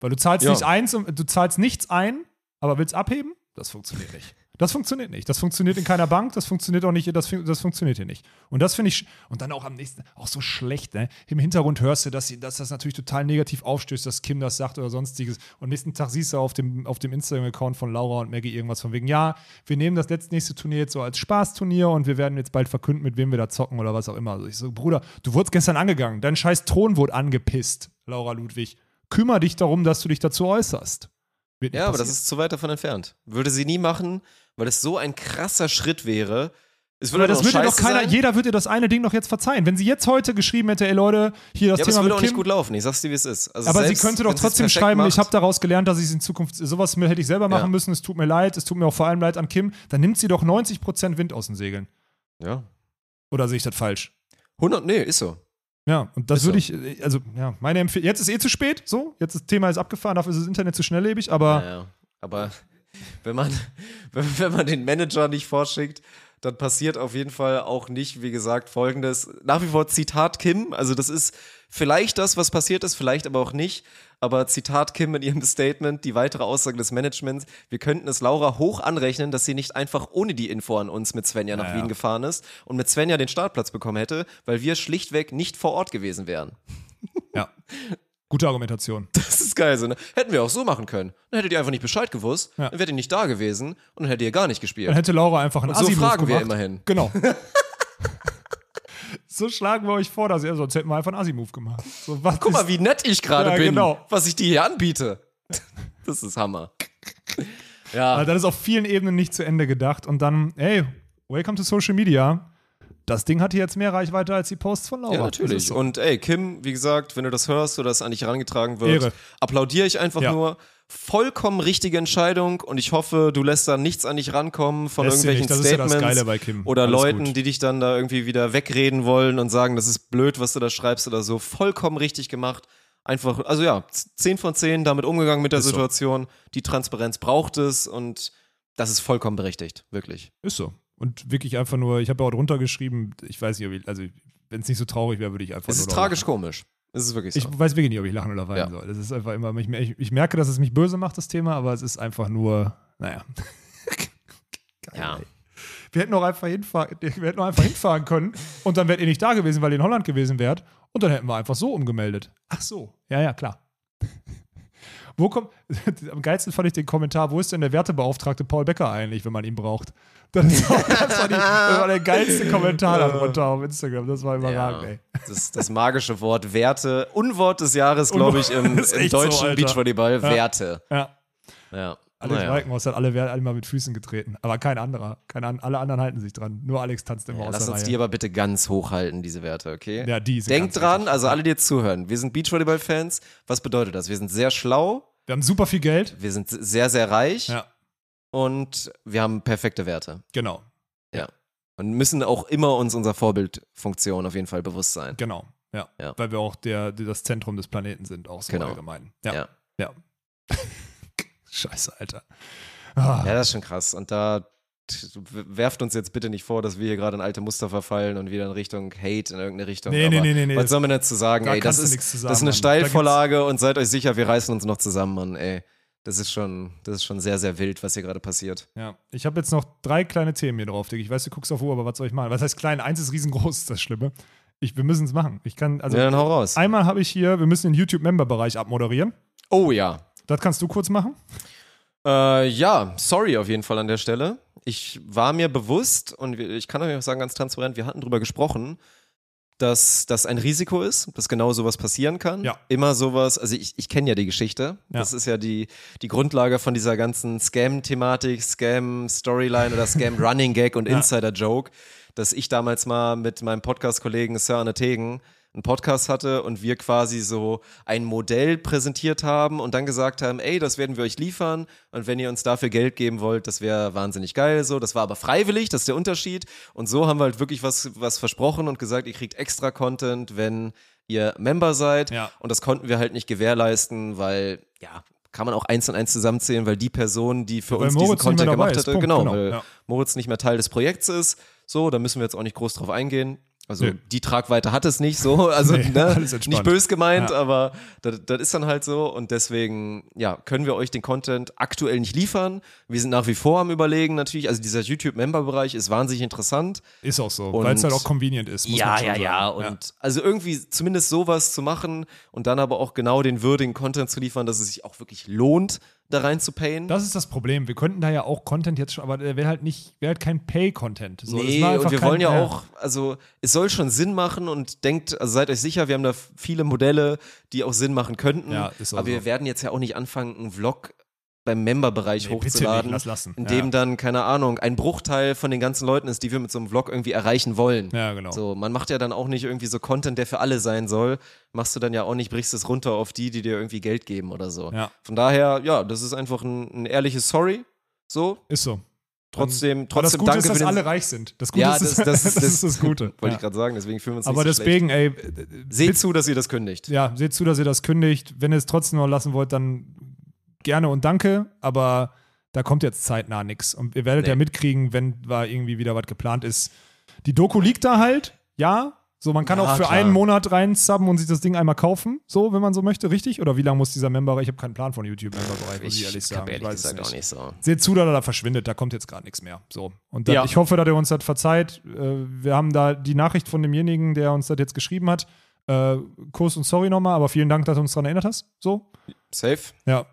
Weil du zahlst Ja. nicht eins, und- du zahlst nichts ein, aber willst abheben? Das funktioniert nicht. Das funktioniert nicht. Das funktioniert in keiner Bank, das funktioniert auch nicht, das, das funktioniert hier nicht. Und das finde ich, und dann auch am nächsten, auch so schlecht, ne? Im Hintergrund hörst du, dass, sie, dass das natürlich total negativ aufstößt, dass Kim das sagt oder sonstiges. Und nächsten Tag siehst du auf dem, auf dem Instagram-Account von Laura und Maggie irgendwas von wegen, ja, wir nehmen das letzte nächste Turnier jetzt so als Spaßturnier und wir werden jetzt bald verkünden, mit wem wir da zocken oder was auch immer. Also ich so, Bruder, du wurdest gestern angegangen, dein scheiß Thron wurde angepisst, Laura Ludwig. Kümmer dich darum, dass du dich dazu äußerst. Ja, aber das passieren. ist zu weit davon entfernt. Würde sie nie machen, weil es so ein krasser Schritt wäre. Es würde Aber das würde doch keiner, sein. jeder würde dir das eine Ding doch jetzt verzeihen. Wenn sie jetzt heute geschrieben hätte, ey Leute, hier das Ja, aber es Thema würde mit auch Kim, nicht gut laufen. Ich sag's dir, wie es ist. Also aber sie selbst, könnte doch sie trotzdem schreiben, macht, ich habe daraus gelernt, dass ich es in Zukunft, sowas hätte ich selber machen Ja. müssen, es tut mir leid, es tut mir auch vor allem leid an Kim, dann nimmt sie doch 90% Wind aus den Segeln. Ja. Oder sehe ich das falsch? 100, nee, ist so. Ja, und das Ist würde ich, also, ja, meine Empfehlung, jetzt ist eh zu spät, so, jetzt das Thema ist abgefahren, dafür ist das Internet zu schnelllebig, aber Ja, ja. Aber wenn man, wenn, man den Manager nicht vorschickt, dann passiert auf jeden Fall auch nicht, wie gesagt, folgendes. Nach wie vor Zitat Kim, also das ist vielleicht das, was passiert ist, vielleicht aber auch nicht. Aber Zitat Kim in ihrem Statement, die weitere Aussage des Managements, wir könnten es Laura hoch anrechnen, dass sie nicht einfach ohne die Info an uns mit Svenja nach Ja, Wien ja. gefahren ist und mit Svenja den Startplatz bekommen hätte, weil wir schlichtweg nicht vor Ort gewesen wären. ja. Gute Argumentation. Das ist geil, so, ne? Hätten wir auch so machen können. Dann hättet ihr einfach nicht Bescheid gewusst, Ja. dann wärt ihr nicht da gewesen und dann hättet ihr gar nicht Dann gespielt. hätte Laura einfach einen Und so fragen wir gemacht. immerhin. Genau. so schlagen wir euch vor, dass ihr, sonst hätten wir einfach einen Assi-Move gemacht. So, Guck mal, wie nett ich gerade Ja, bin, genau. was ich dir hier anbiete. Das ist Hammer. Ja, Also das ist auf vielen Ebenen nicht zu Ende gedacht. Und dann, hey, welcome to Social Media. Das Ding hat hier jetzt mehr Reichweite als die Posts von Laura. ja, natürlich. so. Und ey, Kim, wie gesagt, wenn du das hörst oder das an dich herangetragen wird, Ehre. applaudiere ich einfach Ja. nur. Vollkommen richtige Entscheidung und ich hoffe, du lässt da nichts an dich rankommen von Lässt irgendwelchen. Das ist ja das Statements Geile bei Kim. oder Alles Leuten, gut. die dich dann da irgendwie wieder wegreden wollen und sagen, das ist blöd, was du da schreibst oder so. Vollkommen richtig gemacht. Einfach, also ja, 10 von 10 damit umgegangen mit der Ist so. Situation. Die Transparenz braucht es und das ist vollkommen berechtigt, wirklich. Ist so. Und wirklich einfach nur, ich habe ja auch drunter geschrieben, ich weiß nicht, ob ich, also wenn es nicht so traurig wäre, würde ich einfach Es ist tragisch lachen. komisch. Es ist wirklich so. Ich weiß wirklich nicht, ob ich lachen oder weinen Ja. soll. Das ist einfach immer, ich, ich, ich merke, dass es mich böse macht, das Thema, aber es ist einfach nur, naja. Geil, Ja. ey. Wir hätten auch einfach hinfahren, wir hätten auch einfach hinfahren können und dann wärt ihr nicht da gewesen, weil ihr in Holland gewesen wärt. Und dann hätten wir einfach so umgemeldet. Ach so. Ja, ja, klar. Wo kommt, am geilsten fand ich den Kommentar, wo ist denn der Wertebeauftragte Paul Becker eigentlich, wenn man ihn braucht? Das, ist auch, das, war, die, das war der geilste Kommentar darunter auf Instagram. Das war überragend, Ja, ey. das, das magische Wort Werte. Unwort des Jahres, glaube ich, im, im so, deutschen Alter. Beachvolleyball. Ja. Werte. Ja. Ja. Alex Naja. Walkenhaus hat alle, alle mal mit Füßen getreten. Aber kein anderer. Kein, an- alle anderen halten sich dran. Nur Alex tanzt immer Ja, aus lass der uns Reihe. die aber bitte ganz hochhalten, diese Werte, okay? Ja, die sind Denkt dran, wichtig. also alle, die jetzt zuhören, wir sind Beachvolleyball-Fans. Was bedeutet das? Wir sind sehr schlau, Wir haben super viel Geld. wir sind sehr, sehr reich Ja, und wir haben perfekte Werte. genau. Ja. Und müssen auch immer uns unserer Vorbildfunktion auf jeden Fall bewusst sein. Genau. Ja. Ja. Weil wir auch der, das Zentrum des Planeten sind, auch so Genau. allgemein. Ja. Ja. Ja. Scheiße, Alter. Ah. Ja, das ist schon krass. Und da werft uns jetzt bitte nicht vor, dass wir hier gerade in alte Muster verfallen und wieder in Richtung Hate in irgendeine Richtung. Nee, nee, nee, nee, nee. Was soll man dazu sagen? Da Ey, das ist, zu das ist sagen, eine. Da Steilvorlage und seid euch sicher, wir reißen uns noch zusammen, Mann. Ey, das ist schon, das ist schon sehr, sehr wild, was hier gerade passiert. Ja, ich habe jetzt noch drei kleine Themen hier drauf, Dick. Ich weiß, du guckst auf Uhr, aber was soll ich machen? Was heißt klein? Eins ist riesengroß, ist das Schlimme. Ich, wir müssen es machen. Ich kann, also ja, dann hau raus. einmal habe ich hier, wir müssen den YouTube-Member-Bereich abmoderieren. Oh ja. Das kannst du kurz machen. Äh, ja, sorry auf jeden Fall an der Stelle. Ich war mir bewusst und ich kann euch auch sagen, ganz transparent, wir hatten drüber gesprochen, dass das ein Risiko ist, dass genau sowas passieren kann. Ja. Immer sowas, also ich, ich kenne ja die Geschichte. Das ist ja die, die Grundlage von dieser ganzen Scam-Thematik, Scam-Storyline oder Scam-Running-Gag und Ja. Insider-Joke, dass ich damals mal mit meinem Podcast-Kollegen Sir Arne Tegen einen Podcast hatte und wir quasi so ein Modell präsentiert haben und dann gesagt haben, ey, das werden wir euch liefern und wenn ihr uns dafür Geld geben wollt, das wäre wahnsinnig geil so. Das war aber freiwillig, das ist der Unterschied und so haben wir halt wirklich was, was versprochen und gesagt, ihr kriegt extra Content, wenn ihr Member seid Ja. und das konnten wir halt nicht gewährleisten, weil, ja, kann man auch eins und eins zusammenzählen, weil die Person, die für weil uns diesen Moritz mehr Content gemacht ist. hatte, Punkt, genau, genau, weil ja. Moritz nicht mehr Teil des Projekts ist, so, da müssen wir jetzt auch nicht groß drauf eingehen. Also Nö. die Tragweite hat es nicht so, also Nee, ne, nicht bös gemeint, Ja. aber das, das ist dann halt so und deswegen, ja, können wir euch den Content aktuell nicht liefern. Wir sind nach wie vor am überlegen natürlich, also dieser YouTube-Member-Bereich ist wahnsinnig interessant. Ist auch so, weil es halt auch convenient ist. Muss ja, ja, sagen. ja. Und also irgendwie zumindest sowas zu machen und dann aber auch genau den würdigen Content zu liefern, dass es sich auch wirklich lohnt, da rein zu payen. Das ist das Problem. Wir könnten da ja auch Content jetzt schon, aber der wäre halt nicht, wäre halt kein Pay-Content. So, nee, und wir kein- wollen ja auch, also es soll schon Sinn machen und denkt, also seid euch sicher, wir haben da viele Modelle, die auch Sinn machen könnten. Ja, ist auch aber wir so. werden jetzt ja auch nicht anfangen, einen Vlog beim Member-Bereich Nee, hochzuladen, nicht, lass in dem Ja. dann, keine Ahnung, ein Bruchteil von den ganzen Leuten ist, die wir mit so einem Vlog irgendwie erreichen wollen. Ja, genau. So, man macht ja dann auch nicht irgendwie so Content, der für alle sein soll. Machst du dann ja auch nicht, brichst es runter auf die, die dir irgendwie Geld geben oder so. Ja. Von daher, ja, das ist einfach ein, ein ehrliches Sorry. So, Ist so. trotzdem, Aber das trotzdem Gute danke ist, dass alle reich sind. Das Gute ja, ist, das, das, das ist das Gute. Wollte ja. ich gerade sagen, deswegen fühlen wir uns Aber nicht so deswegen, ey, schlecht. Seht zu, dass ihr das kündigt. ja, seht zu, dass ihr das kündigt. Wenn ihr es trotzdem noch lassen wollt, dann gerne und danke, aber da kommt jetzt zeitnah nichts. Und ihr werdet Nee. ja mitkriegen, wenn da irgendwie wieder was geplant ist. Die Doku liegt da halt, ja. So, man kann Ja, auch für klar. einen Monat rein subben und sich das Ding einmal kaufen, so, wenn man so möchte, richtig? Oder wie lange muss dieser Member, ich habe keinen Plan von YouTube-Member-Bereich, muss ich ehrlich Ich sagen. ehrlich weiß es gesagt auch nicht so. seht zu, dass er da verschwindet, da kommt jetzt gerade nichts mehr. So. Und dann, Ja. ich hoffe, dass er uns das verzeiht. Äh, Wir haben da die Nachricht von demjenigen, der uns das jetzt geschrieben hat. Äh, Kurs und sorry nochmal, aber vielen Dank, dass du uns daran erinnert hast. So. Safe? Ja.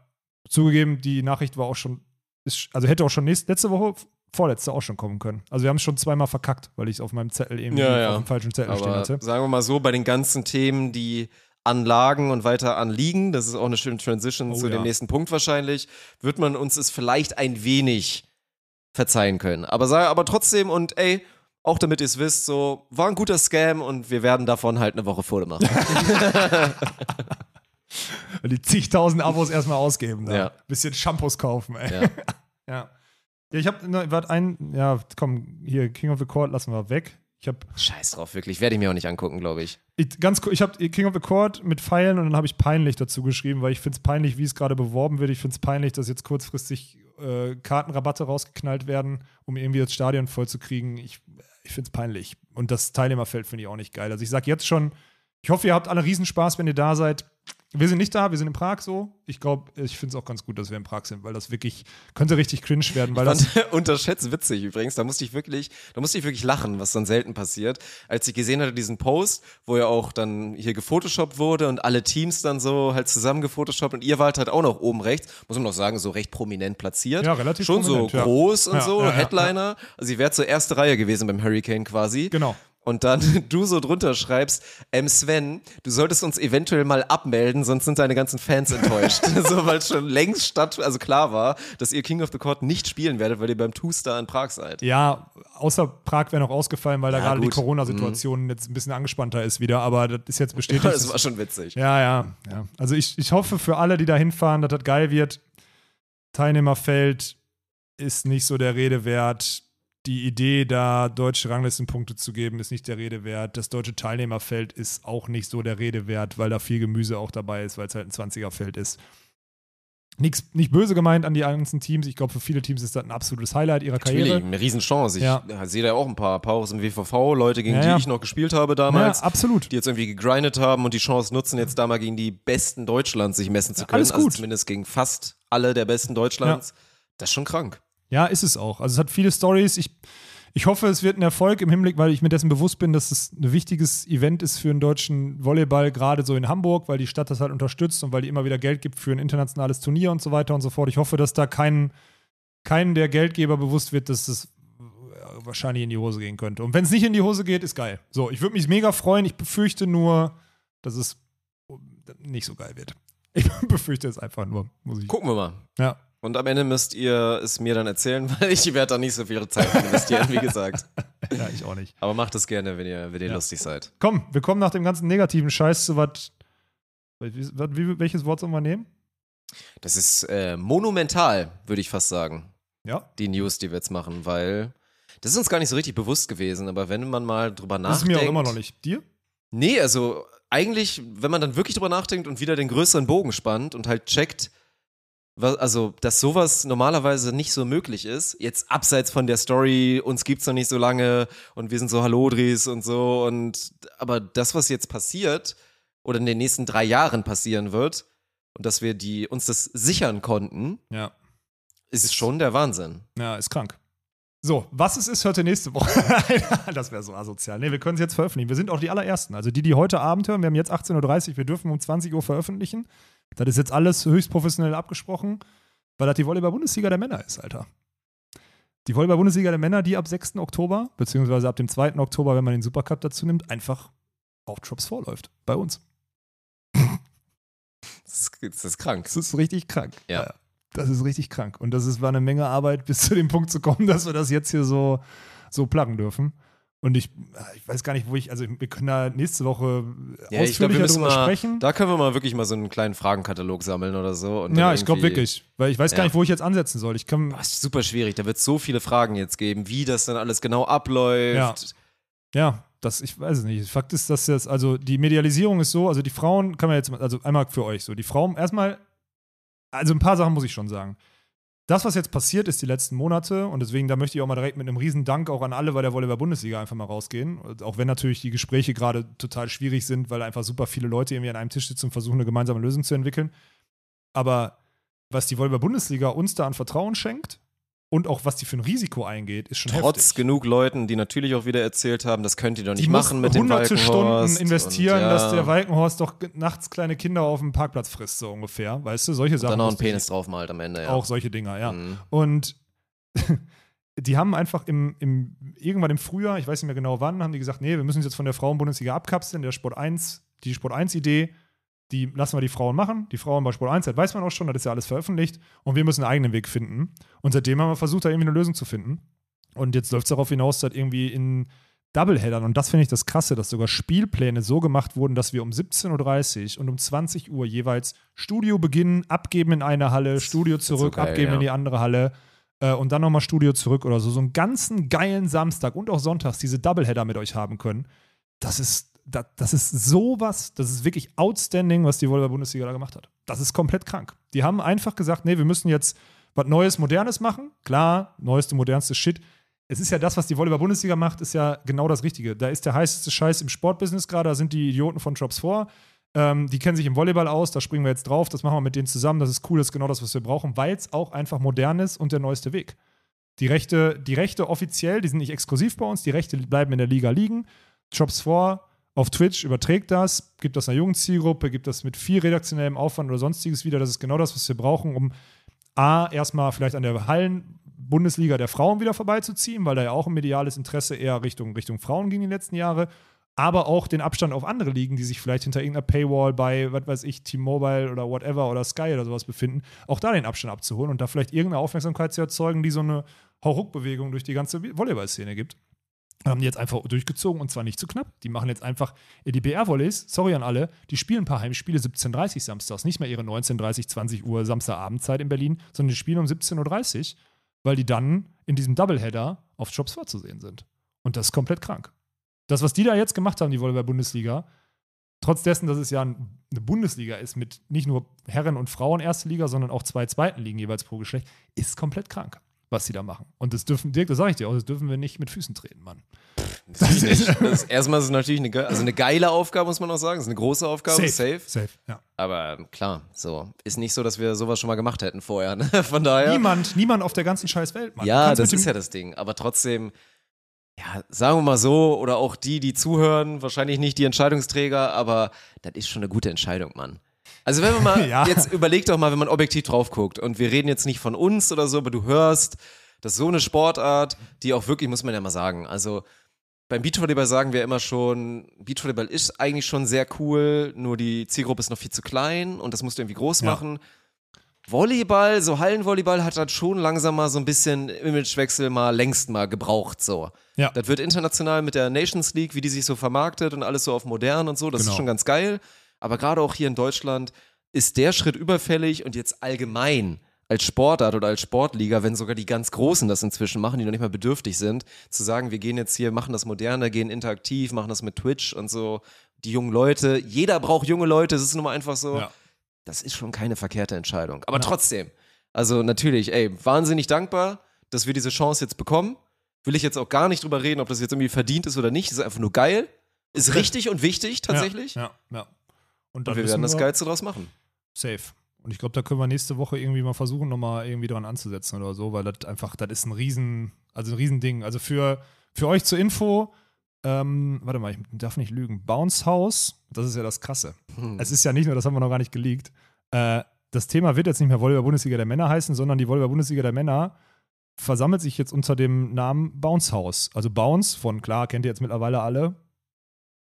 Zugegeben, die Nachricht war auch schon, ist, also hätte auch schon nächste, letzte Woche, vorletzte auch schon kommen können. Also wir haben es schon zweimal verkackt, weil ich es auf meinem Zettel eben Ja, ja. auf dem falschen Zettel stehen Aber hatte. sagen wir mal so, bei den ganzen Themen, die anlagen und weiter anliegen, das ist auch eine schöne Transition Oh, zu ja. dem nächsten Punkt wahrscheinlich, wird man uns es vielleicht ein wenig verzeihen können. Aber sag aber trotzdem und ey, auch damit ihr es wisst, so war ein guter Scam und wir werden davon halt eine Woche Foto machen. Die zigtausend Abos erstmal ausgeben. Da. Ja. Bisschen Shampoos kaufen, ey. ja. Ja. Ja, ich habe, ne, warte, ein, ja, komm, hier, King of the Court lassen wir weg. Ich habe Scheiß drauf, wirklich. Werde ich mir auch nicht angucken, glaube ich. Ich, ganz cool, ich habe King of the Court mit Pfeilen und dann habe ich peinlich dazu geschrieben, weil ich finde es peinlich, wie es gerade beworben wird. Ich finde es peinlich, dass jetzt kurzfristig äh, Kartenrabatte rausgeknallt werden, um irgendwie das Stadion voll zu kriegen. Ich, ich finde es peinlich. Und das Teilnehmerfeld finde ich auch nicht geil. Also ich sage jetzt schon, ich hoffe, ihr habt alle Riesenspaß, wenn ihr da seid. Wir sind nicht da, wir sind in Prag so. Ich glaube, ich finde es auch ganz gut, dass wir in Prag sind, weil das wirklich könnte richtig cringe werden, weil das. Fand unterschätzt witzig übrigens. Da musste ich wirklich, da musste ich wirklich lachen, was dann selten passiert. Als ich gesehen hatte, diesen Post, wo ja auch dann hier gefotoshoppt wurde und alle Teams dann so halt zusammen gefotoshoppt und ihr wart halt auch noch oben rechts, muss man noch sagen, so recht prominent platziert. Ja, relativ Schon so ja. groß und Ja, so, ja, Headliner. Also ihr wärt zur erste Reihe gewesen beim Hurricane quasi. Genau. Und dann du so drunter schreibst, ähm Sven, du solltest uns eventuell mal abmelden, sonst sind deine ganzen Fans enttäuscht. so, weil schon längst statt, also klar war, dass ihr King of the Court nicht spielen werdet, weil ihr beim Two-Star in Prag seid. Ja, außer Prag wäre noch ausgefallen, weil da Ja, gerade die gut. Mhm. Corona-Situation jetzt ein bisschen angespannter ist wieder, aber das ist jetzt bestätigt. Das war schon witzig. Ja, ja, ja. Also ich, ich hoffe für alle, die da hinfahren, dass das geil wird. Teilnehmerfeld ist nicht so der Rede wert. Die Idee, da deutsche Ranglistenpunkte zu geben, ist nicht der Rede wert. Das deutsche Teilnehmerfeld ist auch nicht so der Rede wert, weil da viel Gemüse auch dabei ist, weil es halt ein 20er-Feld ist. Nichts, nicht böse gemeint an die ganzen Teams. Ich glaube, für viele Teams ist das ein absolutes Highlight ihrer Natürlich, Karriere. eine Riesenchance. Ich Ja. sehe da auch ein paar, paar aus dem WVV, Leute, gegen Ja, die ja. ich noch gespielt habe damals. Ja, absolut. die jetzt irgendwie gegrindet haben und die Chance nutzen, jetzt da mal gegen die Besten Deutschlands sich messen zu können. alles Also gut. zumindest gegen fast alle der Besten Deutschlands. Das ist schon krank. Ja, ist es auch. Also es hat viele Stories. Ich, ich hoffe, es wird ein Erfolg im Hinblick, weil ich mir dessen bewusst bin, dass es ein wichtiges Event ist für den deutschen Volleyball, gerade so in Hamburg, weil die Stadt das halt unterstützt und weil die immer wieder Geld gibt für ein internationales Turnier und so weiter und so fort. Ich hoffe, dass da kein, kein der Geldgeber bewusst wird, dass es wahrscheinlich in die Hose gehen könnte. Und wenn es nicht in die Hose geht, ist geil. So, ich würde mich mega freuen. Ich befürchte nur, dass es nicht so geil wird. Ich befürchte es einfach nur, muss ich. Gucken wir mal. Ja. Und am Ende müsst ihr es mir dann erzählen, weil ich werde da nicht so viel Zeit investieren, wie gesagt. ja, ich auch nicht. Aber macht es gerne, wenn ihr, wenn ihr lustig seid. Komm, wir kommen nach dem ganzen negativen Scheiß zu was. Welches Wort sollen wir nehmen? Das ist äh, monumental, würde ich fast sagen, Ja. die News, die wir jetzt machen, weil das ist uns gar nicht so richtig bewusst gewesen, aber wenn man mal drüber Das ist nachdenkt. mir auch immer noch nicht. Dir? Nee, also eigentlich, wenn man dann wirklich drüber nachdenkt und wieder den größeren Bogen spannt und halt checkt, also, dass sowas normalerweise nicht so möglich ist, jetzt abseits von der Story, uns gibt's noch nicht so lange und wir sind so Hallodris und so und, aber das, was jetzt passiert oder in den nächsten drei Jahren passieren wird und dass wir die, uns das sichern konnten, Ja. ist schon der Wahnsinn. Ja, ist krank. So, was es ist, hört ihr nächste Woche. das wäre so asozial. Nee, wir können es jetzt veröffentlichen. Wir sind auch die allerersten. Also die, die heute Abend hören, wir haben jetzt 18.30 Uhr, wir dürfen um 20 Uhr veröffentlichen. Das ist jetzt alles höchst professionell abgesprochen, weil das die Volleyball-Bundesliga der Männer ist, Alter. Die Volleyball-Bundesliga der Männer, die ab 6. Oktober, beziehungsweise ab dem 2. Oktober, wenn man den Supercup dazu nimmt, einfach auf Drops vorläuft. Bei uns. Das ist, das ist krank. Das ist richtig krank. Ja. Das ist richtig krank. Und das ist, war eine Menge Arbeit, bis zu dem Punkt zu kommen, dass wir das jetzt hier so, so pluggen dürfen. Und ich, ich weiß gar nicht, wo ich, also wir können da nächste Woche Ja, ausführlicher müssen drüber mal, sprechen. da können wir mal wirklich mal so einen kleinen Fragenkatalog sammeln oder so. Und ja, ich glaube wirklich. Weil ich weiß gar Ja. nicht, wo ich jetzt ansetzen soll. Ich kann, Boah, ist super schwierig. Da wird so viele Fragen jetzt geben, wie das dann alles genau abläuft. ja, das, ich weiß es nicht. Fakt ist, dass jetzt, also die Medialisierung ist so, also die Frauen, kann man jetzt, mal- also einmal für euch so, die Frauen, erstmal, also ein paar Sachen muss ich schon sagen. Das, was jetzt passiert ist die letzten Monate, und deswegen, da möchte ich auch mal direkt mit einem riesen Dank auch an alle bei der Volleyball-Bundesliga einfach mal rausgehen. Auch wenn natürlich die Gespräche gerade total schwierig sind, weil einfach super viele Leute irgendwie an einem Tisch sitzen und versuchen, eine gemeinsame Lösung zu entwickeln. Aber was die Volleyball-Bundesliga uns da an Vertrauen schenkt und auch was die für ein Risiko eingeht, ist schon Trotz heftig. genug Leuten, die natürlich auch wieder erzählt haben, das könnt ihr doch nicht Die machen mit dem hunderte Walkenhorst. Stunden investieren, und, ja, dass der Walkenhorst doch nachts kleine Kinder auf dem Parkplatz frisst, so ungefähr. Weißt du, solche Sachen. dann auch einen Penis draufmalt am Ende. Ja. Auch solche Dinger, ja. Mhm. Und die haben einfach im, im, irgendwann im Frühjahr, ich weiß nicht mehr genau wann, haben die gesagt, nee, wir müssen uns jetzt von der Frauenbundesliga abkapseln, der Sport 1, die Sport 1-Idee, die lassen wir die Frauen machen. Die Frauen bei Sport 1, das weiß man auch schon, das ist ja alles veröffentlicht. Und wir müssen einen eigenen Weg finden. Und seitdem haben wir versucht, da irgendwie eine Lösung zu finden. Und jetzt läuft es darauf hinaus, dass irgendwie in Doubleheadern, und das finde ich das Krasse, dass sogar Spielpläne so gemacht wurden, dass wir um 17.30 Uhr und um 20 Uhr jeweils Studio beginnen, abgeben in eine Halle, Studio so zurück, geil, abgeben ja. in die andere Halle äh, und dann nochmal Studio zurück oder so. So einen ganzen geilen Samstag und auch sonntags diese Doubleheader mit euch haben können. Das ist, das, das ist sowas, das ist wirklich outstanding, was die Volleyball-Bundesliga da gemacht hat. Das ist komplett krank. Die haben einfach gesagt, nee, wir müssen jetzt was Neues, Modernes machen. Klar, neueste, modernste Shit. Es ist ja das, was die Volleyball-Bundesliga macht, ist ja genau das Richtige. Da ist der heißeste Scheiß im Sportbusiness gerade, da sind die Idioten von Drops vor. Ähm, die kennen sich im Volleyball aus, da springen wir jetzt drauf, das machen wir mit denen zusammen, das ist cool, das ist genau das, was wir brauchen, weil es auch einfach modern ist und der neueste Weg. Die Rechte, die Rechte offiziell, die sind nicht exklusiv bei uns, die Rechte bleiben in der Liga liegen. Chops 4 auf Twitch überträgt das, gibt das einer jungen Zielgruppe, gibt das mit viel redaktionellem Aufwand oder sonstiges wieder. Das ist genau das, was wir brauchen, um A, erstmal vielleicht an der Hallen-Bundesliga der Frauen wieder vorbeizuziehen, weil da ja auch ein mediales Interesse eher Richtung, Richtung Frauen ging die letzten Jahre aber auch den Abstand auf andere Ligen, die sich vielleicht hinter irgendeiner Paywall bei, was weiß ich, T-Mobile oder whatever oder Sky oder sowas befinden, auch da den Abstand abzuholen und da vielleicht irgendeine Aufmerksamkeit zu erzeugen, die so eine Hauruck-Bewegung durch die ganze Volleyball-Szene gibt. Haben die jetzt einfach durchgezogen und zwar nicht zu knapp. Die machen jetzt einfach die BR-Volleys, sorry an alle, die spielen ein paar Heimspiele 17.30 Uhr samstags, nicht mehr ihre 19.30, 20 Uhr Samstagabendzeit in Berlin, sondern die spielen um 17.30 Uhr, weil die dann in diesem Doubleheader auf Jobs vorzusehen sind. Und das ist komplett krank. Das, was die da jetzt gemacht haben, die Volleyball-Bundesliga, trotz dessen, dass es ja eine Bundesliga ist mit nicht nur Herren und Frauen erste Liga, sondern auch zwei zweiten Ligen jeweils pro Geschlecht, ist komplett krank, was sie da machen. Und das dürfen, Dirk, das sage ich dir auch, das dürfen wir nicht mit Füßen treten, Mann. Das ist, das ist, erstmal ist es natürlich eine, also eine geile Aufgabe, muss man auch sagen. Das ist eine große Aufgabe, safe. Safe, safe ja. Aber klar, so. Ist nicht so, dass wir sowas schon mal gemacht hätten vorher. Ne? Von daher. Niemand, niemand auf der ganzen scheiß Welt, Mann. Ja, das ist ja das Ding. Aber trotzdem, ja, sagen wir mal so, oder auch die, die zuhören, wahrscheinlich nicht die Entscheidungsträger, aber das ist schon eine gute Entscheidung, Mann. Also wenn man mal, Ja. jetzt überleg doch mal, wenn man objektiv drauf guckt und wir reden jetzt nicht von uns oder so, aber du hörst, das ist so eine Sportart, die auch wirklich, muss man ja mal sagen, also beim Beachvolleyball sagen wir immer schon, Beachvolleyball ist eigentlich schon sehr cool, nur die Zielgruppe ist noch viel zu klein und das musst du irgendwie groß Ja. machen. Volleyball, so Hallenvolleyball hat dann schon langsam mal so ein bisschen Imagewechsel mal längst mal gebraucht, so. Ja. Das wird international mit der Nations League, wie die sich so vermarktet und alles so auf modern und so, das Genau. ist schon ganz geil. Aber gerade auch hier in Deutschland ist der Schritt überfällig und jetzt allgemein als Sportart oder als Sportliga, wenn sogar die ganz Großen das inzwischen machen, die noch nicht mal bedürftig sind, zu sagen, wir gehen jetzt hier, machen das moderne, gehen interaktiv, machen das mit Twitch und so. Die jungen Leute, jeder braucht junge Leute, es ist nun mal einfach so. Ja. Das ist schon keine verkehrte Entscheidung. Aber trotzdem, also natürlich, ey, wahnsinnig dankbar, dass wir diese Chance jetzt bekommen. Will ich jetzt auch gar nicht drüber reden, ob das jetzt irgendwie verdient ist oder nicht. Ist einfach nur geil. Ist richtig und wichtig tatsächlich. Ja, ja. ja. Und Und wir werden das Geilste draus machen. Safe. Und ich glaube, da können wir nächste Woche irgendwie mal versuchen, nochmal irgendwie dran anzusetzen oder so, weil das einfach, das ist ein Riesen, also ein Riesending. Also für, für euch zur Info, ähm, warte mal, ich darf nicht lügen. Bounce House, das ist ja das Krasse. Hm. Es ist ja nicht nur, das haben wir noch gar nicht geleakt. Äh, das Thema wird jetzt nicht mehr Volleyball-Bundesliga der Männer heißen, sondern die Volleyball-Bundesliga der Männer versammelt sich jetzt unter dem Namen Bounce House. Also Bounce von, klar, kennt ihr jetzt mittlerweile alle.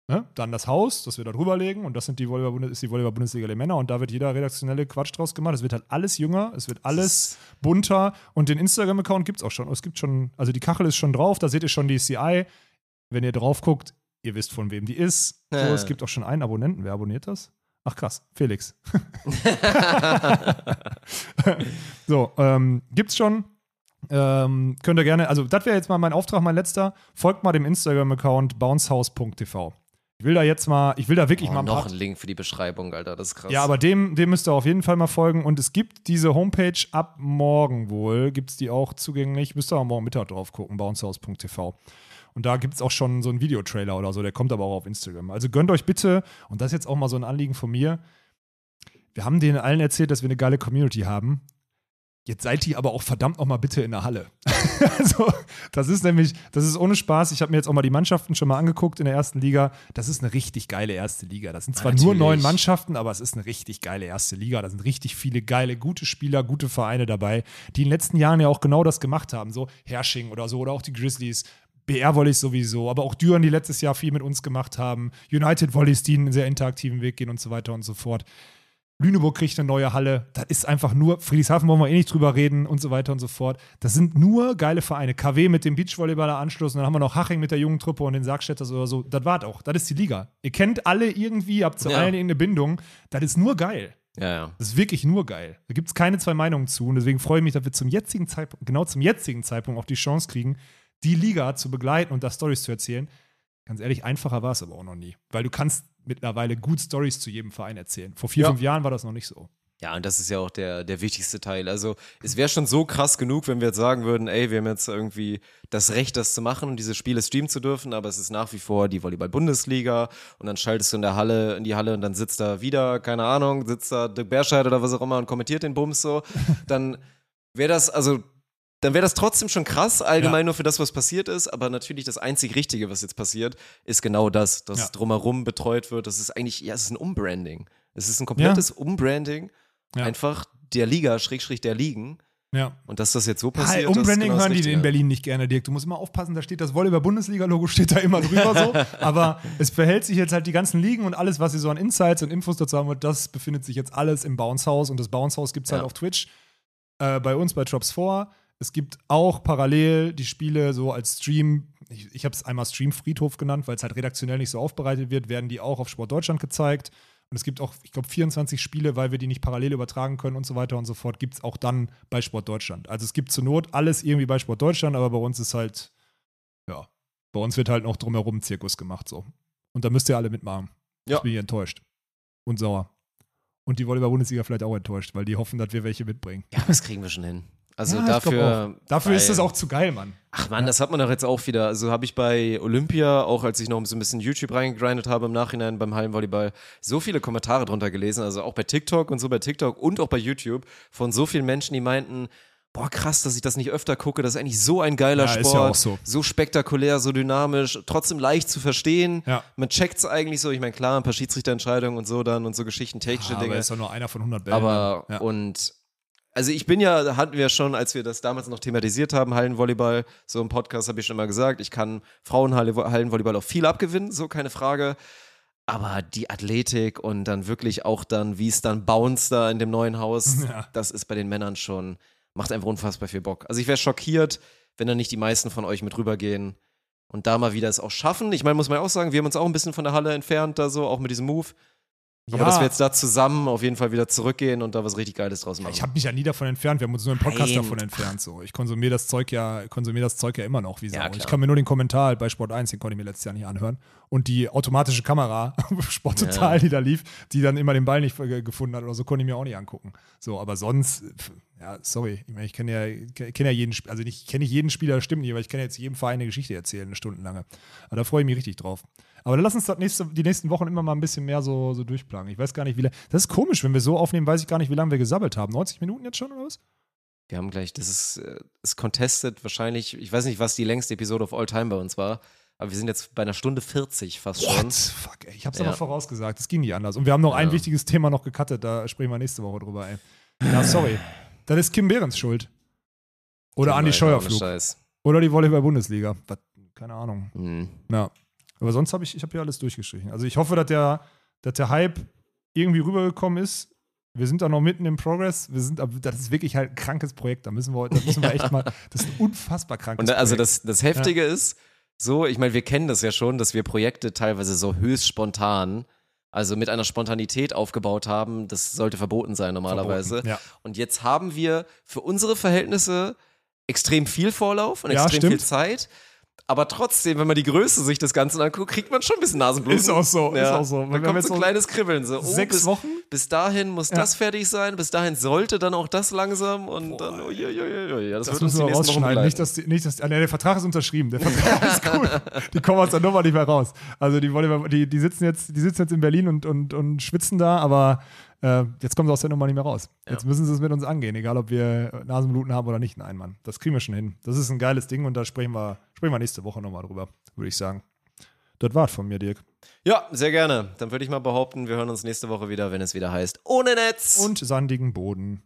Ne? Dann das Haus, das wir da drüber legen und das sind die Volleyball ist die Volleyball-Bundesliga der Männer und da wird jeder redaktionelle Quatsch draus gemacht. Es wird halt alles jünger, es wird alles bunter und den Instagram-Account gibt es auch schon. Es gibt schon, also die Kachel ist schon drauf, da seht ihr schon die CI. Wenn ihr drauf guckt, ihr wisst von wem die ist. So, es gibt auch schon einen Abonnenten. Wer abonniert das? Ach krass, Felix. so, ähm, gibt's schon. Ähm, könnt ihr gerne, also das wäre jetzt mal mein Auftrag, mein letzter. Folgt mal dem Instagram-Account bouncehouse.tv. Ich will da jetzt mal, ich will da wirklich Oh, mal ein noch paar ein Link für die Beschreibung, Alter, das ist krass. ja, aber dem, dem müsst ihr auf jeden Fall mal folgen. Und es gibt diese Homepage ab morgen wohl, gibt es die auch zugänglich. Müsst ihr aber morgen Mittag drauf gucken, bouncehouse.tv. Und da gibt es auch schon so einen Videotrailer oder so, der kommt aber auch auf Instagram. Also gönnt euch bitte, und das ist jetzt auch mal so ein Anliegen von mir. Wir haben denen allen erzählt, dass wir eine geile Community haben. Jetzt seid ihr aber auch verdammt noch mal bitte in der Halle. also, das ist nämlich, das ist ohne Spaß. Ich habe mir jetzt auch mal die Mannschaften schon mal angeguckt in der ersten Liga. Das ist eine richtig geile erste Liga. Das sind zwar nur Natürlich. neun Mannschaften, aber es ist eine richtig geile erste Liga. Da sind richtig viele geile, gute Spieler, gute Vereine dabei, die in den letzten Jahren ja auch genau das gemacht haben. So Hersching oder so oder auch die Grizzlies. BR Volleys sowieso, aber auch Düren, die letztes Jahr viel mit uns gemacht haben. United Volleys, die einen sehr interaktiven Weg gehen und so weiter und so fort. Lüneburg kriegt eine neue Halle. Das ist einfach nur, Friedrichshafen wollen wir eh nicht drüber reden und so weiter und so fort. Das sind nur geile Vereine. KW mit dem Beachvolleyballer Anschluss und dann haben wir noch Haching mit der jungen Truppe und den Sargstädters oder so. Das war's auch. Das ist die Liga. Ihr kennt alle irgendwie, habt zu Ja. allen irgendeine Bindung. Das ist nur geil. ja, ja. Das ist wirklich nur geil. Da gibt es keine zwei Meinungen zu. Und deswegen freue ich mich, dass wir zum jetzigen Zeitpunkt, genau zum jetzigen Zeitpunkt auch die Chance kriegen, die Liga zu begleiten und da Stories zu erzählen. Ganz ehrlich, einfacher war es aber auch noch nie. Weil du kannst mittlerweile gut Stories zu jedem Verein erzählen. Vor vier, Ja. fünf Jahren war das noch nicht so. Ja, und das ist ja auch der, der wichtigste Teil. Also es wäre schon so krass genug, wenn wir jetzt sagen würden, ey, wir haben jetzt irgendwie das Recht, das zu machen und diese Spiele streamen zu dürfen, aber es ist nach wie vor die Volleyball-Bundesliga und dann schaltest du in der Halle, in die Halle und dann sitzt da wieder, keine Ahnung, sitzt da Dirk Berscheid oder was auch immer und kommentiert den Bums so. Dann wäre das, also dann wäre das trotzdem schon krass, allgemein Ja. nur für das, was passiert ist. Aber natürlich das einzig Richtige, was jetzt passiert, ist genau das, dass Ja. drumherum betreut wird. Das ist eigentlich, ja, es ist ein Umbranding. Es ist ein komplettes Umbranding Ja. einfach der Liga, Schrägstrich der Ligen. Ja. Und dass das jetzt so passiert, das ist Umbranding genau hören die in Berlin nicht gerne, Dirk. Du musst immer aufpassen, da steht das Volleyball-Bundesliga-Logo, steht da immer drüber so. Aber es verhält sich jetzt halt die ganzen Ligen und alles, was sie so an Insights und Infos dazu haben, das befindet sich jetzt alles im Bounce House und das Bounce House gibt es halt Ja. auf Twitch. Äh, bei uns bei Drops 4. Es gibt auch parallel die Spiele so als Stream. Ich, ich habe es einmal Stream-Friedhof genannt, weil es halt redaktionell nicht so aufbereitet wird, werden die auch auf Sport Deutschland gezeigt. Und es gibt auch, ich glaube, 24 Spiele, weil wir die nicht parallel übertragen können und so weiter und so fort, gibt es auch dann bei Sport Deutschland. Also es gibt zur Not alles irgendwie bei Sport Deutschland, aber bei uns ist halt, ja, bei uns wird halt noch drumherum Zirkus gemacht so. Und da müsst ihr alle mitmachen. Ja. Ich bin hier enttäuscht. Und sauer. Und die Volleyball-Bundesliga vielleicht auch enttäuscht, weil die hoffen, dass wir welche mitbringen. Ja, das kriegen wir schon hin. Also Ja, dafür. Dafür ist das auch zu geil, Mann. Ach man, das hat man doch jetzt auch wieder. Also habe ich bei Olympia, auch als ich noch so ein bisschen YouTube reingegrindet habe im Nachhinein beim Hallenvolleyball, so viele Kommentare drunter gelesen. Also auch bei TikTok und so bei TikTok und auch bei YouTube von so vielen Menschen, die meinten, boah krass, dass ich das nicht öfter gucke. Das ist eigentlich so ein geiler Ja, Sport. ist ja auch so. so spektakulär, so dynamisch, trotzdem leicht zu verstehen. Ja. Man checkt's eigentlich so. Ich meine, klar, ein paar Schiedsrichterentscheidungen und so dann und so Geschichten, technische aber Dinge. ist doch nur einer von 100 Bällen. Aber ja. und also ich bin ja, hatten wir schon, als wir das damals noch thematisiert haben, Hallenvolleyball, so im Podcast habe ich schon mal gesagt, ich kann Frauenhallenvolleyball auch viel abgewinnen, so keine Frage. Aber die Athletik und dann wirklich auch dann, wie es dann bounce da in dem neuen Haus, Ja. das ist bei den Männern schon, macht einfach unfassbar viel Bock. Also ich wäre schockiert, wenn dann nicht die meisten von euch mit rübergehen und da mal wieder es auch schaffen. Ich meine, muss man auch sagen, wir haben uns auch ein bisschen von der Halle entfernt, da so, auch mit diesem Move. Aber Ja. dass wir jetzt da zusammen auf jeden Fall wieder zurückgehen und da was richtig Geiles draus machen. Ich habe mich ja nie davon entfernt. Wir haben uns nur im Podcast Nein. davon entfernt. So. Ich konsumiere das Zeug ja, konsumiere das Zeug ja immer noch wie Sau. Ja, ich kann mir nur den Kommentar bei Sport 1, den konnte ich mir letztes Jahr nicht anhören. Und die automatische Kamera, Sport Total, Ja. die da lief, die dann immer den Ball nicht äh, gefunden hat oder so, konnte ich mir auch nicht angucken. So, aber sonst, ja, sorry. Ich meine, ich kenne ja, ich kenne ja jeden, also nicht, ich kenne nicht jeden Spieler, stimmt nicht, aber ich kann jetzt jedem Verein eine Geschichte erzählen, eine stundenlange. Aber da freue ich mich richtig drauf. Aber dann lass uns das nächste, die nächsten Wochen immer mal ein bisschen mehr so, so durchplanen. Ich weiß gar nicht, wie lange. Das ist komisch, wenn wir so aufnehmen, weiß ich gar nicht, wie lange wir gesabbelt haben. 90 Minuten jetzt schon oder was? wir haben gleich, das ist, äh, ist contested wahrscheinlich, ich weiß nicht, was die längste Episode of All Time bei uns war, aber wir sind jetzt bei einer Stunde 40 fast schon. What? Fuck, ey. Ich hab's Ja. aber vorausgesagt. Das ging nicht anders. Und wir haben noch ein Ja. wichtiges Thema noch gecuttet. Da sprechen wir nächste Woche drüber, ey. Ja, sorry. Das ist Kim Behrens Schuld. Oder Andi Scheuerflug. Oder die Volleyball-Bundesliga. Keine Ahnung. Hm. Ja. Aber sonst habe ich, ich habe hier alles durchgestrichen. Also ich hoffe, dass der, dass der Hype irgendwie rübergekommen ist. Wir sind da noch mitten im Progress. Wir sind, das ist wirklich halt ein krankes Projekt. Da müssen wir, da müssen wir echt mal. Das ist ein unfassbar krankes Und da, also Projekt. das, das Heftige ist, so, ich meine, wir kennen das ja schon, dass wir Projekte teilweise so höchst spontan, also mit einer Spontanität aufgebaut haben. Das sollte verboten sein normalerweise. Verboten, ja. Und jetzt haben wir für unsere Verhältnisse extrem viel Vorlauf und Ja, extrem stimmt. viel Zeit. Aber trotzdem, wenn man die Größe sich des Ganzen anguckt, kriegt man schon ein bisschen Nasenbluten. Ist auch so, ist auch so. Haben kommt so ein kleines Kribbeln. So, oh, sechs bis, Wochen? Bis dahin muss Ja. das fertig sein, bis dahin sollte dann auch das langsam und dann, uiuiuiui, ja, das, Das wird uns müssen die wir nächsten Wochen. Nicht, dass die, nicht, dass, ah, nee, der Vertrag ist unterschrieben. Der Vertrag ist gut. Die kommen aus der Nummer nicht mehr raus. Also die, die, die, sitzen, jetzt, die sitzen jetzt in Berlin und, und, und schwitzen da, aber äh, jetzt kommen sie aus der Nummer nicht mehr raus. Jetzt müssen sie es mit uns angehen, egal ob wir Nasenbluten haben oder nicht, ein Mann. Das kriegen wir schon hin. Das ist ein geiles Ding und da sprechen wir, sprechen wir nächste Woche nochmal drüber, würde ich sagen. Das war's von mir, Dirk. Ja, sehr gerne. Dann würde ich mal behaupten, wir hören uns nächste Woche wieder, wenn es wieder heißt Ohne Netz. Und sandigen Boden.